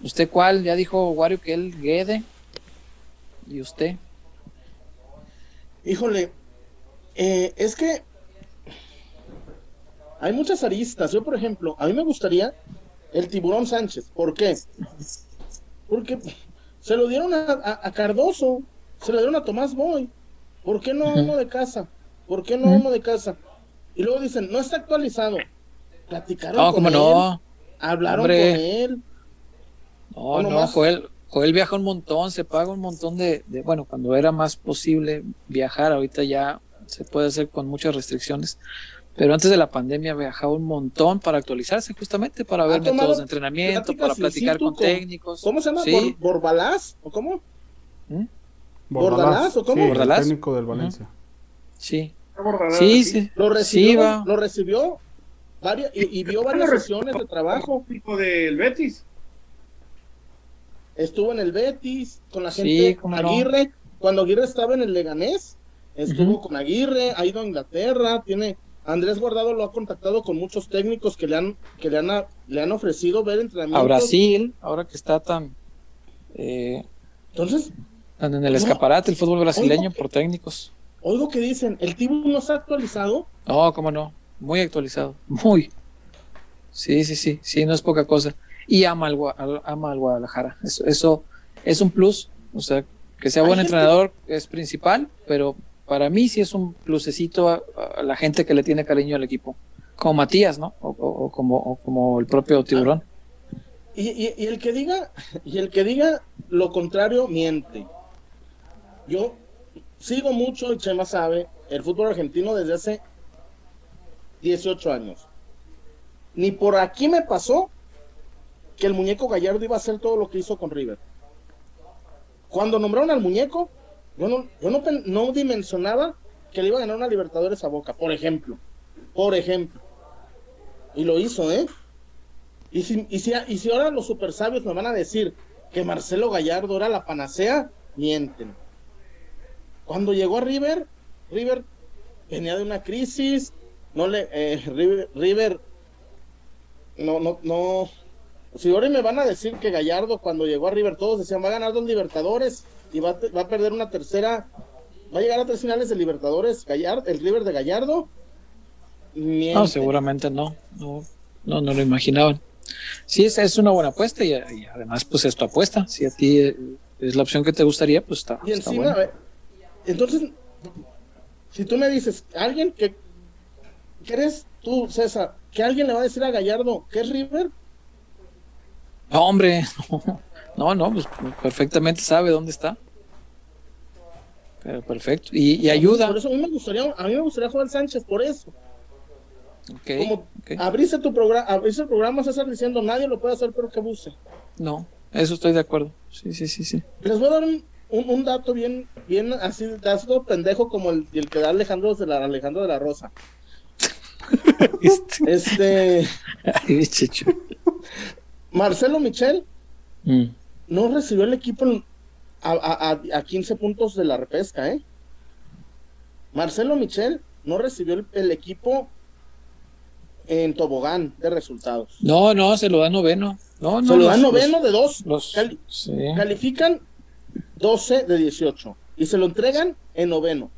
¿Usted cuál? Ya dijo Wario que él Guede. ¿Y usted? Híjole, eh, es que hay muchas aristas. Yo, por ejemplo, a mí me gustaría el tiburón Sánchez. ¿Por qué? Porque se lo dieron a, Cardoso, se lo dieron a Tomás Boy. ¿Por qué no uno de casa? ¿Por qué no uno de casa? Y luego dicen, no está actualizado. Platicaron no, con él. No. Hablaron con él. No, no, Joel, Joel viaja un montón, se paga un montón de, bueno, cuando era más posible viajar, ahorita ya se puede hacer con muchas restricciones, pero antes de la pandemia viajaba un montón para actualizarse, justamente para ver métodos de entrenamiento, para platicar con, técnicos. ¿Cómo se llama? Sí. ¿Borbalás? ¿O cómo? ¿Mm? ¿Bordalás? ¿O cómo? Sí, técnico del Valencia. Sí. Sí, sí. Lo recibió, lo recibió varias, y, vio varias sesiones de trabajo. Tipo del Betis estuvo en el Betis, con la gente Aguirre, cuando Aguirre estaba en el Leganés, estuvo con Aguirre, ha ido a Inglaterra, tiene Andrés Guardado lo ha contactado con muchos técnicos que le han que le han le han ofrecido ver entrenamientos a Brasil, ahora que está tan eh, entonces en el escaparate el fútbol brasileño por técnicos. Oigo que dicen, ¿el Tibu no está actualizado? No, cómo no, muy actualizado, muy. Sí, sí, sí, sí, no es poca cosa y ama al, ama al Guadalajara. Eso, eso, es un plus, o sea, que sea buen entrenador es principal, pero para mí sí es un plusecito a, la gente que le tiene cariño al equipo, como Matías, ¿no? O, como, como el propio Tiburón. Y, y, el que diga, y el que diga lo contrario miente. Yo sigo mucho, y Chema sabe, el fútbol argentino desde hace 18 años. Ni por aquí me pasó que el muñeco Gallardo iba a hacer todo lo que hizo con River. Cuando nombraron al muñeco, yo no, yo no, dimensionaba que le iba a ganar una Libertadores a Boca, por ejemplo. Por ejemplo. Y lo hizo, ¿eh? Y si, y si, y si ahora los super sabios me van a decir que Marcelo Gallardo era la panacea, mienten. Cuando llegó a River, River venía de una crisis, no le, eh, River, River no, no, no, si ahora me van a decir que Gallardo cuando llegó a River todos decían va a ganar dos Libertadores y va a, va a perder una tercera, va a llegar a tres finales de Libertadores, Gallardo, el River de Gallardo. No, seguramente no, no, no, lo imaginaban. Sí, esa es una buena apuesta y, además pues es tu apuesta. Si a ti eh, es la opción que te gustaría, pues está. Y encima, entonces, si tú me dices, alguien que, ¿crees tú, César, que alguien le va a decir a Gallardo que es River? No, hombre, no, no, pues perfectamente sabe dónde está. Pero perfecto. Y, ayuda. Por eso a mí me gustaría, a mí me gustaría Juan Sánchez, por eso. Como abriste tu programa, abriste el programa César diciendo nadie lo puede hacer pero que abuse. No, eso estoy de acuerdo. Sí, sí, sí, sí. Les voy a dar un, un, dato bien, bien así, dato pendejo como el, el que da Alejandro de la Alejandro de la Rosa. este. Ay, Marcelo Michel mm. no recibió el equipo a, a, 15 puntos de la repesca, ¿eh? Marcelo Michel no recibió el, equipo en tobogán de resultados. No, no, se lo da noveno. No, no, se lo da noveno de dos. Califican 12 de 18 y se lo entregan en noveno.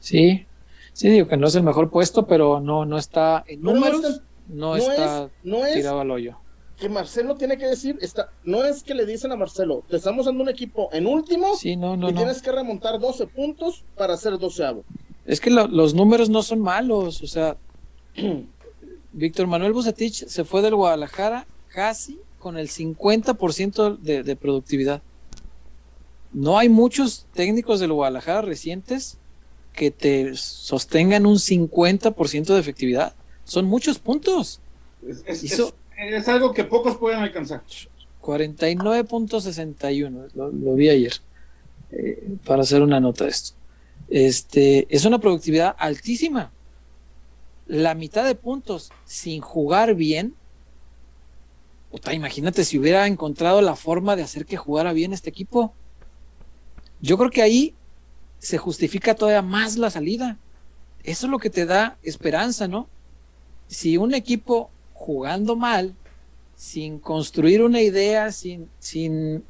Sí, sí, digo que no es el mejor puesto, pero no, no está en números no, No está es, no es tirado al hoyo. Que Marcelo tiene que decir, está, no es que le dicen a Marcelo, te estamos dando un equipo en último Sí, no, no, y no. tienes que remontar 12 puntos para ser doceavo. Es que lo- los números no son malos, o sea, Víctor Manuel Bucetich se fue del Guadalajara casi con el 50% de, de productividad. No hay muchos técnicos del Guadalajara recientes que te sostengan un 50% de efectividad. Son muchos puntos. Es, es- Hizo- es- es algo que pocos pueden alcanzar. 49.61, lo, lo vi ayer, eh, para hacer una nota de esto. Este, es una productividad altísima. La mitad de puntos sin jugar bien. Puta, imagínate si hubiera encontrado la forma de hacer que jugara bien este equipo. Yo creo que ahí se justifica todavía más la salida. Eso es lo que te da esperanza, ¿no? Si un equipo jugando mal, sin construir una idea, sin, sin,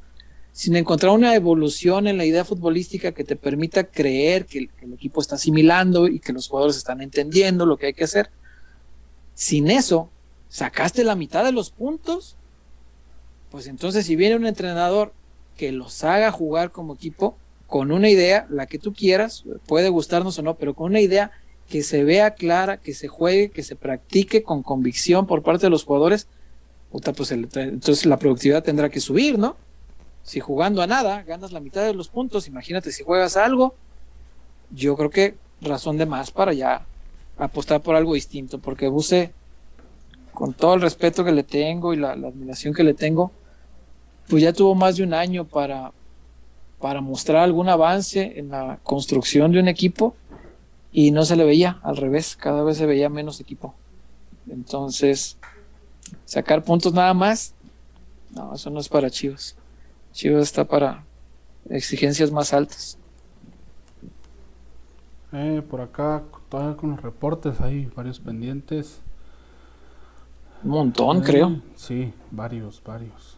sin encontrar una evolución en la idea futbolística que te permita creer que el, que el equipo está asimilando y que los jugadores están entendiendo lo que hay que hacer. Sin eso, sacaste la mitad de los puntos, pues entonces si viene un entrenador que los haga jugar como equipo con una idea, la que tú quieras, puede gustarnos o no, pero con una idea que se vea clara, que se juegue, que se practique con convicción por parte de los jugadores, pues entonces la productividad tendrá que subir, ¿no? Si jugando a nada ganas la mitad de los puntos, imagínate si juegas a algo, yo creo que razón de más para ya apostar por algo distinto, porque Buse, con todo el respeto que le tengo y la, la admiración que le tengo, pues ya tuvo más de un año para, para mostrar algún avance en la construcción de un equipo y no se le veía, al revés, cada vez se veía menos equipo. Entonces, sacar puntos nada más, no, eso no es para Chivas. Chivas está para exigencias más altas. Eh, por acá, todavía con los reportes, hay varios pendientes. Un montón, Eh, creo. Sí, varios, varios.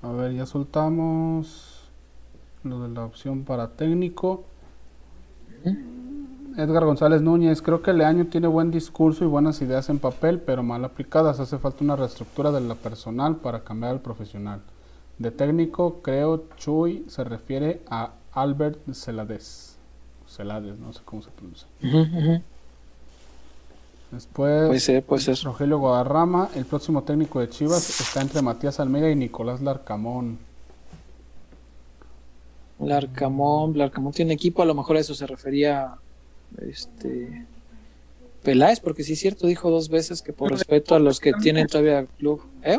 A ver, ya soltamos lo de la opción para técnico. Edgar González Núñez, creo que Leaño tiene buen discurso y buenas ideas en papel, pero mal aplicadas. Hace falta una reestructura de la personal para cambiar al profesional. De técnico, creo Chuy se refiere a Albert Celades. Celades, no sé cómo se pronuncia. Después, puede ser. Rogelio Guadarrama, el próximo técnico de Chivas está entre Matías Almeida y Nicolás Larcamón. Larcamón, Larcamón tiene equipo, a lo mejor a eso se refería este Peláez, porque sí es cierto, dijo dos veces que por respeto a los que tienen todavía club. ¿Eh?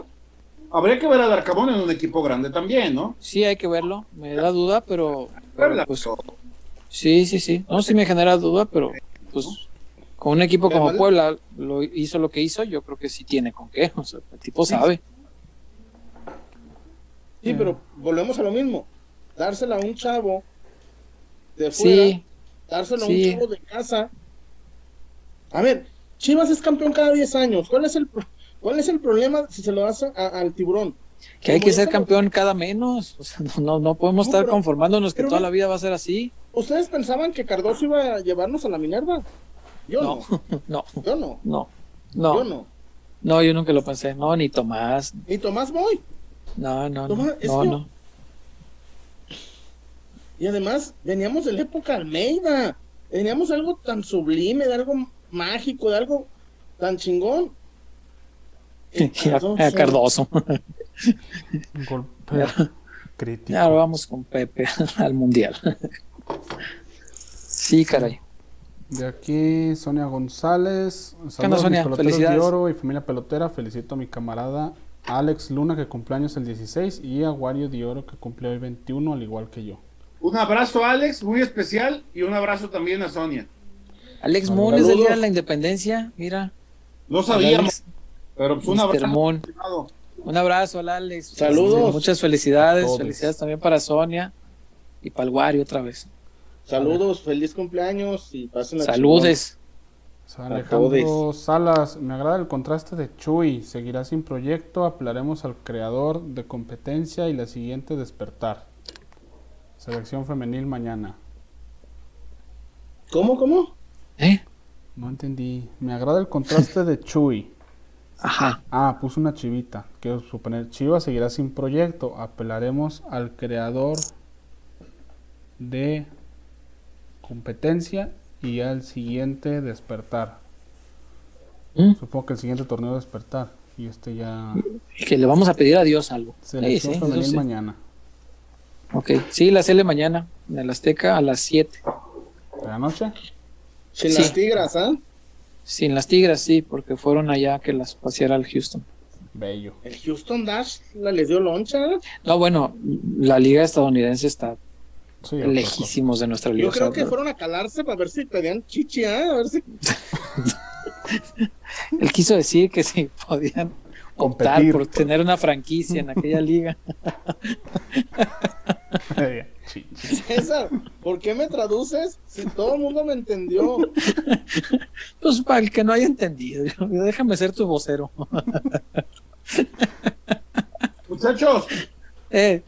Habría que ver al Arcabón en un equipo grande también, ¿no? Sí, hay que verlo, me da duda, pero, pero, pues, sí, sí, sí. No, sí me genera duda, pero pues con un equipo como Puebla lo hizo lo que hizo, yo creo que sí tiene con qué. O sea, el tipo sabe. Sí, pero volvemos a lo mismo. Dársela a un chavo de fuera, Sí, dársela a un chavo de casa. A ver, Chivas es campeón cada 10 años. ¿Cuál es el, cuál es el problema si se lo das a- al tiburón? que hay que ser campeón cada menos. O sea, no, no, no podemos No, estar pero- conformándonos que toda no- la vida va a ser así. ¿Ustedes pensaban que Cardoso iba a llevarnos a la Minerva? Yo no, No, no, yo no, no, yo no. no. No, yo nunca lo pensé. No, ni Tomás. Y Tomás Boy. No, no, no. Tomás, es No, que- no. Y además, veníamos de la época Almeida. Veníamos de algo tan sublime, de algo mágico, de algo tan chingón. Y A, a Cardoso. Un golpe crítico. Ya ahora vamos con Pepe al mundial. Sí, caray. De aquí, Sonia González. Saludos a mis Sonia? peloteros de Felicidades. oro y familia pelotera. Felicito a mi camarada Alex Luna, que cumpleaños el 16, y a Wario de Oro, que cumple hoy 21, al igual que yo. Un abrazo a Alex, muy especial, y un abrazo también a Sonia. Alex Saludos. Moon es del Día de la Independencia. Mira. No sabíamos, Alex, pero pues un abrazo. Moon. Un abrazo al Alex. Saludos. Este, muchas felicidades. Felicidades también para Sonia y para el Wario otra vez. Saludos, feliz cumpleaños y pasen a Saludes. San A Alejandro Salas, me agrada el contraste de Chuy. Seguirá sin proyecto. Apelaremos al creador de competencia y la siguiente despertar. Selección femenil mañana. ¿Cómo, cómo? ¿Eh? No entendí. Me agrada el contraste de Chuy. Ajá. Ah, puso una chivita. Quiero suponer, Chivas seguirá sin proyecto. Apelaremos al creador de competencia y al siguiente despertar. Mm. Supongo que el siguiente torneo despertar. Y este ya Que le vamos a pedir a Dios algo. Selección sí, femenil sí. mañana. Ok, sí, la CL mañana, en el Azteca a las 7. ¿De la noche? Sin Sí. las tigras, ¿ah? Sin las Tigras, sí, porque fueron allá que las paseara al Houston. Bello. El Houston Dash la les dio loncha. No, bueno, la liga estadounidense está Sí, lejísimos de nuestra liga. Yo creo que fueron a calarse para ver si pedían chichi, ¿ah? A ver si. Él quiso decir que si podían optar Competir. por tener una franquicia en aquella liga. César, ¿por qué me traduces si todo el mundo me entendió? Pues para el que no haya entendido, déjame ser tu vocero. Muchachos, Eh,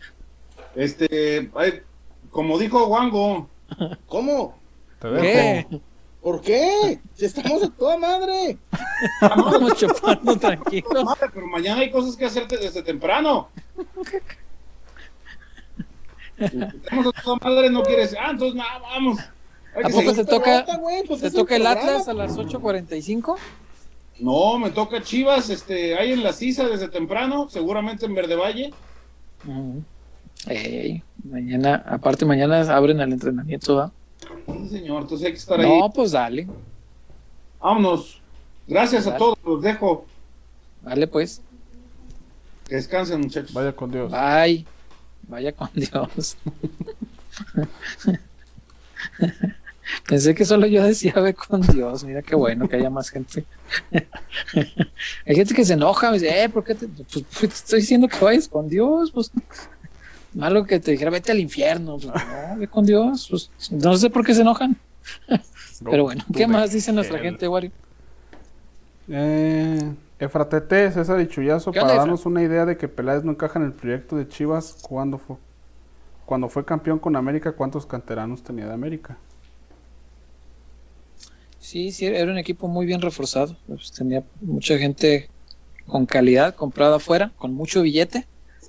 este, como dijo Wango, ¿Cómo? Te dejo. ¿Qué? ¿Por qué? Si estamos a toda madre. Vamos chupando tranquilos. madre, pero mañana hay cosas que hacerte desde temprano. Estamos a toda madre, no quieres. Ah, entonces nada, vamos. Hay ¿A poco te toca, pues te toca el programa. Atlas a las 8.45? No, me toca Chivas, este, hay en la Sisa desde temprano, seguramente en Verde Valle. Ujú. Ey, mañana, aparte mañana abren el entrenamiento, ¿va? Sí, señor, entonces hay que estar ahí. No, pues dale, Vámonos. Gracias a todos, los dejo. dale pues. Que descansen, muchachos. Vaya con Dios. Bye. Vaya con Dios. Pensé que solo yo decía ve con Dios. Mira qué bueno que haya más gente. Hay gente que se enoja, me dice, eh, ¿por qué te, pues, pues, te estoy diciendo que vayas con Dios? Pues malo que te dijera, vete al infierno. Pues, no, ve con Dios. Pues, no sé por qué se enojan. Pero bueno, ¿qué Tú más dice nuestra gente, Wario? Eh, Efratete, César y Chuyazo, ¿Qué para onda, darnos una idea de que Peláez no encaja en el proyecto de Chivas, cuando fue, cuando fue campeón con América, ¿cuántos canteranos tenía de América? Sí, sí, era un equipo muy bien reforzado. Pues, tenía mucha gente con calidad comprada afuera, con mucho billete.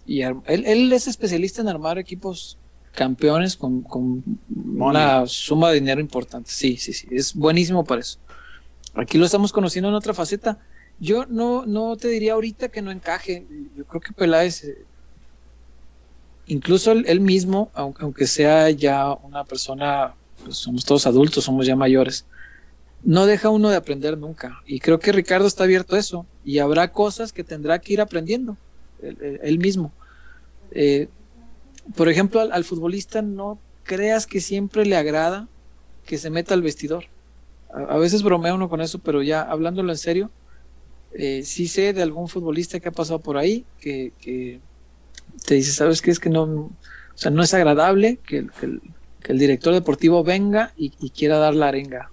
Y él, él es especialista en armar equipos campeones con, con una suma de dinero importante. Sí, sí, sí, es buenísimo para eso. Aquí lo estamos conociendo en otra faceta. Yo no, no te diría ahorita que no encaje. Yo creo que Peláez, eh, incluso él, él mismo, aunque, aunque sea ya una persona, pues somos todos adultos, somos ya mayores, no deja uno de aprender nunca. Y creo que Ricardo está abierto a eso. Y habrá cosas que tendrá que ir aprendiendo él- él mismo. Eh, por ejemplo, al, futbolista no creas que siempre le agrada que se meta al vestidor. A, veces bromea uno con eso, pero ya hablándolo en serio, eh, sí sé de algún futbolista que ha pasado por ahí que, te dice, ¿sabes qué? Es que no, o sea, no es agradable que, el- director deportivo venga y, quiera dar la arenga.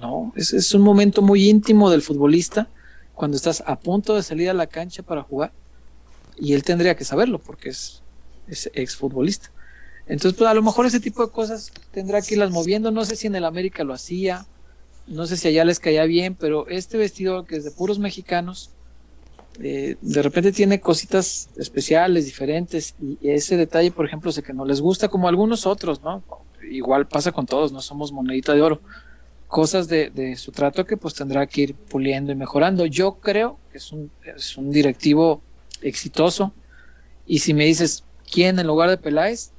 No, es un momento muy íntimo del futbolista cuando estás a punto de salir a la cancha para jugar y él tendría que saberlo porque es, es exfutbolista. Entonces, pues a lo mejor ese tipo de cosas tendrá que irlas moviendo. No sé si en el América lo hacía, no sé si allá les caía bien, pero este vestido que es de puros mexicanos, eh, de repente tiene cositas especiales, diferentes, y ese detalle, por ejemplo, sé que no les gusta como algunos otros, ¿no? Igual pasa con todos, no somos monedita de oro. Cosas de, de su trato que pues tendrá que ir puliendo y mejorando. Yo creo que es un, es un directivo exitoso. Y si me dices, ¿quién en lugar de Peláez?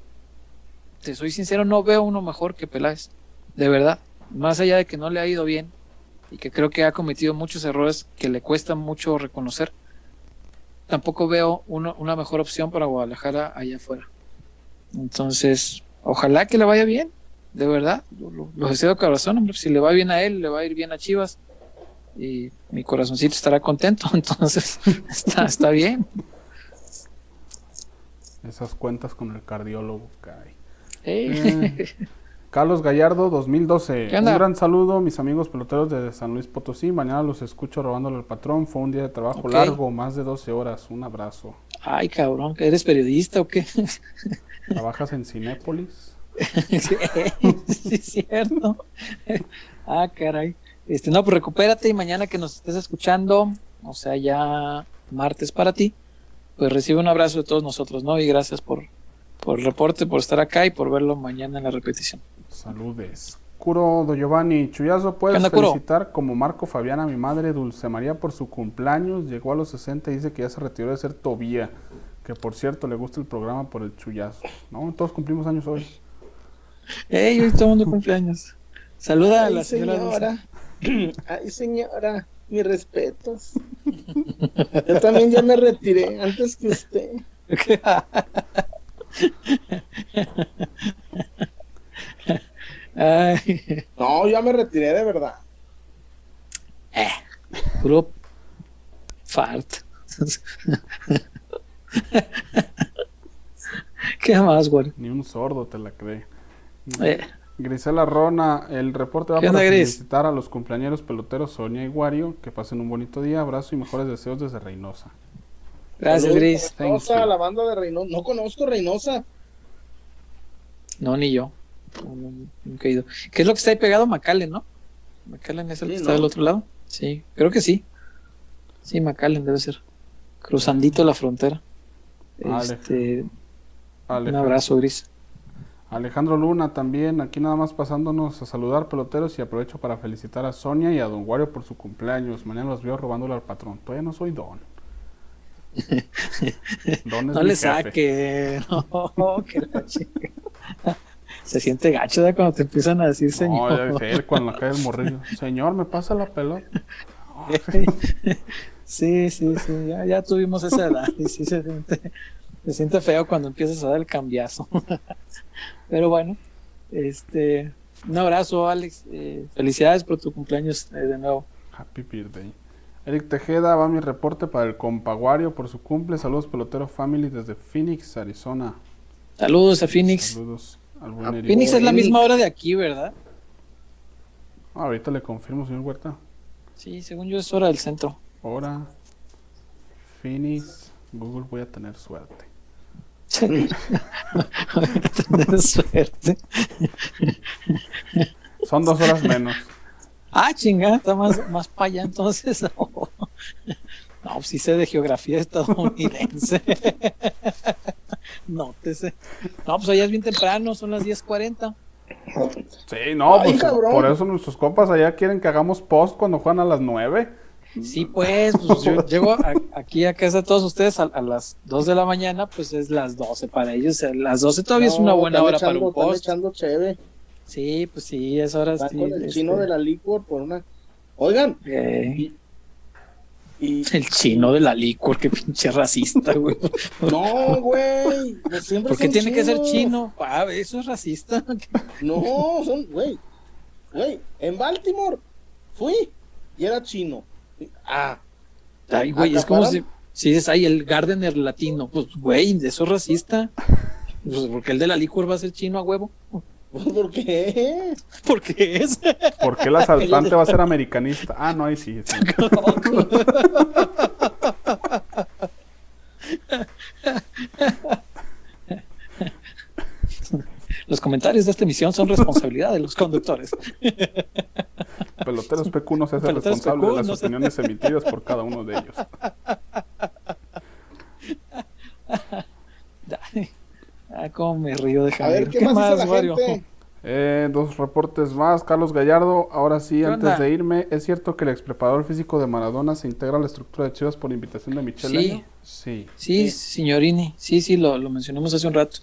Te soy sincero, no veo uno mejor que Peláez. De verdad. Más allá de que no le ha ido bien y que creo que ha cometido muchos errores que le cuesta mucho reconocer, tampoco veo uno- una mejor opción para Guadalajara allá afuera. Entonces, ojalá que le vaya bien, de verdad. Lo, deseo de corazón, hombre. Si le va bien a él, le va a ir bien a Chivas. Y mi corazoncito estará contento. Entonces, está, está bien. Esas cuentas con el cardiólogo, caray. Ey. Eh, Carlos Gallardo, 2012. ¿Qué Un gran saludo, mis amigos peloteros de San Luis Potosí. Mañana los escucho robándole al patrón. Fue un día de trabajo largo, más de 12 horas. Un abrazo. Ay, cabrón, ¿eres periodista o qué? ¿Trabajas en Cinépolis? sí, es cierto. ah, caray. Este, no, pues recupérate y mañana que nos estés escuchando, o sea, ya martes para ti, pues recibe un abrazo de todos nosotros, ¿no? Y gracias por, por el reporte, por estar acá y por verlo mañana en la repetición. Saludes. Curo Do Giovanni Chuyazo, ¿Qué puedes onda, felicitar como Marco Fabiana a mi madre Dulce María por su cumpleaños. Llegó a los 60 y dice que ya se retiró de ser Tobía. Que por cierto le gusta el programa por el chullazo. ¿No? Todos cumplimos años hoy. ¡Ey! Hoy todo el mundo cumpleaños. Saluda a la señora. Señora. Ay, señora, mis respetos. Yo también ya me retiré antes que usted. Ay, No, ya me retiré de verdad. puro fart. ¿Qué más, güey? Ni un sordo te la cree. Eh, Grisela Rona, el reporte va ¿Qué para felicitar a los cumpleañeros peloteros Sonia y Wario. Que pasen un bonito día. Abrazo y mejores deseos desde Reynosa. gracias, Gris. Reynosa, la banda de Reynosa. No conozco Reynosa. No, ni yo. Nunca he ido. ¿Qué es lo que está ahí pegado? McAllen, ¿no? McAllen es el Sí, que está ¿no? del otro lado. Sí, creo que sí. Sí, McAllen debe ser. Cruzandito la frontera. Este, un Alejandro, abrazo, Gris. Alejandro Luna también, aquí nada más pasándonos a saludar peloteros y aprovecho para felicitar a Sonia y a Don Wario por su cumpleaños. Mañana los veo robándole al patrón. Todavía no soy Don. Don es No mi le jefe. saque. No, que la chinga. Se siente gacho ¿verdad? cuando te empiezan a decir No, señor. ya dice él cuando cae el morrillo. Señor, ¿me pasa la pelota? Sí, sí, sí, ya, ya tuvimos esa edad y sí se siente, se siente feo cuando empiezas a dar el cambiazo. Pero bueno, este, un abrazo, Alex. eh, felicidades por tu cumpleaños eh, de nuevo. Happy birthday. Eric Tejeda va mi reporte para el compaguario por su cumple. Saludos pelotero family desde Phoenix, Arizona. Saludos a Phoenix. Saludos al buen Eric. Phoenix es la misma hora de aquí, ¿verdad? Ah, ahorita le confirmo, señor Huerta. Sí, según yo es hora del centro. Ahora, Phoenix, Google voy a tener suerte. Tener suerte. Son dos horas menos. Ah, chinga, está más, más para allá entonces. No, pues sí sé de geografía estadounidense. Nótese. No, pues allá es bien temprano, son las 10.40. Sí, no, Ay, pues por eso nuestros compas allá quieren que hagamos post cuando juegan a las 9. Sí, pues, pues yo llego a- aquí a casa de todos ustedes a, a las 2 de la mañana, pues es las 12 para ellos. Las 12 todavía es una buena hora para echando- un están post. echando cheve. Sí, pues sí, es hora. Sí, con el este, chino de la licor por una. Oigan, eh, y el chino de la licor, qué pinche racista, güey. no, güey. ¿Por qué tiene que ser chino? Ah, eso es racista. No, son, güey. Güey, en Baltimore fui y era chino. Ah, Ay, güey, es como si, si dices, ay, el Gardener latino. Pues, güey, eso es racista. Pues porque el de la licor va a ser chino a huevo. ¿por qué? Porque es. ¿Por qué el asaltante va a ser americanista? Ah, no, ahí sí. sí. Los comentarios de esta emisión son responsabilidad de los conductores. Peloteros PQ no se hace Peloteros responsable PQ de las no se- opiniones emitidas por cada uno de ellos. Ah, cómo me río de A Javier. ver, ¿qué, más, la gente? Eh, dos reportes más. Carlos Gallardo, ahora sí, ¿Qué antes onda? de irme, ¿es cierto que el ex preparador físico de Maradona se integra a la estructura de Chivas por invitación de Michelle Sí. Sí. Sí, signorini. Sí, sí, lo, lo mencionamos hace un rato.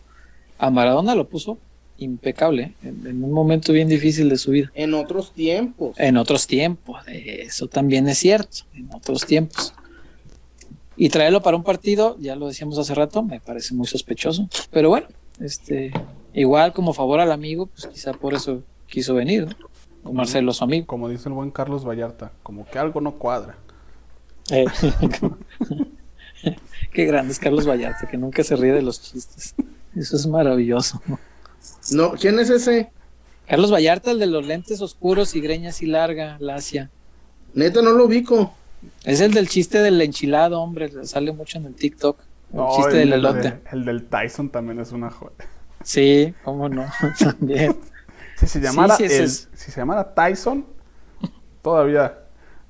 A Maradona lo puso impecable, en, en un momento bien difícil de su vida. En otros tiempos. En otros tiempos, eso también es cierto, en otros tiempos. Y traerlo para un partido, ya lo decíamos hace rato, me parece muy sospechoso. Pero bueno, este, igual como favor al amigo, pues quizá por eso quiso venir, ¿no? O Marcelo, su amigo. Como dice el buen Carlos Vallarta, como que algo no cuadra. Eh, Qué grande es Carlos Vallarta, que nunca se ríe de los chistes. Eso es maravilloso. No, ¿quién es ese? Carlos Vallarta, el de los lentes oscuros y greña así larga, lacia. Neta, no lo ubico. Es el del chiste del enchilado, hombre, sale mucho en el TikTok. El No, chiste el, del elote. de- el del Tyson también es una joya. Sí, cómo no, también. Si se llamara, sí, ese el- es- si se llamara Tyson, todavía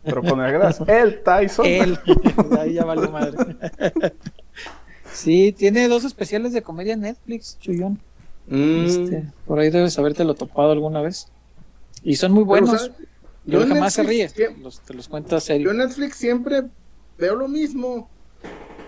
Pero con el gras, el Tyson. Él. Ahí ya vale madre. Sí, tiene dos especiales de comedia en Netflix, Chuyón. Mm, Este, por ahí debes habértelo topado alguna vez. Y son muy pero, buenos. en jamás se ríe. Los- te los cuenta Yo serio. en Netflix siempre veo lo mismo.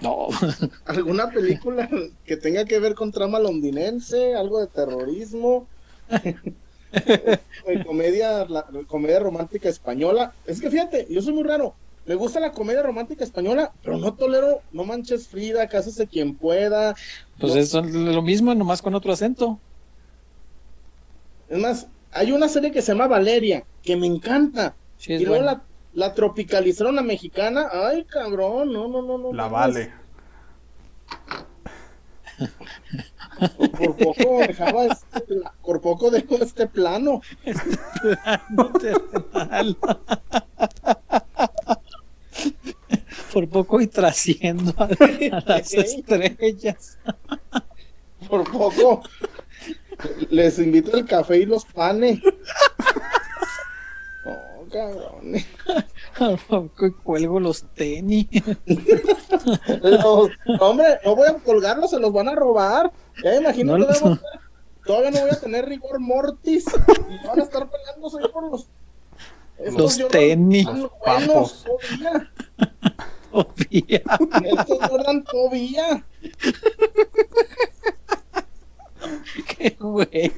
No, alguna película que tenga que ver con trama londinense, algo de terrorismo, comedia, la, comedia romántica española. Es que fíjate, yo soy muy raro. Me gusta la comedia romántica española, pero no tolero, no manches Frida, cásese quien pueda. pues No. es lo mismo, nomás con otro acento. Es más, hay una serie que se llama Valeria, que me encanta. Sí, es y luego la, la tropicalizaron a mexicana. Ay, cabrón, no, no, no, no. La no, vale. Por, poco dejaba este, por poco dejo este plano. No terrenal. Por poco y trasciendo a, a las estrellas. Por poco les invito el café y los panes. Oh, cabrón. Por poco y cuelgo los tenis. Los- hombre, no voy a colgarlos, se los van a robar. Ya imagino No que los- todavía no voy a tener rigor mortis. Y van a estar peleándose ahí por los. estos Los tenis. Los buenos, papos. Todavía. Estos Jordan todavía. Qué güey.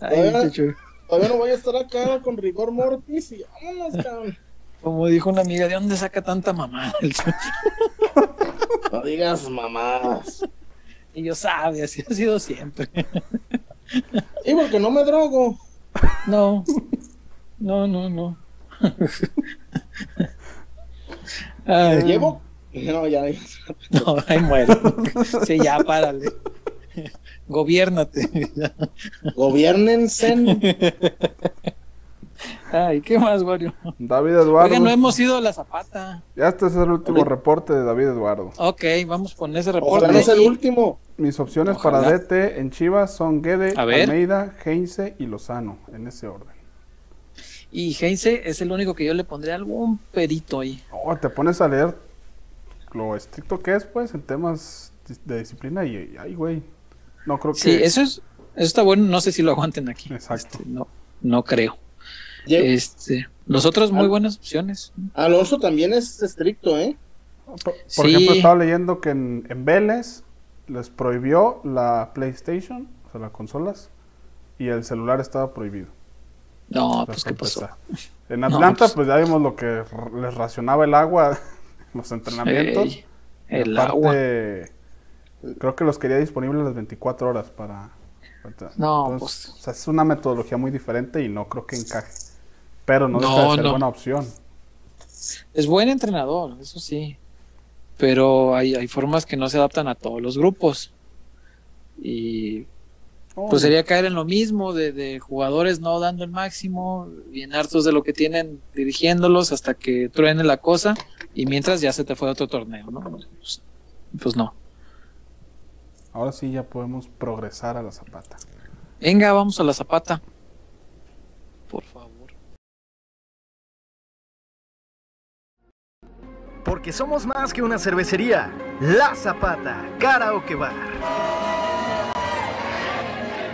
Ay, Oiga. chuchu. Todavía no voy a estar acá con rigor mortis y vámonos, cabrón. Como dijo una amiga, ¿de dónde saca tanta mamá? No digas mamás. Y yo sabe, así ha sido siempre. Sí, porque no me drogo. No, no, no, no. Ay, Llevo. No, ya. No, ahí muere. Sí, ya, párale. Gobiérnate. Gobiernense. Ay, ¿qué más, Wario? David Eduardo. Oiga, no hemos ido a la zapata. Ya este es el último reporte de David Eduardo. Ok, vamos con ese Ojalá reporte. no sea el último. Mis opciones Ojalá. para DT en Chivas son Guede. Almeida, Heinze y Lozano, en ese orden. Y Heinze es el único que yo le pondré algún perito ahí. Oh, te pones a leer lo estricto que es, pues, en temas de disciplina y, ay, güey. No creo que... Sí, eso es, eso está bueno. No sé si lo aguanten aquí. Exacto. Este, no, no creo. Este, los otros muy Al- buenas opciones. Alonso también es estricto, ¿eh? Por, por Sí. ejemplo, estaba leyendo que en, en Vélez les prohibió la PlayStation, o sea, las consolas, y el celular estaba prohibido. No, pues para qué pasó. En Atlanta, pues- pues... ya vimos lo que les racionaba el agua en los entrenamientos. Ey, el aparte, agua. Creo que los quería disponibles las 24 horas para... para- No, entonces, pues- o sea, es una metodología muy diferente y no creo que encaje. Pero no, deja No, de ser no. buena opción. Es buen entrenador, eso sí. Pero hay, hay formas que no se adaptan a todos los grupos. Y Oh, pues sería caer en lo mismo de, de jugadores no dando el máximo, bien hartos de lo que tienen dirigiéndolos hasta que truene la cosa y mientras ya se te fue a otro torneo, ¿no? Pues, pues no. Ahora sí ya podemos progresar a la zapata. Venga, vamos a la zapata. Por favor. Porque somos más que una cervecería. La Zapata, Karaoke Bar.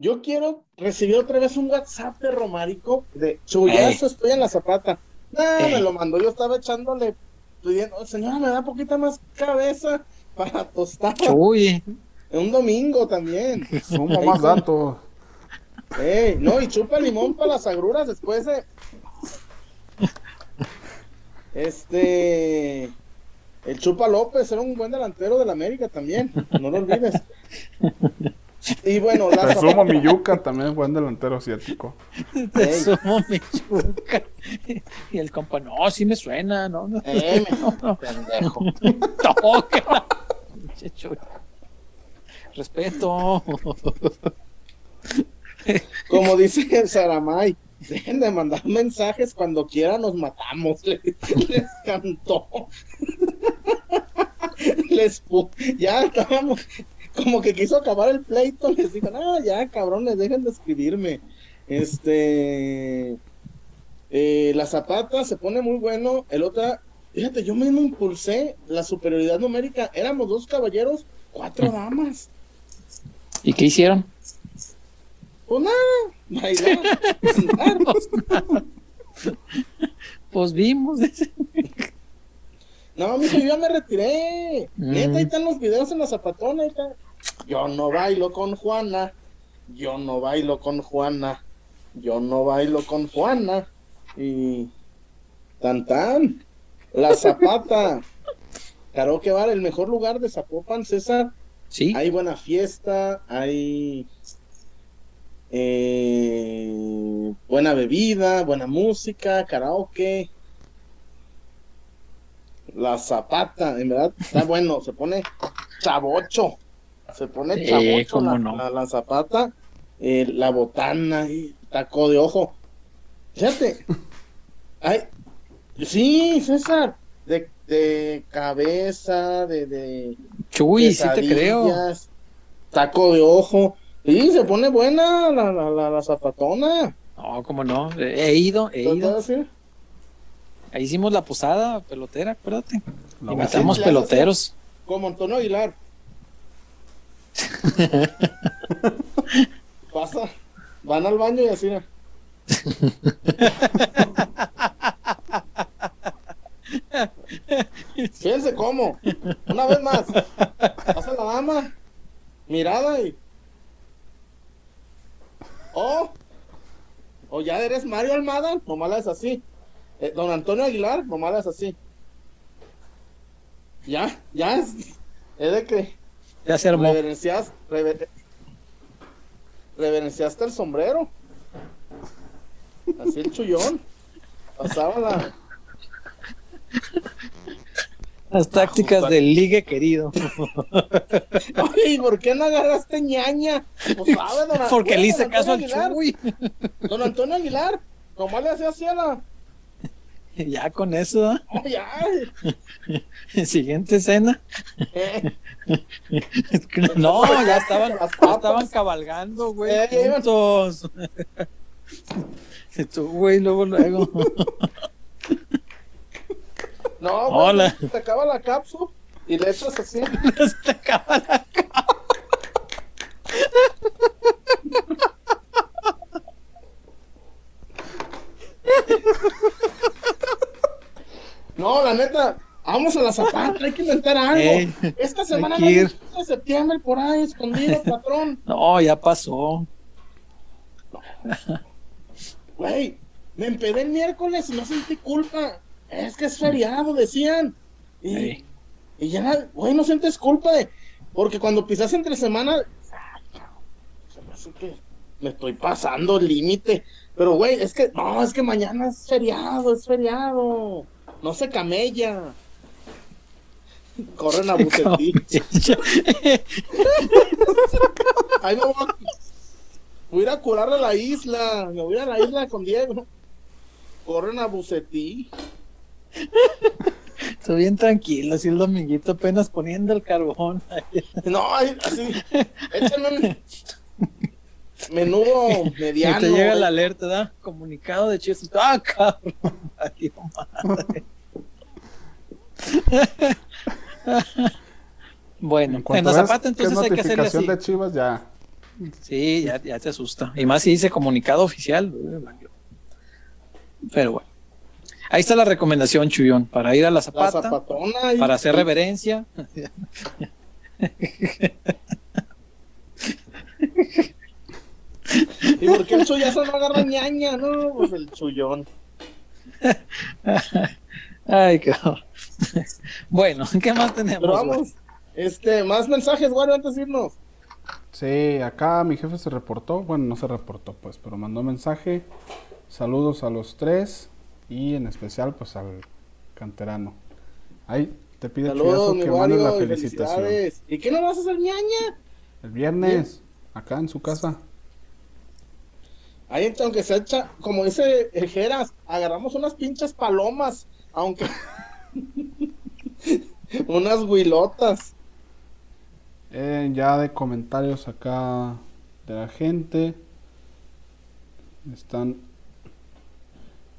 Yo quiero recibir otra vez un WhatsApp de Romarico de Chuyazo, estoy en la zapata. Ah, Ey. me lo mandó, yo estaba echándole pidiendo, señora, me da poquita más cabeza para tostar. Chuy. Un domingo también. Sumo más datos. Ey, no, y chupa limón para las agruras después de. Este. El Chupa López era un buen delantero del América también, no lo olvides. Y bueno, la Presumo Zapata- Miyuka también es buen delantero asiático. Te Ey. sumo mi chuca. Y el compa, no, sí me suena, no, no. Eh, no, no. pendejo. Toca. Respeto. Como dice el Saramay, dejen de mandar mensajes cuando quiera nos matamos. Les, les cantó. Les ya estábamos, como que quiso acabar el pleito, les dijo, no, ya cabrones, dejen de escribirme. Este eh, la zapata se pone muy bueno. El otra, fíjate, yo mismo impulsé la superioridad numérica. Éramos dos caballeros, cuatro damas. ¿Y qué hicieron? Pues nada, bailar, cantar. Pues vimos. No, mijo, yo ya me retiré. Mm. Neta, ahí están los videos en la zapatona. ahí está. Yo no bailo con Juana. Yo no bailo con Juana. Yo no bailo con Juana. Y. Tan tan. La Zapata. Karaoke Bar, el mejor lugar de Zapopan, César. Sí. Hay buena fiesta, hay eh, buena bebida, buena música, karaoke. La zapata, en verdad, está bueno, se pone chavocho. Se pone Sí, chavocho cómo la, no. la- la zapata, eh, la botana y taco de ojo. Fíjate. Ay, sí, César, de, de cabeza, de, de Chuy, sí te creo. Taco de ojo. Sí, se pone buena la, la, la, la zapatona. No, cómo no. He ido, he ¿Te ido. decir? Ahí hicimos la posada pelotera, acuérdate. La Invitamos peloteros. Como Antonio Aguilar. Pasa, van al baño y así. mira. Fíjense cómo. Una vez más. Pasa la dama. Mirada y. Oh. O ya eres Mario Almada, nomás la es así. Eh, don Antonio Aguilar, nomás la es así. Ya, ya es. Es de que Ya se armó. reverencias, rever- reverenciaste el sombrero. Así el chullón. Pasaba la. Las tácticas del ligue querido. Oye, ¿y por qué no agarraste ñaña? Pues sabe, don Porque le hice caso al Antonio Chuy. Don Antonio Aguilar, ¿cómo le hacía así a la.? Ya con eso, ¿ah? Oh, ya. siguiente escena. Eh, No, ya estaban, ya estaban cabalgando, güey, Eh, juntos. Tú, güey, luego, luego. no, güey, Hola. Te acaba la cápsula y le echas así. Se te acaba la cara. No, la neta, vamos a la zapata, hay que inventar algo. Ey, Esta semana no hay de septiembre por ahí, escondido, patrón. No, ya pasó. Güey, me empedé el miércoles y no sentí culpa. Es que es feriado, decían. Y, ya, güey, no sientes culpa de. Porque cuando pisas entre semana. se me hace que me estoy pasando el límite. Pero, güey, es que. No, es que mañana es feriado, es feriado. No se camella. Corren a Bucetí. Ahí me voy a, voy a ir a la isla. Me voy a la isla con Diego. Corren a Bucetí. Estoy bien tranquilo, así el dominguito apenas poniendo el carbón. No, así. Échame menudo Y mediano. te llega la alerta, ¿da? Comunicado de chiste. ¡Ah, cabrón! Madre. bueno, En en, la que es entonces hay que hacerle notificación así. de Chivas ya. Sí, ya, ya te asusta. Y más si dice comunicado oficial. eh. Pero bueno. Ahí está la recomendación, Chuyón, para ir a la La zapata, zapatona. y- para hacer reverencia. ¿Y por qué el chullazo no agarra ñaña? No, pues el chullón. Ay, cabrón. Bueno, ¿qué más tenemos? Pero güey? vamos, este, más mensajes, Wario, antes de irnos. Sí, acá mi jefe se reportó, bueno, no se reportó pues, pero mandó mensaje. Saludos a los tres y en especial pues al canterano. Ahí te pide Saludos, que mandes la felicitación. ¿Y qué no vas a hacer ñaña? El viernes, acá en su casa. Ahí, aunque se echa, como dice el Geras, agarramos unas pinches palomas, aunque... unas huilotas. Eh, ya de comentarios acá de la gente. Están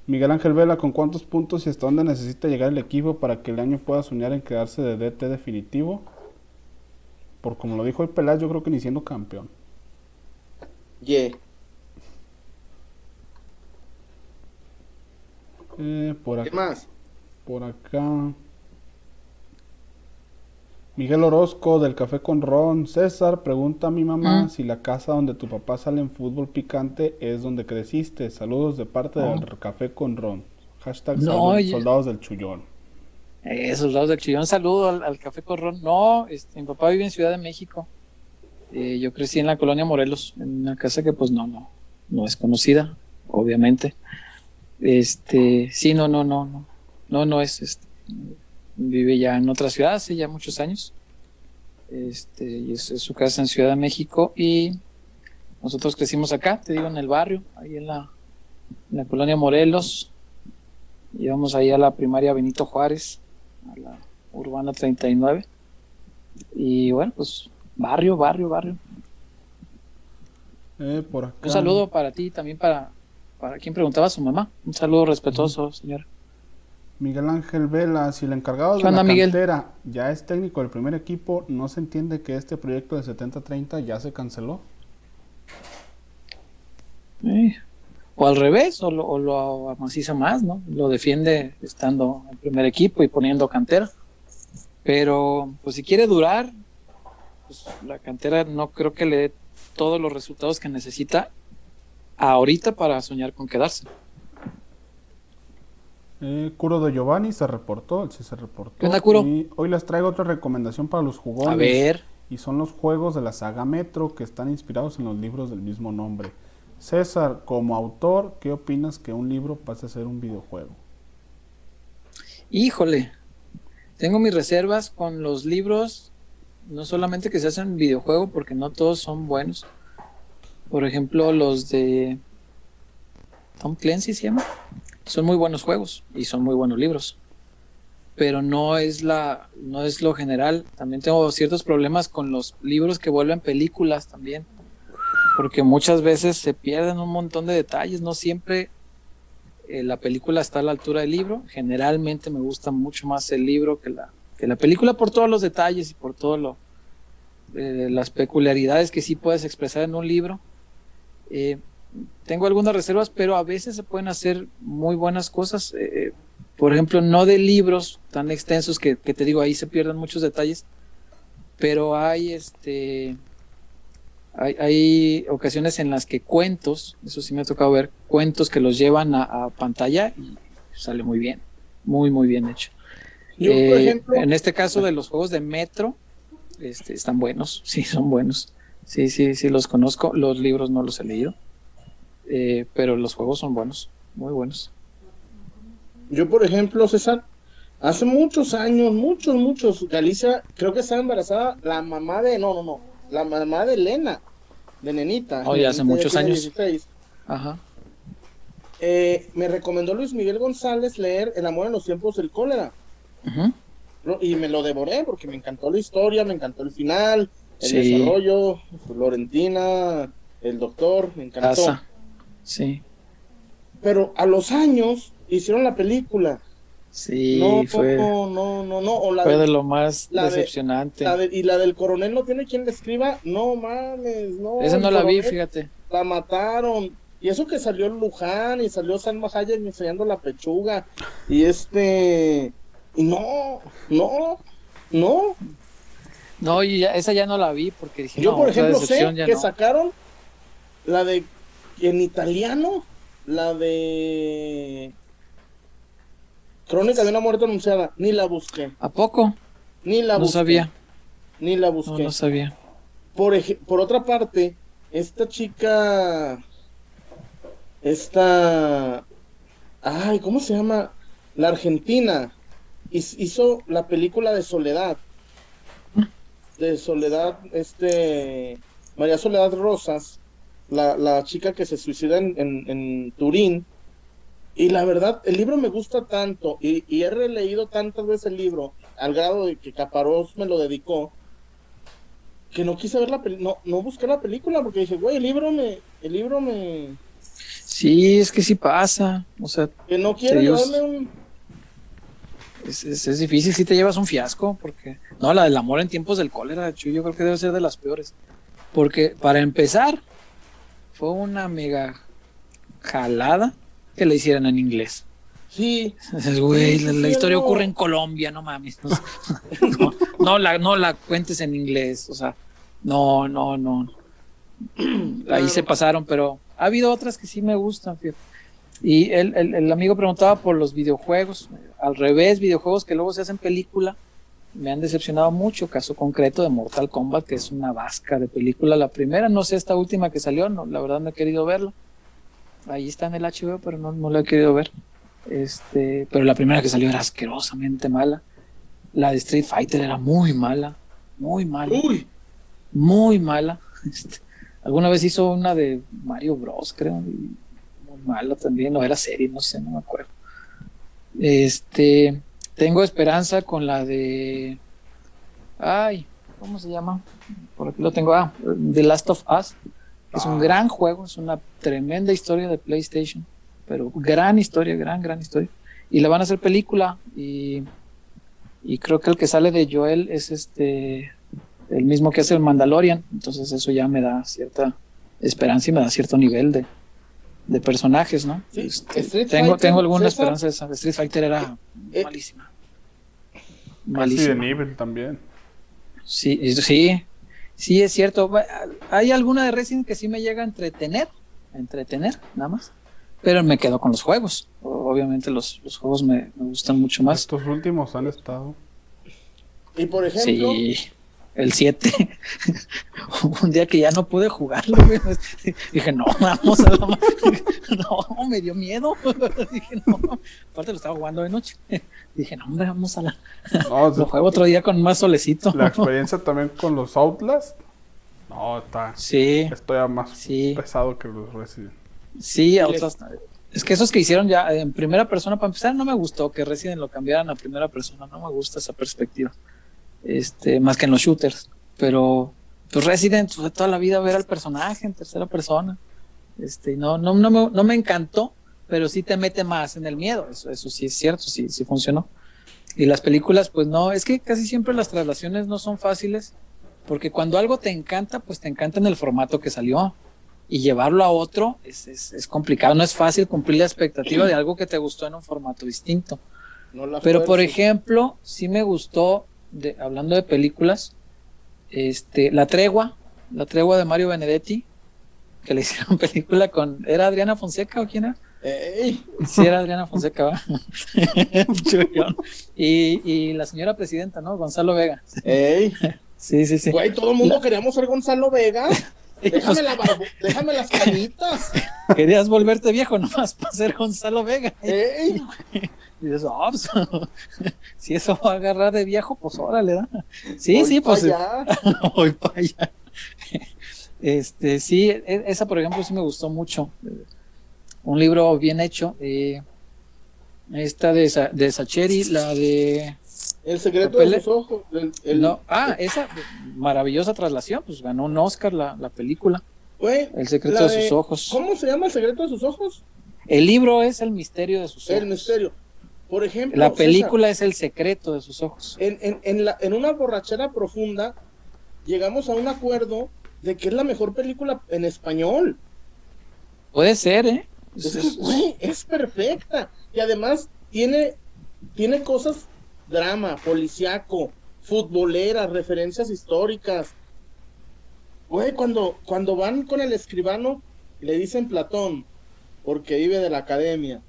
Miguel Ángel Vela, ¿con cuántos puntos y hasta dónde necesita llegar el equipo para que el año pueda soñar en quedarse de DT definitivo? Por como lo dijo el Peláez, yo creo que ni siendo campeón. Ye. Eh, por, ¿Qué acá, más? por acá. Miguel Orozco del Café con Ron. César pregunta a mi mamá Mm. si la casa donde tu papá sale en fútbol picante es donde creciste. Saludos de parte del Café con Ron. Hashtag No, salud- oye. soldados del chullón. Esos lados del chillón, saludo al, al Café Corrón. No, este, mi papá vive en Ciudad de México. Eh, yo crecí en la colonia Morelos, en una casa que pues no, no, no es conocida, obviamente. Este, sí, no, no, no, no, no, no es, este, vive ya en otra ciudad hace ya muchos años. Este, y es, es su casa en Ciudad de México y nosotros crecimos acá, te digo, en el barrio, ahí en la, en la colonia Morelos. Íbamos ahí a la primaria Benito Juárez, a la Urbana 39. Y bueno, pues barrio, barrio, barrio. Eh, por acá. Un saludo para ti, también para, para quien preguntaba a su mamá. Un saludo respetuoso, señor. Miguel Ángel Vela, si el encargado ¿Qué de la Miguel? cantera ya es técnico del primer equipo, ¿no se entiende que este proyecto de 70-30 ya se canceló? Eh, O al revés, o lo, o lo amaciza más, ¿no? Lo defiende estando en primer equipo y poniendo cantera. Pero, pues si quiere durar, pues la cantera no creo que le dé todos los resultados que necesita ahorita para soñar con quedarse. Eh, Curo de Giovanni se reportó, sí se reportó. ¿Qué onda, Curo? Y hoy les traigo otra recomendación para los jugones. A ver, Y son los juegos de la saga Metro que están inspirados en los libros del mismo nombre. César, como autor, ¿qué opinas que un libro pase a ser un videojuego? híjole, tengo mis reservas con los libros, no solamente que se hacen videojuego, porque no todos son buenos. Por ejemplo, los de Tom Clancy se llama. Son muy buenos juegos y son muy buenos libros. Pero no es la, no es lo general. También tengo ciertos problemas con los libros que vuelven películas también. Porque muchas veces se pierden un montón de detalles. No siempre eh, la película está a la altura del libro. Generalmente me gusta mucho más el libro que la, que la película por todos los detalles y por todo lo eh, las peculiaridades que sí puedes expresar en un libro. Eh, tengo algunas reservas, pero a veces se pueden hacer muy buenas cosas. eh, por ejemplo, no de libros tan extensos que, que te digo, ahí se pierden muchos detalles, pero hay este hay, hay ocasiones en las que cuentos, eso sí me ha tocado ver, cuentos que los llevan a, a pantalla y sale muy bien, muy, muy bien hecho. Yo, por Eh, ejemplo, en este caso de los juegos de Metro, este, están buenos, sí, son buenos. Sí, sí, sí, los conozco. Los libros no los he leído. Eh, pero los juegos son buenos, muy buenos. yo, por ejemplo, César, hace muchos años, muchos, muchos, Galicia, creo que estaba embarazada la mamá de, no, no, no, la mamá de Elena, de Nenita. Oh, ya hace muchos años. 16. Ajá. Eh, me recomendó Luis Miguel González leer El amor en los tiempos del cólera. ¿no? Y me lo devoré porque me encantó la historia, me encantó el final, el Sí. desarrollo, Florentina, el doctor, me encantó. Casa. Sí. Pero a los años hicieron la película. Sí, no, fue, no, no, no, no. O la, fue de- de lo más la de- decepcionante. la de- y la del coronel no tiene quien le escriba. No mames, no. Esa no la vi, fíjate. La mataron. Y eso que salió Luján y salió Salma Hayek enseñando la pechuga. Y este. Y no, no, no. No, y ya- esa ya no la vi porque dije, Yo, no, por ejemplo, sé que no. sacaron la de. En italiano, la de. Crónica de una muerte anunciada. Ni la busqué. ¿A poco? Ni la No busqué. sabía, Ni la no, busqué. no sabía. Por, por otra parte, esta chica, esta, ay, ¿cómo se llama? La Argentina hiz- hizo la película de Soledad, de Soledad, este, María Soledad Rosas, la, la chica que se suicida en, en- en Turín. Y la verdad, el libro me gusta tanto y, y he releído tantas veces el libro, al grado de que Caparós me lo dedicó, que no quise ver la película, no, no busqué la película porque dije, güey, el libro me, el libro me, Sí, es que sí pasa. O sea, que no quiero llevarme un, es, es, es difícil si te llevas un fiasco, porque no, la del amor en tiempos del cólera, Chuy, yo creo que debe ser de las peores. Porque para empezar, fue una mega jalada que le hicieran en inglés. sí, Güey, la, la historia ocurre en Colombia, no mames. No, no, la, no la cuentes en inglés, o sea, no, no, no. Ahí se pasaron, pero ha habido otras que sí me gustan, fíjate. Y el, el, el amigo preguntaba por los videojuegos, al revés, videojuegos que luego se hacen película, me han decepcionado mucho, caso concreto de Mortal Kombat, que es una vasca de película, la primera, no sé esta última que salió, no, la verdad no he querido verla. Ahí está en el HBO, pero no, no la he querido ver. Este, pero la primera que salió era asquerosamente mala. La de Street Fighter era muy mala, muy mala, uy, muy mala. Este, alguna vez hizo una de Mario Bros, creo, y mala también, no era serie, no sé, no me acuerdo. Este, tengo esperanza con la de, ay, ¿cómo se llama? Por aquí lo tengo, ah, The Last of Us. Es un Ah. gran juego, es una tremenda historia de PlayStation, pero gran historia, gran, gran historia. Y la van a hacer película y, y creo que el que sale de Joel es este el mismo que hace el Mandalorian, entonces eso ya me da cierta esperanza y me da cierto nivel de, de personajes, ¿no? Sí, Este, Street tengo, Fighter, tengo alguna César. esperanza de esa. Street Fighter era Eh, malísima. Casi de Malísima. nivel también. Sí, sí, sí es cierto. Hay alguna de Resident que sí me llega a entretener, a entretener, nada más. Pero me quedo con los juegos. Obviamente los, los juegos me, me gustan mucho más. Estos últimos han estado. y por ejemplo, Sí, el 7. Un día que ya no pude jugarlo, güey, dije, no, vamos a la... No, me dio miedo. Dije, no. Aparte lo estaba jugando de noche. Dije, no, hombre, vamos a la... No, Lo juego otro día con más solecito. la experiencia también con los Outlast. No, está. Sí, Estoy a más Sí. pesado que los Resident. sí, otras... Es que esos que hicieron ya en primera persona, para empezar, no me gustó que Resident lo cambiaran a primera persona. No me gusta esa perspectiva. Este, más que en los shooters. Pero, pues Resident fue toda la vida ver al personaje en tercera persona. Este, no, no, no, me, no me encantó, pero sí te mete más en el miedo. Eso, eso sí es cierto, sí, sí funcionó. Y las películas, pues no, es que casi siempre las traslaciones no son fáciles, porque cuando algo te encanta, pues te encanta en el formato que salió. Y llevarlo a otro es, es, es complicado, no es fácil cumplir la expectativa de algo que te gustó en un formato distinto. no Pero por ejemplo, sí me gustó, de, hablando de películas, este, La Tregua, La Tregua de Mario Benedetti, que le hicieron película con, ¿era Adriana Fonseca o quién era? Ey, Sí, era Adriana Fonseca, y, y la señora presidenta, ¿no? Gonzalo Vega. ey, Sí, sí, sí. güey, todo el mundo La- queríamos ser Gonzalo Vega. Déjame, la barbu- déjame las canitas. querías volverte viejo nomás para ser Gonzalo Vega. Ey, Y dices, "Ah, pues, si eso va a agarrar de viejo, pues órale, da. Sí, voy sí, pues allá. voy para allá. Este, sí, e- esa por ejemplo sí me gustó mucho. Un libro bien hecho. eh, esta de, Sa- de Sacheri, la de... El secreto de sus ojos. el- el- no, ah, esa maravillosa traslación, pues ganó un Oscar la, la película, güey, El secreto la de sus ojos. ¿Cómo se llama el secreto de sus ojos? El libro es El misterio de sus ojos. El misterio. Por ejemplo, La César, película es El secreto de sus ojos. en, en, en, la, en una borrachera profunda, llegamos a un acuerdo de que es la mejor película en español. Puede ser, ¿eh? Güey, es perfecta. Y además tiene, tiene cosas, drama, policiaco, futboleras, referencias históricas. Güey, cuando, cuando van con el escribano, le dicen Platón, porque vive de la academia.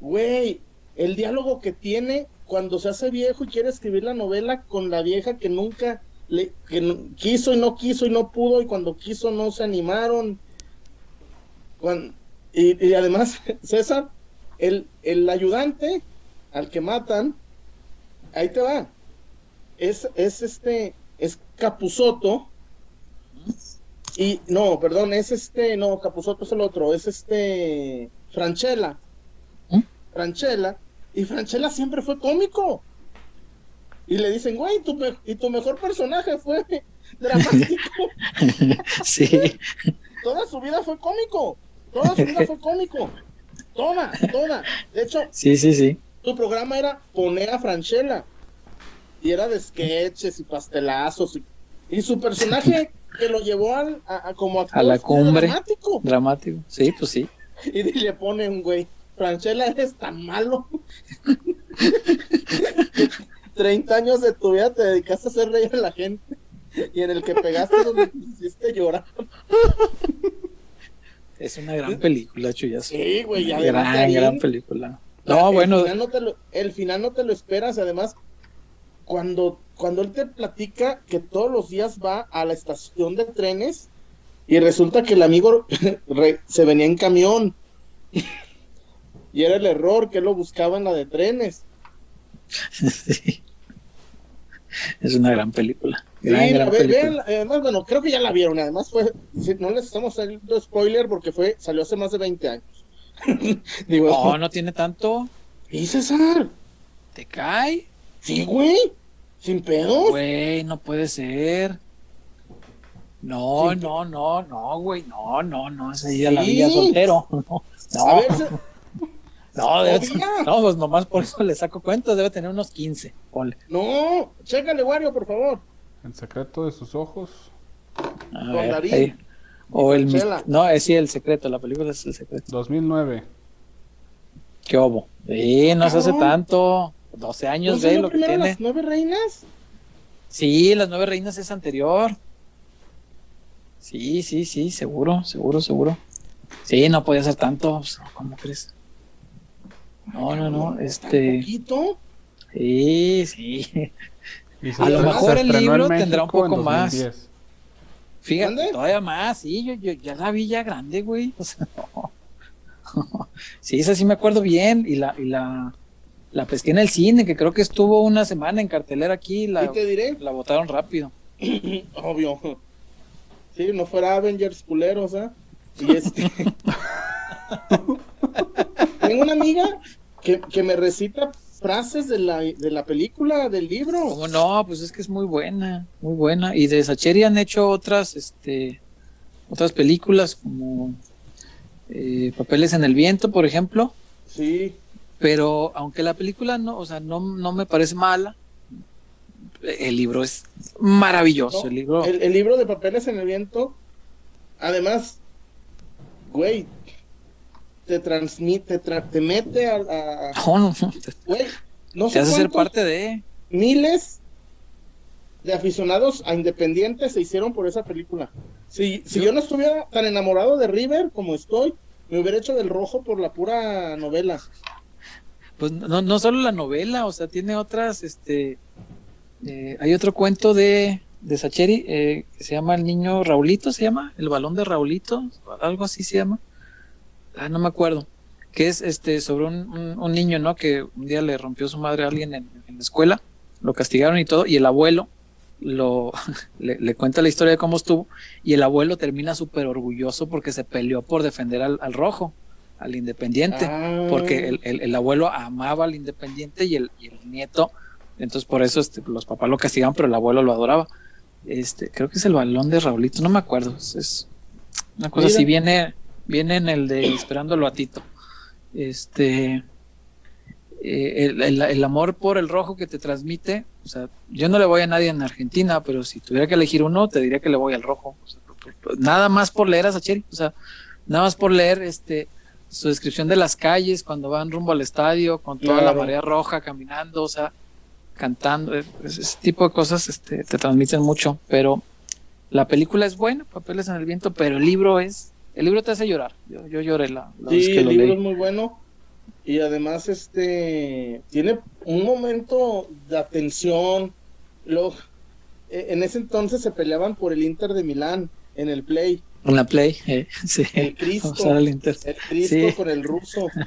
Güey, el diálogo que tiene cuando se hace viejo y quiere escribir la novela con la vieja que nunca le que quiso y no quiso y no pudo y cuando quiso no se animaron. Y, y además, César, el, el ayudante al que matan, ahí te va. Es, es este, es Capuzoto. Y no, perdón, es este, no, Capuzoto es el otro, es este Franchella. ¿Mm? Franchella. Y Franchella siempre fue cómico. Y le dicen, güey, tu y tu mejor personaje fue dramático. sí. Toda su vida fue cómico. Toda su vida fue cómico. Toda, toda. De hecho, Sí, sí, sí. Tu programa era poner a Franchella. Y era de sketches y pastelazos. Y, y su personaje que lo llevó al, a, a como actor A la cumbre. dramático. Dramático. Sí, pues sí. Y le pone un güey, Franchella, eres tan malo. 30 años de tu vida te dedicaste a hacer reír a la gente. Y en el que pegaste donde te hiciste llorar. Es una gran película, Chuyazo. Sí, güey, y además Gran, gran película. No, el bueno, final no te lo- el final no te lo esperas. Además, cuando, cuando él te platica que todos los días va a la estación de trenes y resulta que el amigo se venía en camión. y era el error que él lo buscaba en la de trenes. sí. es una gran película. Sí, Gran, gran ve- película. véanla, además, bueno, creo que ya la vieron. Además, fue, sí, no les estamos haciendo spoiler porque fue, salió hace más de 20 años. Digo, No, no tiene tanto. ¿y César? ¿Te cae? Sí, güey, sin pedos. Güey, no puede ser. No, Sí. no, no, no, güey, no, no, no, ese día la vida soltero. No, A no, ver, Ce- no, no, pues nomás por eso le saco cuentas, debe tener unos 15, ponle. no, chécale, Wario, por favor. En secreto de sus ojos. A Con ver, ahí. O el Chela. no, es sí el secreto, la película es el secreto. 2009. ¿Qué obo? Sí, no se hace tanto. 12 años, ¿No ve lo que tiene. las nueve reinas? Sí, las nueve reinas es anterior. Sí, sí, sí, seguro, seguro, seguro. Sí, no podía ser tanto. pues, ¿Cómo crees? No, no, no. Este. ¿Poquito? Sí, sí. A lo mejor el libro tendrá un poco más. 2010. Fíjate, todavía más. Sí, yo, yo ya la vi ya grande, güey. O sea, no. Sí, esa sí me acuerdo bien. Y la, y la, la pesqué en el cine, que creo que estuvo una semana en cartelera aquí. La, Y te diré, la botaron rápido. obvio. Sí, no fuera Avengers culeros, ¿ah? Y este. Tengo una amiga que, que me recita frases de la, de la película, del libro. ¿Cómo no? Pues es que es muy buena, muy buena. Y de Sacheri han hecho otras, este, otras películas como eh, Papeles en el Viento, por ejemplo. Sí, Pero aunque la película no, o sea, no, no me parece mala, el libro es maravilloso. No, el libro, el, el libro de Papeles en el Viento, además, güey, te transmite, te, tra- te mete a, a- no, no, no, te, güey, no te sé hace ser cuántos parte de. miles de aficionados a Independiente se hicieron por esa película. Si, si yo no estuviera tan enamorado de River como estoy, me hubiera hecho del rojo por la pura novela. Pues no, no solo la novela, o sea, tiene otras, este, eh, hay otro cuento de, de Sacheri eh, que se llama El niño Raulito, se llama, el balón de Raulito, algo así se llama. Ah, no me acuerdo. Que es este sobre un, un- un niño, ¿no? Que un día le rompió su madre a alguien en, en la escuela, lo castigaron y todo, y el abuelo lo le, le cuenta la historia de cómo estuvo, y el abuelo termina súper orgulloso porque se peleó por defender al, al rojo, al independiente Ah, porque el, el- el abuelo amaba al independiente y el, y el nieto, entonces por eso este, los papás lo castigaban, pero el abuelo lo adoraba. Este, creo que es el balón de Raulito, no me acuerdo, es, es una cosa Mira. así, viene, viene en el de Esperándolo a Tito. Este, eh, el, el- el amor por el rojo que te transmite, o sea, yo no le voy a nadie en Argentina, pero si tuviera que elegir uno, te diría que le voy al rojo. O sea, por- por- nada más por leer a Sacheri, o sea, nada más por leer este su descripción de las calles cuando van rumbo al estadio, con toda la marea roja caminando, o sea, cantando, eh, ese ese tipo de cosas este, te transmiten mucho, pero la película es buena, Papeles en el Viento, pero el libro es, el libro te hace llorar, yo, yo lloré la, la vez Sí, que el lo libro leí. es muy bueno. Y además, este tiene un momento de atención. Lo, eh, en ese entonces se peleaban por el Inter de Milán en el Play. En la Play, eh, sí, El Cristo. El Inter. El Cristo Sí. con el ruso.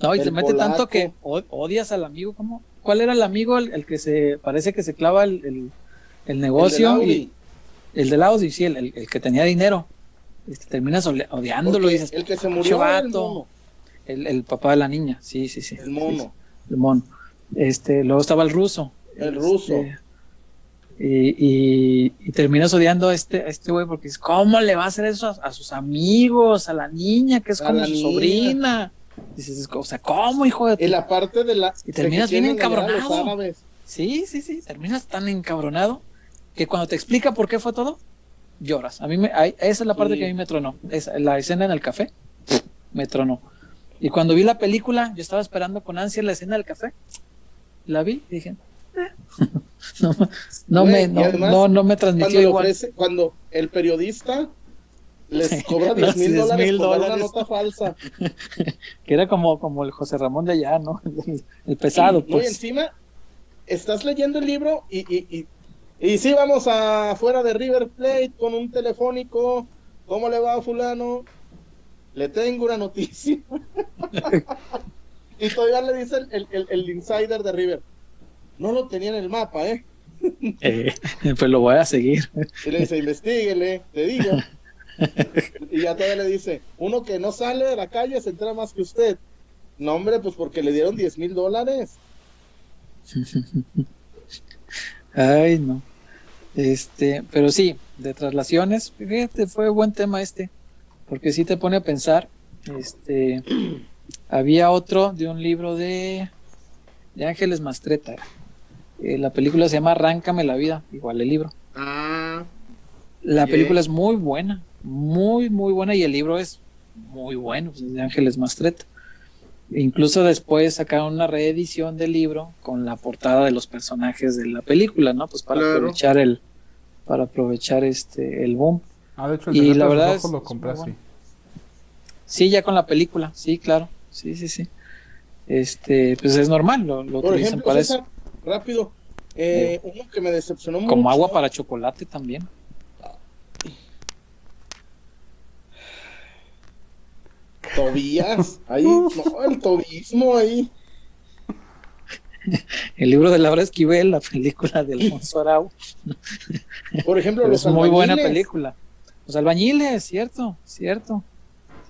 No, y El se mete tanto que odias al amigo, ¿cómo? ¿Cuál era el amigo el, el que se parece que se clava el, el, el negocio? El del y, Audi. el del Audi, sí, el que tenía dinero. Este, terminas odiándolo Porque y dices, el que se "Pinche murió el vato". mono. el, el papá de la niña, sí, sí, sí. El mono. el mono. Este, luego estaba el ruso. El ruso. Este, y, y, y terminas odiando a este, a este güey porque dices, ¿cómo le va a hacer eso a, a sus amigos, a la niña, que es A como su niña. sobrina? Dices, o sea, ¿cómo, hijo de En la parte de la. Y terminas bien encabronado. Sí, sí, sí, terminas tan encabronado que cuando te explica por qué fue todo, lloras. A mí me, ay, esa es la parte Sí. que a mí me tronó. Esa, la escena en el café me tronó. Y cuando vi la película, yo estaba esperando con ansia la escena del café. La vi y dije, eh. no, me, y no, además, no, no me Cuando, transmitió le igual. ofrece- cuando el periodista les cobra los 10 mil 10,000 dólares por una nota falsa. Que era como, como el José Ramón de allá, ¿no? El, el pesado, y pues. encima estás leyendo el libro y, y, y, y sí, vamos afuera de River Plate con un telefónico. ¿Cómo le va a fulano? Le tengo una noticia. y todavía le dice el, el, el- insider de River. No lo tenía en el mapa, ¿eh? Eh, pues lo voy a seguir. Y le dice, investiguele, te digo. y ya todavía le dice, uno que no sale de la calle se entera más que usted. No, hombre, pues porque le dieron 10 mil dólares. Ay, no. Este, pero sí, de traslaciones, fíjate, fue buen tema este, porque sí te pone a pensar. Este, había otro de un libro de, de Ángeles Mastreta. Eh, la película se llama Arráncame la vida, igual el libro. Ah, La película es muy buena, muy, muy buena, y el libro es muy bueno, pues, es de Ángeles Mastreta. Incluso después sacaron una reedición del libro con la portada de los personajes de la película, ¿no? Pues para Claro. aprovechar el, para aprovechar este el boom. Ah, de hecho, el Y la verdad es- lo compré bueno. Sí, ya con la película, sí, claro, sí, sí, sí. Este, pues es normal, lo, lo por utilizan ejemplo, para César, eso. rápido. eh, uno que me decepcionó mucho. Como agua para chocolate también. Tobías. Ahí, no, el tobismo ahí. El libro de Laura Esquivel, la película de Alfonso Arau. Por ejemplo, los es muy buena albañiles. película. Los albañiles, cierto, cierto,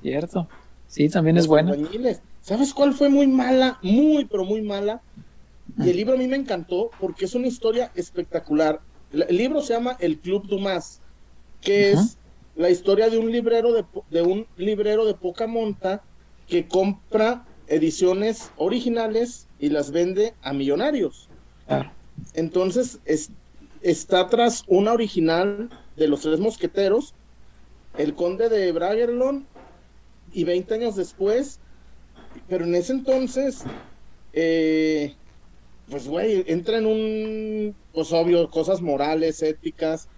cierto. Sí, también es buena. albañiles. ¿Sabes cuál fue muy mala? Muy, pero muy mala. Y el libro a mí me encantó porque es una historia espectacular. La- El libro se llama El Club Dumas, que Ajá. es la historia de un librero de, de un librero de poca monta que compra ediciones originales y las vende a millonarios. Claro. Entonces es- está tras una original de los tres mosqueteros, el conde de Bragerlon, y 20 años después, pero en ese entonces, eh, pues güey, entra en un, pues obvio, cosas morales, éticas,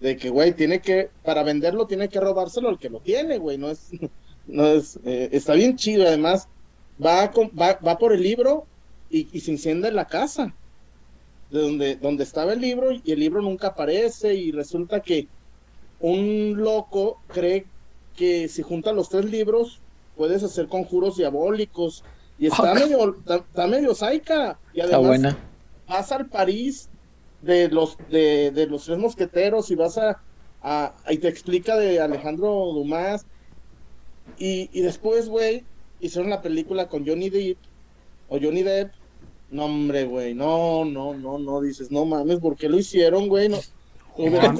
de que güey, tiene que, para venderlo tiene que robárselo al que lo tiene, güey, no es, no es, eh, está bien chido, además, va, a com- va, va por el libro y, y se incendia en la casa de donde, donde estaba el libro y el libro nunca aparece y resulta que un loco cree que si juntas los tres libros puedes hacer conjuros diabólicos y está medio está, está medio saica y Está además buena. vas al París de los de, de los tres mosqueteros y vas a, a- y te explica de Alejandro Dumas y, y después güey hicieron la película con Johnny Depp o Johnny Depp no hombre güey no no no no dices no mames ¿por qué lo hicieron güey no hubieran-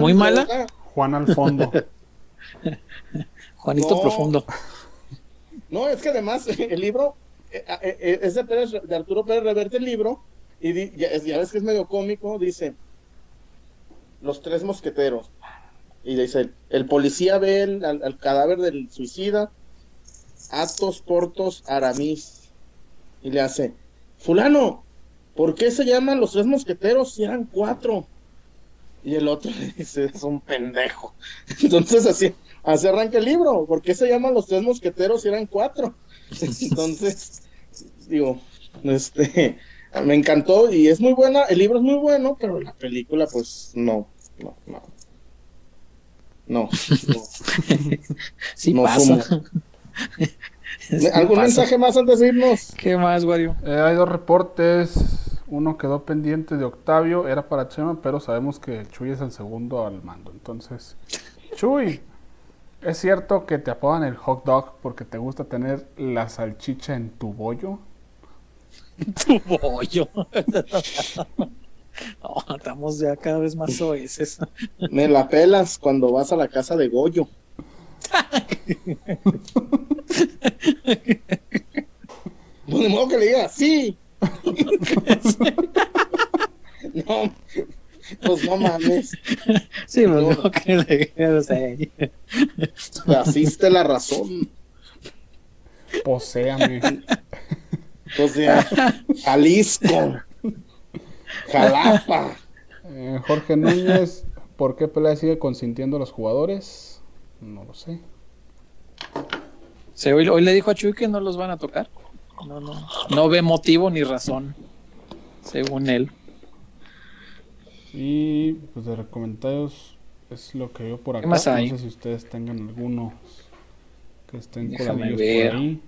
Muy mala. Juan al fondo. Juanito No. Profundo. No, es que además el libro eh, eh, eh, es de, Pérez- de Arturo Pérez Reverte el libro y ya, es- ya ves que es medio cómico, dice Los tres mosqueteros. Y dice, el policía ve el- al, al cadáver del suicida, Atos Portos Aramis, y le hace, fulano, ¿por qué se llaman los tres mosqueteros si eran cuatro? Y el otro le dice, es un pendejo. Entonces así, así arranca el libro, ¿por qué se llaman los tres mosqueteros si eran cuatro? Entonces, digo, este, me encantó y es muy buena, el libro es muy bueno, pero la película pues no, no, no. No, no. Sí No pasa. Sí ¿Algún pasa. mensaje más antes de irnos? ¿Qué más, Wario? Eh, hay dos reportes. Uno quedó pendiente de Octavio, era para Chema, pero sabemos que Chuy es el segundo al mando. Entonces, Chuy, ¿es cierto que te apodan el hot dog porque te gusta tener la salchicha en tu bollo? Tu bollo. No, estamos ya cada vez más soeces. Me la pelas cuando vas a la casa de Goyo. Pues de modo que le diga, sí. no, pues no mames. Sí, pero No. no que le digas ahí. Asiste la razón. Poséame. O sea, Jalisco, Jalapa. Eh, Jorge Núñez, ¿por qué Pelea sigue consintiendo a los jugadores? No lo sé. Sí, hoy, hoy le dijo a Chuy que no los van a tocar. No, no. No ve motivo ni razón, según él. Y pues de comentarios es lo que veo por acá. más hay? No sé si ustedes tengan algunos que estén Déjame por ahí.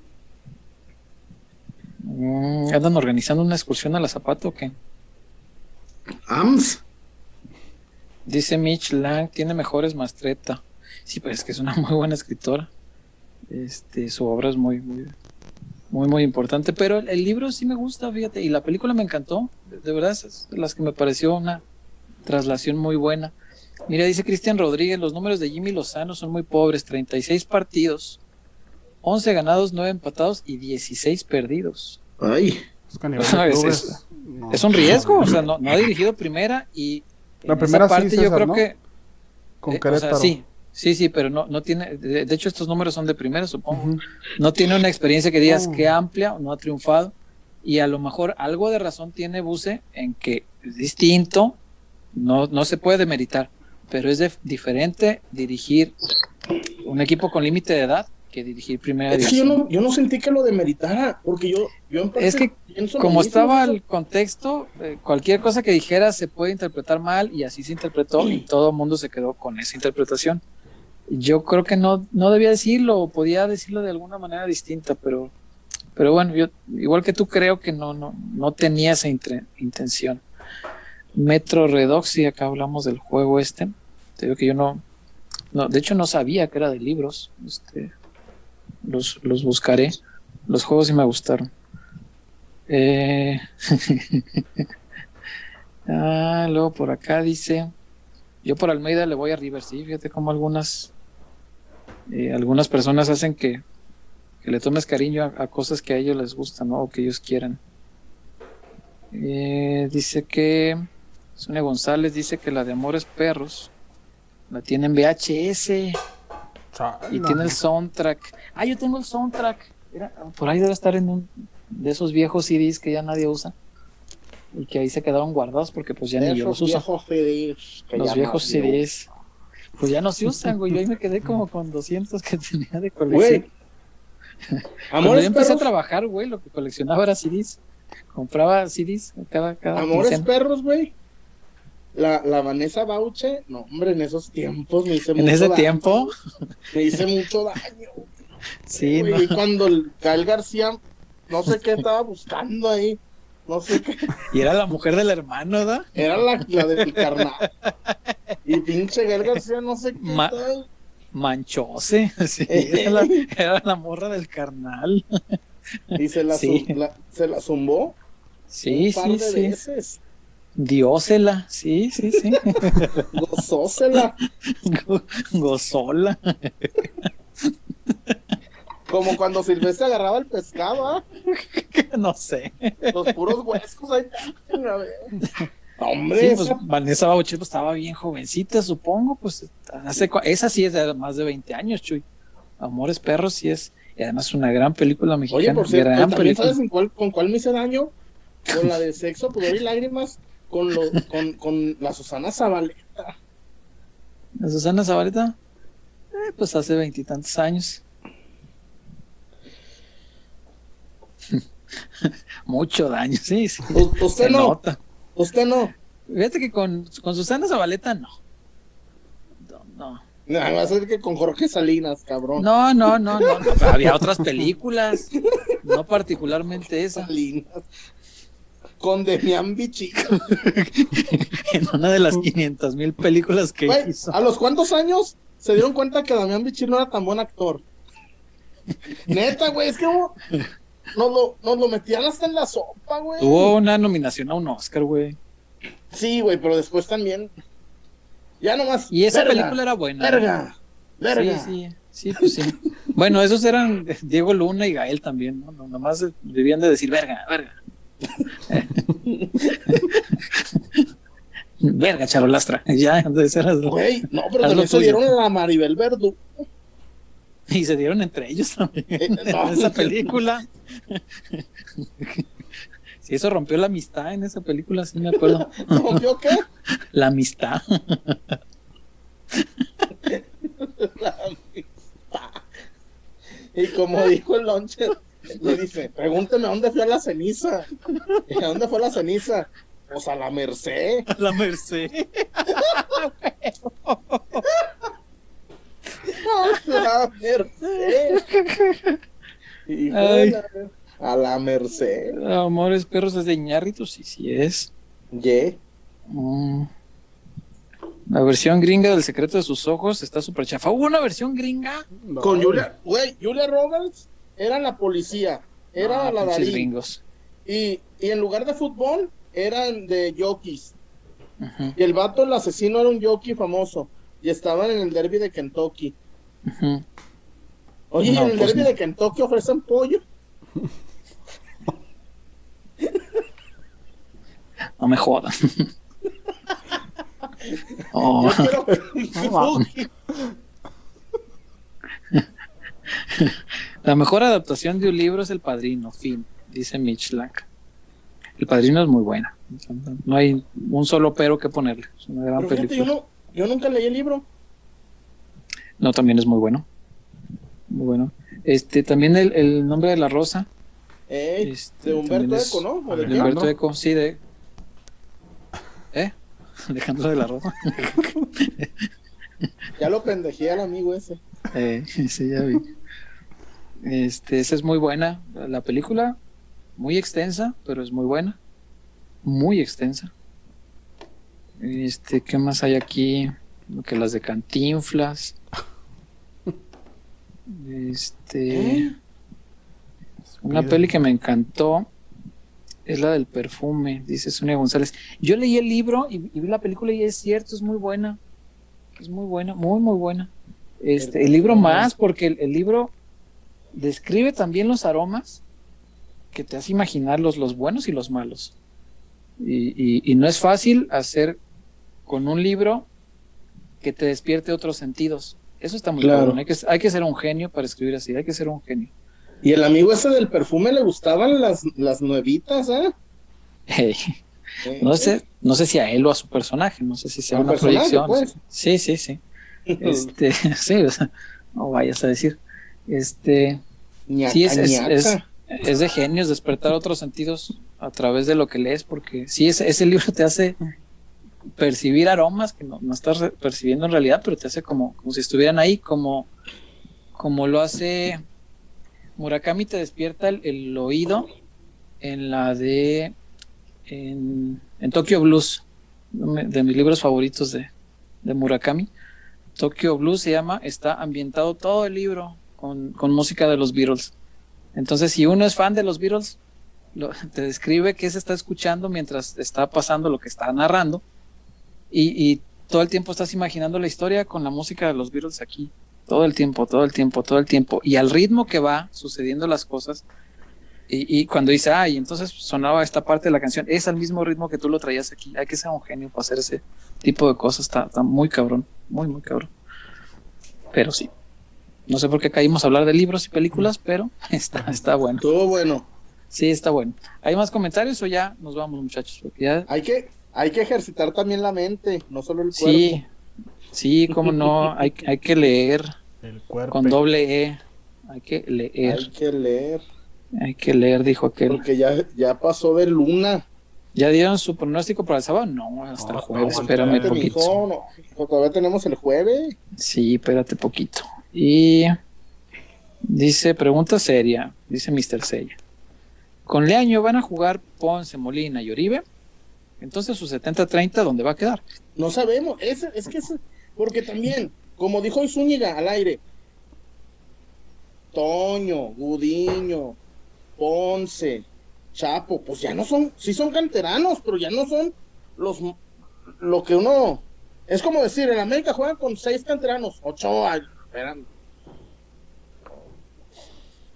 Mm, ¿Andan organizando una excursión a la Zapato o qué? AMS. Dice Mitch Lang, tiene mejores mastreta. Sí, pues es que es una muy buena escritora. Este, su obra es muy, muy, muy, muy importante. Pero el, el libro sí me gusta, fíjate, y la película me encantó. De, de verdad, es de las que me pareció una traslación muy buena. Mira, dice Cristian Rodríguez, los números de Jimmy Lozano son muy pobres, 36 partidos, 11 ganados, 9 empatados y 16 perdidos. Ay, Es No, es- es- no. Es un riesgo, o sea, no, no ha dirigido primera y La en primera esa sí, parte yo creo ¿no? que Con eh, o sea, Querétaro. sí, sí, sí, pero no, no tiene, de, de hecho estos números son de primera, supongo. No tiene una experiencia que digas No. que amplia, no ha triunfado. Y a lo mejor algo de razón tiene Buse en que es distinto, no, no se puede demeritar, pero es de- diferente dirigir un equipo con límite de edad que dirigir primera es que yo división. no, yo no sentí que lo demeritara, porque yo, yo en parte Es que Como estaba el contexto, eh, cualquier cosa que dijera se puede interpretar mal y así se interpretó y todo el mundo se quedó con esa interpretación. Yo creo que no, no debía decirlo, o podía decirlo de alguna manera distinta, pero, pero bueno, yo igual que tú creo que no, no, no tenía esa intención. Metro Redux, y acá hablamos del juego este. Te digo que yo no, no, de hecho no sabía que era de libros. Este, los, los buscaré. Los juegos sí me gustaron. Eh, ah, luego por acá dice, yo por Almeida le voy a River, fíjate cómo algunas, eh, algunas personas hacen que, que le tomes cariño a, cosas que a ellos les gustan. O que ellos quieran. Eh, dice que, Sonia González dice que la de Amores Perros la tiene en VHS y tiene el soundtrack. Ah, yo tengo el soundtrack. Era- por ahí debe estar en un de esos viejos CDs que ya nadie usa y que ahí se quedaron guardados porque pues ya ni yo los uso. viejos CDs que Los ya viejos CDs. Pues ya no se usan, güey. Yo ahí me quedé como con 200 que tenía de colección. Güey. Cuando yo empecé a trabajar, güey, lo que coleccionaba era CDs. Compraba CDs cada, cada Amores quincena. perros, güey. La, la Vanessa Bauche, no, hombre, en esos tiempos me hice En mucho ese daño. tiempo, Me hice mucho daño. sí, no. y cuando el Gael García, no sé qué estaba buscando ahí. No sé qué. Y era la mujer del hermano, ¿verdad? Era la, la del carnal. Y pinche Gael García, no sé qué. Ma- estaba- Manchose, sí, era la, era la morra del carnal. Y se la, Sí. zum- la- se la zumbó Sí, un par sí, de sí. veces. Diósela, sí, sí, sí. Gozósela. Go- Gozola. Como cuando Silvestre agarraba el pescado, ¿ah? No sé. Los puros huescos ahí. Hombre, Sí, pues Vanessa Bauche pues, estaba bien jovencita, supongo. Pues hace, esa sí es de más de 20 años, Chuy. Amores Perros sí es. Y además una gran película mexicana. Oye, por cierto, gran ¿también película. sabes en cuál- con cuál me hice daño? Con la de sexo, pudor y lágrimas, con, lo, con, con la Susana Zabaleta. ¿La Susana Zabaleta? Eh, pues hace veintitantos años. Mucho daño, sí, sí. U- Usted Se no, nota. usted no. Fíjate que con, con Susana Zabaleta no. No, no. Que con Jorge Salinas, cabrón. No, no, no, no, había otras películas, no particularmente esa. Salinas. Con Demian Bichir. En una de las 500 mil películas que hizo. ¿a los cuántos años se dieron cuenta que Damián Bichir no era tan buen actor? Neta, güey, es que nos lo, nos lo metían hasta en la sopa, güey. Tuvo una nominación a un Oscar, güey. Sí, güey, pero después también. Ya nomás. Y esa verga, película era buena. Verga. Verga. Sí, sí, sí, pues sí. Bueno, esos eran Diego Luna y Gael también. No, Nomás debían de decir verga, verga. verga, charolastra. Ya, entonces era Güey, no, pero también se dieron a la Maribel Verdú. Y se dieron entre ellos también. Eh, no. en esa película. Sí, eso rompió la amistad en esa película, sí me acuerdo. ¿Rompió qué? La amistad. La amistad. Y como dijo el lonche, le dice, pregúnteme a dónde fue la ceniza. ¿A dónde fue la ceniza? Pues a la Merced. La Merced. A la Merced. A la Merced. Amores perros es de Iñárritu, sí, sí es. Ye. Mm. La versión gringa del secreto de sus ojos está súper chafa. ¿Hubo una versión gringa? No, Con Julia, güey, Julia Roberts era la policía, era Ah, la Darín. Y, y en lugar de fútbol, eran de jockeys. Y el vato, el asesino, era un jockey famoso. Y estaban en el derby de Kentucky. Oye, No, en el pues derby no. de Kentucky ofrecen pollo. No me jodan. Oh, Yo quiero. La mejor adaptación de un libro es El Padrino, fin, dice Mitch Lang. El Padrino es muy buena. No hay un solo pero que ponerle. Es una gran Pero fíjate, yo, película. no, yo nunca leí el libro. No, también es muy bueno. Muy bueno. Este, también el, el nombre de la rosa. Eh, Este, de Humberto es- Eco, ¿no? ¿O de de. Humberto Eco, sí, de. ¿Eh? Alejandro de la Rosa. Ya lo pendejé al amigo ese. Eh, sí, ya vi. Este, esa es muy buena. La película, muy extensa, pero es muy buena. Muy extensa. Este, ¿qué más hay aquí? Que las de Cantinflas. Este. ¿Eh? Una peli que me encantó es la del perfume, dice Sonia González. Yo leí el libro y, y vi la película y es cierto, es muy buena. Es muy buena, muy, muy buena. Este, el libro más, porque el, el libro describe también los aromas que te hace imaginar los, los buenos y los malos. Y, y- y no es fácil hacer con un libro que te despierte otros sentidos. Eso está muy Claro. Hay que, hay que ser un genio para escribir así, hay que ser un genio. Y el amigo ese del perfume le gustaban las, las nuevitas, ¿eh? Hey, no sé, no sé si a él o a su personaje, no sé si sea una proyección. pues. Sí, sí, sí. Este, sí, o sea, no vayas a decir. Este, ñaca, sí, es, es, es, es de genios despertar otros sentidos a través de lo que lees, porque sí, ese, ese libro te hace percibir aromas que no, no estás percibiendo en realidad, pero te hace como, como si estuvieran ahí, como, como lo hace Murakami, te despierta el, el oído en la de en, en Tokyo Blues, de mis libros favoritos de, de Murakami. Tokyo Blues se llama, está ambientado todo el libro con, música de los Beatles. Entonces, si uno es fan de los Beatles, te describe qué se está escuchando mientras está pasando lo que está narrando. Y, todo el tiempo estás imaginando la historia con la música de los Beatles aquí. Todo el tiempo, todo el tiempo, todo el tiempo. Y al ritmo que va sucediendo las cosas, Y, cuando dice, ay, entonces sonaba esta parte de la canción, es al mismo ritmo que tú lo traías aquí. Hay que ser un genio para hacer ese tipo de cosas. Está, está muy cabrón, muy, muy cabrón. Pero sí. No sé por qué caímos a hablar de libros y películas, pero está, está bueno. Todo bueno. Sí, está bueno. ¿Hay más comentarios o ya nos vamos, muchachos? Ya Hay que, hay que ejercitar también la mente, no solo el cuerpo. Sí, sí, cómo no, hay, hay que leer El cuerpo. con doble E, hay que leer, Hay que leer, hay que leer, dijo aquel. porque ya, ya pasó de luna. ¿Ya dieron su pronóstico para el sábado? No, hasta No, el jueves, no, espérame espérate, poquito. Mijo, no, todavía tenemos el jueves. Sí, espérate poquito. Y dice, pregunta seria, dice Mr. Sella. ¿Con Leaño van a jugar Ponce, Molina y Oribe? Entonces su 70-30, ¿dónde va a quedar? No sabemos, es, es que es, porque también, como dijo Zúñiga al aire, Toño, Gudiño, Ponce, Chapo, pues ya no son, sí son canteranos, pero ya no son los, lo que uno, es como decir, en América juegan con seis canteranos, Ochoa, esperan.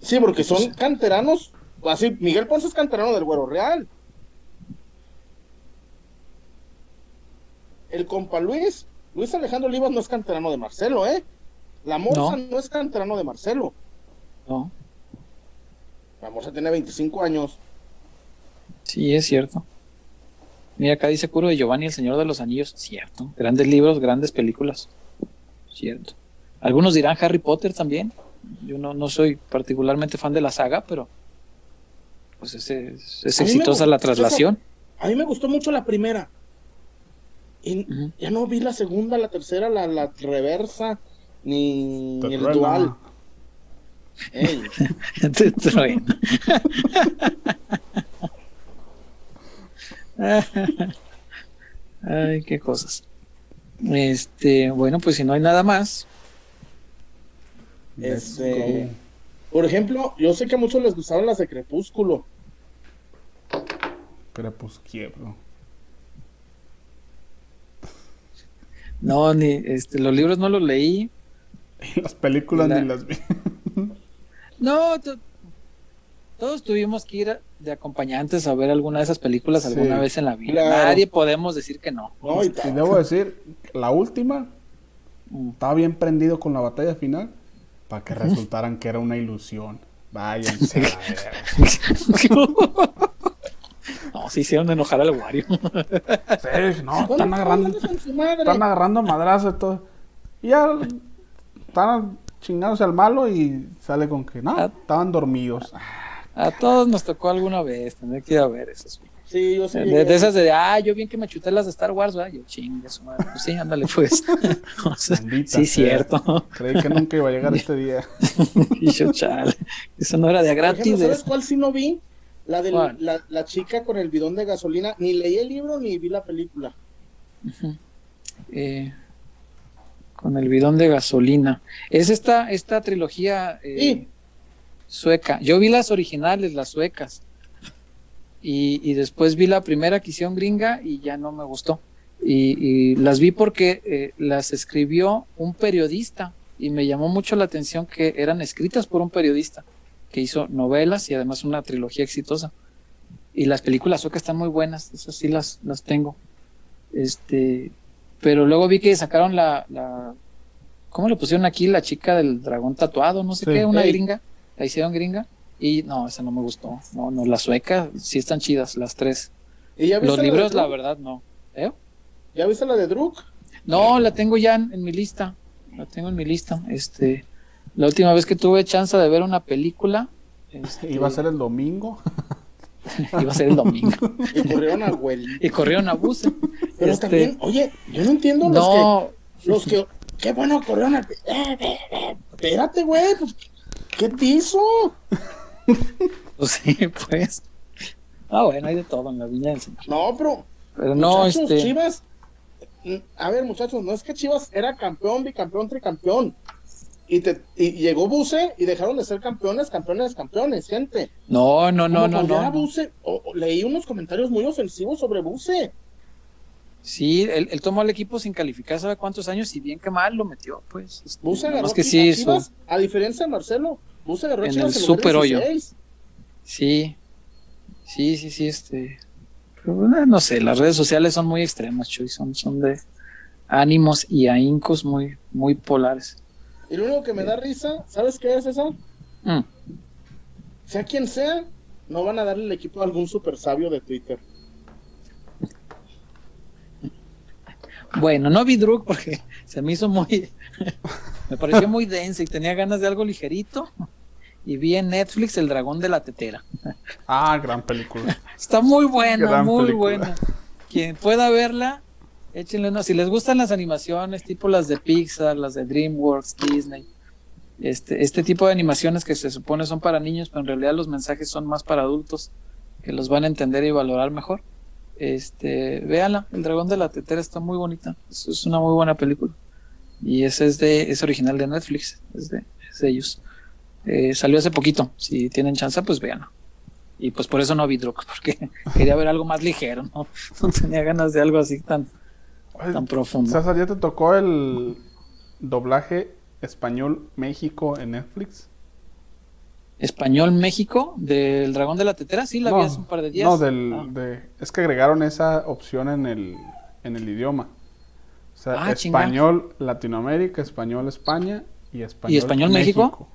Sí, porque son canteranos, así, Miguel Ponce es canterano del Güero Real. el compa Luis, Luis Alejandro Olivas no es canterano de Marcelo, ¿eh? La Morsa no, es canterano de Marcelo. No, La Morsa tiene 25 años. sí, es cierto. Mira, acá dice Curo de Giovanni, el Señor de los Anillos. Cierto. Grandes libros, grandes películas. Cierto. Algunos dirán Harry Potter también. Yo no, no soy particularmente fan de la saga, pero pues es, es- exitosa la traslación. A mí me gustó mucho la primera. Y ya no vi la segunda, la tercera, la, la reversa, ni Te el dual. Ey, Te truena. Ay, qué cosas. Este, bueno, pues si no hay nada más, Let's Este- go. por ejemplo, yo sé que a muchos les gustaban las de Crepúsculo. Crepusquiero. no, ni este, los libros no los leí. Las películas La- ni las vi. No, to- todos tuvimos que ir de acompañantes a ver alguna de esas películas Sí, alguna vez en la vida. claro. Nadie podemos decir que no. No, y debo decir, la última Mm. estaba bien prendido con la batalla final para que resultaran que era una ilusión. Váyanse. a la no, se hicieron enojar al Wario. Sí, no, ¿Dónde están agarrando, están agarrando madrazos y todo. Y ya están chingándose al malo y sale con que no, estaban dormidos. A todos nos tocó alguna vez tener que ir a ver esas. Sí, yo sí. De, de esas de, ah, yo bien que me chuté las de Star Wars, ¿verdad? Yo chingue su madre. Pues sí, ándale, pues. O sea, Maldita sí, sea. cierto. Creí que nunca iba a llegar este día. y yo, chale. Eso no era de ejemplo, gratis. ¿Sabes cuál sí no vi? La de la, la chica con el bidón de gasolina. Ni leí el libro ni vi la película. eh, con el bidón de gasolina. Es esta, esta trilogía eh, Sí. sueca. Yo vi las originales, las suecas. Y, y después vi la primera que hicieron gringa y ya no me gustó. Y, y las vi porque eh, las escribió un periodista y me llamó mucho la atención que eran escritas por un periodista que hizo novelas y además una trilogía exitosa. Y las películas suecas están muy buenas, esas sí las, las tengo. Este, pero luego vi que sacaron la, la ¿cómo le pusieron aquí? La chica del dragón tatuado, no sé Sí. qué, una gringa, la hicieron gringa. Y no, esa no me gustó. No, no, las suecas sí están chidas, las tres. ¿Y ya viste Los libros, la verdad, no. ¿Eh? ¿Ya viste la de Druk? No, la tengo ya en, en mi lista. La tengo en mi lista. Este, la última vez que tuve chance de ver una película, este, Iba a ser el domingo. iba a ser el domingo. Y corrieron a Güell. y corrieron a Buse. Pero Este, también, oye, yo no entiendo los no, que, los que, qué bueno corrieron a, eh, eh, eh, espérate, güey, pues, ¿qué te hizo? pues sí, pues. Ah, bueno, hay de todo en la viña del Señor. No, pero, Pero no, este. Chivas, mm, a ver, muchachos, no es que Chivas era campeón, bicampeón, tricampeón. Y, te, y llegó Buse y dejaron de ser campeones, campeones, campeones, gente. No, no, no, Como no, no. Buse, o- o leí unos comentarios muy ofensivos sobre Buse. Sí, él, él tomó al equipo sin calificar, ¿sabe cuántos años? Y bien que mal lo metió, pues. este, Buse que sí, su- Chivas, a diferencia de Marcelo, Agarró En el super hoyo. 2016. Sí, sí, sí, sí, este. pero, no sé, las redes sociales son muy extremas, Chuy, son, son de ánimos y ahíncos muy, muy polares. Y lo único que me da risa, ¿sabes qué es eso? Mm. Sea quien sea, no van a darle el equipo a algún super sabio de Twitter. Bueno, no vi Druk porque se me hizo muy. me pareció muy densa y tenía ganas de algo ligerito. Y vi en Netflix El Dragón de la Tetera. Ah, gran película. Está muy buena, Gran muy película. buena. Quien pueda verla, échenle una. Si les gustan las animaciones, tipo las de Pixar, las de DreamWorks, Disney, este, este tipo de animaciones que se supone son para niños, pero en realidad los mensajes son más para adultos, que los van a entender y valorar mejor. Este, véanla, El Dragón de la Tetera está muy bonita. Es, es una muy buena película. Y ese es de, es original de Netflix, es de, es de ellos. Eh, salió hace poquito. Si tienen chance, pues véanlo. Y pues por eso no vi Druk, porque quería ver algo más ligero, ¿no? No tenía ganas de algo así tan, tan profundo. César, ¿ya te tocó el doblaje español México en Netflix? Español México del Dragón de la Tetera, sí, la vi hace un par de días. No, del, Ah. de, es que agregaron esa opción en el, en el idioma. O sea, Ah, español Latinoamérica, español España y español, español México?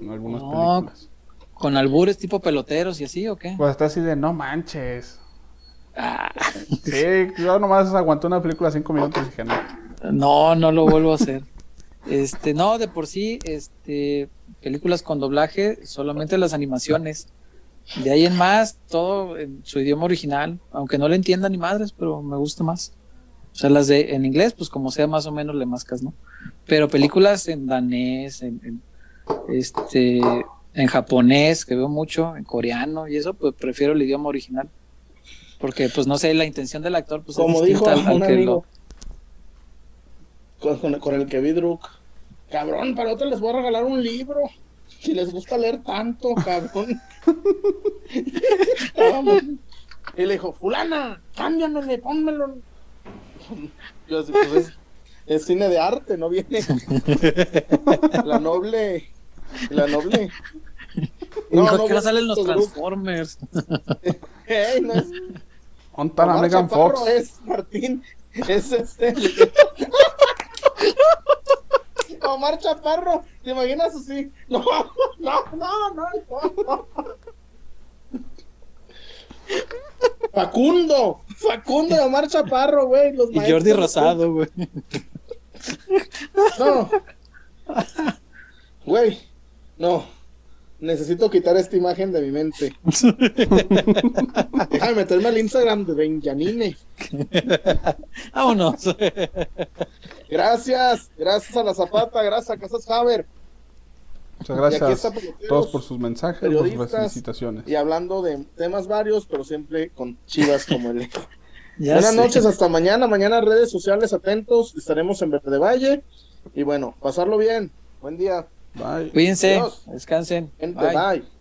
En algunas No. películas. Con albures tipo peloteros y así, ¿o qué? Pues está así de no manches. Ah, Sí, yo nomás aguanté una película cinco minutos y dije no. no, no lo vuelvo a hacer. Este, no, de por sí, este, películas con doblaje, solamente las animaciones. De ahí en más, todo en su idioma original, aunque no le entienda ni madres, pero me gusta más. O sea, las de en inglés, pues como sea más o menos le mascas, ¿no? Pero películas en danés, en, en, este, en japonés, que veo mucho, en coreano y eso, pues prefiero el idioma original. Porque, pues no sé, la intención del actor, pues Como es dijo distinta al- al un que amigo con, con- con el que vi Druk. Cabrón, para otro les voy a regalar un libro. Si les gusta leer tanto, cabrón. Vamos. y le dijo, fulana, cámbiamele, pónmelo. Yo así, pues es, es cine de arte, no viene. la noble. La noble. Dijo, no, que no salen los. Transformers. Ey, no es, ¿Dónde está la Omar Megan Fox? es Martín, es este. Omar Chaparro, ¿te imaginas así? No, no, no, no, no. Facundo, Facundo y Omar Chaparro, güey. Y Jordi de- Rosado, güey. No. Güey, no. Necesito quitar esta imagen de mi mente. Déjame meterme al Instagram de Benjanine. Vámonos. Gracias, gracias a la Zapata, gracias a Casas Haber. Muchas gracias a todos por sus mensajes, por sus felicitaciones. Y hablando de temas varios, pero siempre con chivas como el. Ya Buenas sé. noches, hasta mañana. Mañana redes sociales atentos. Estaremos en Verde Valle. Y bueno, pasarlo bien. Buen día. Bye. Cuídense, Adiós. descansen. Gente, Bye. bye.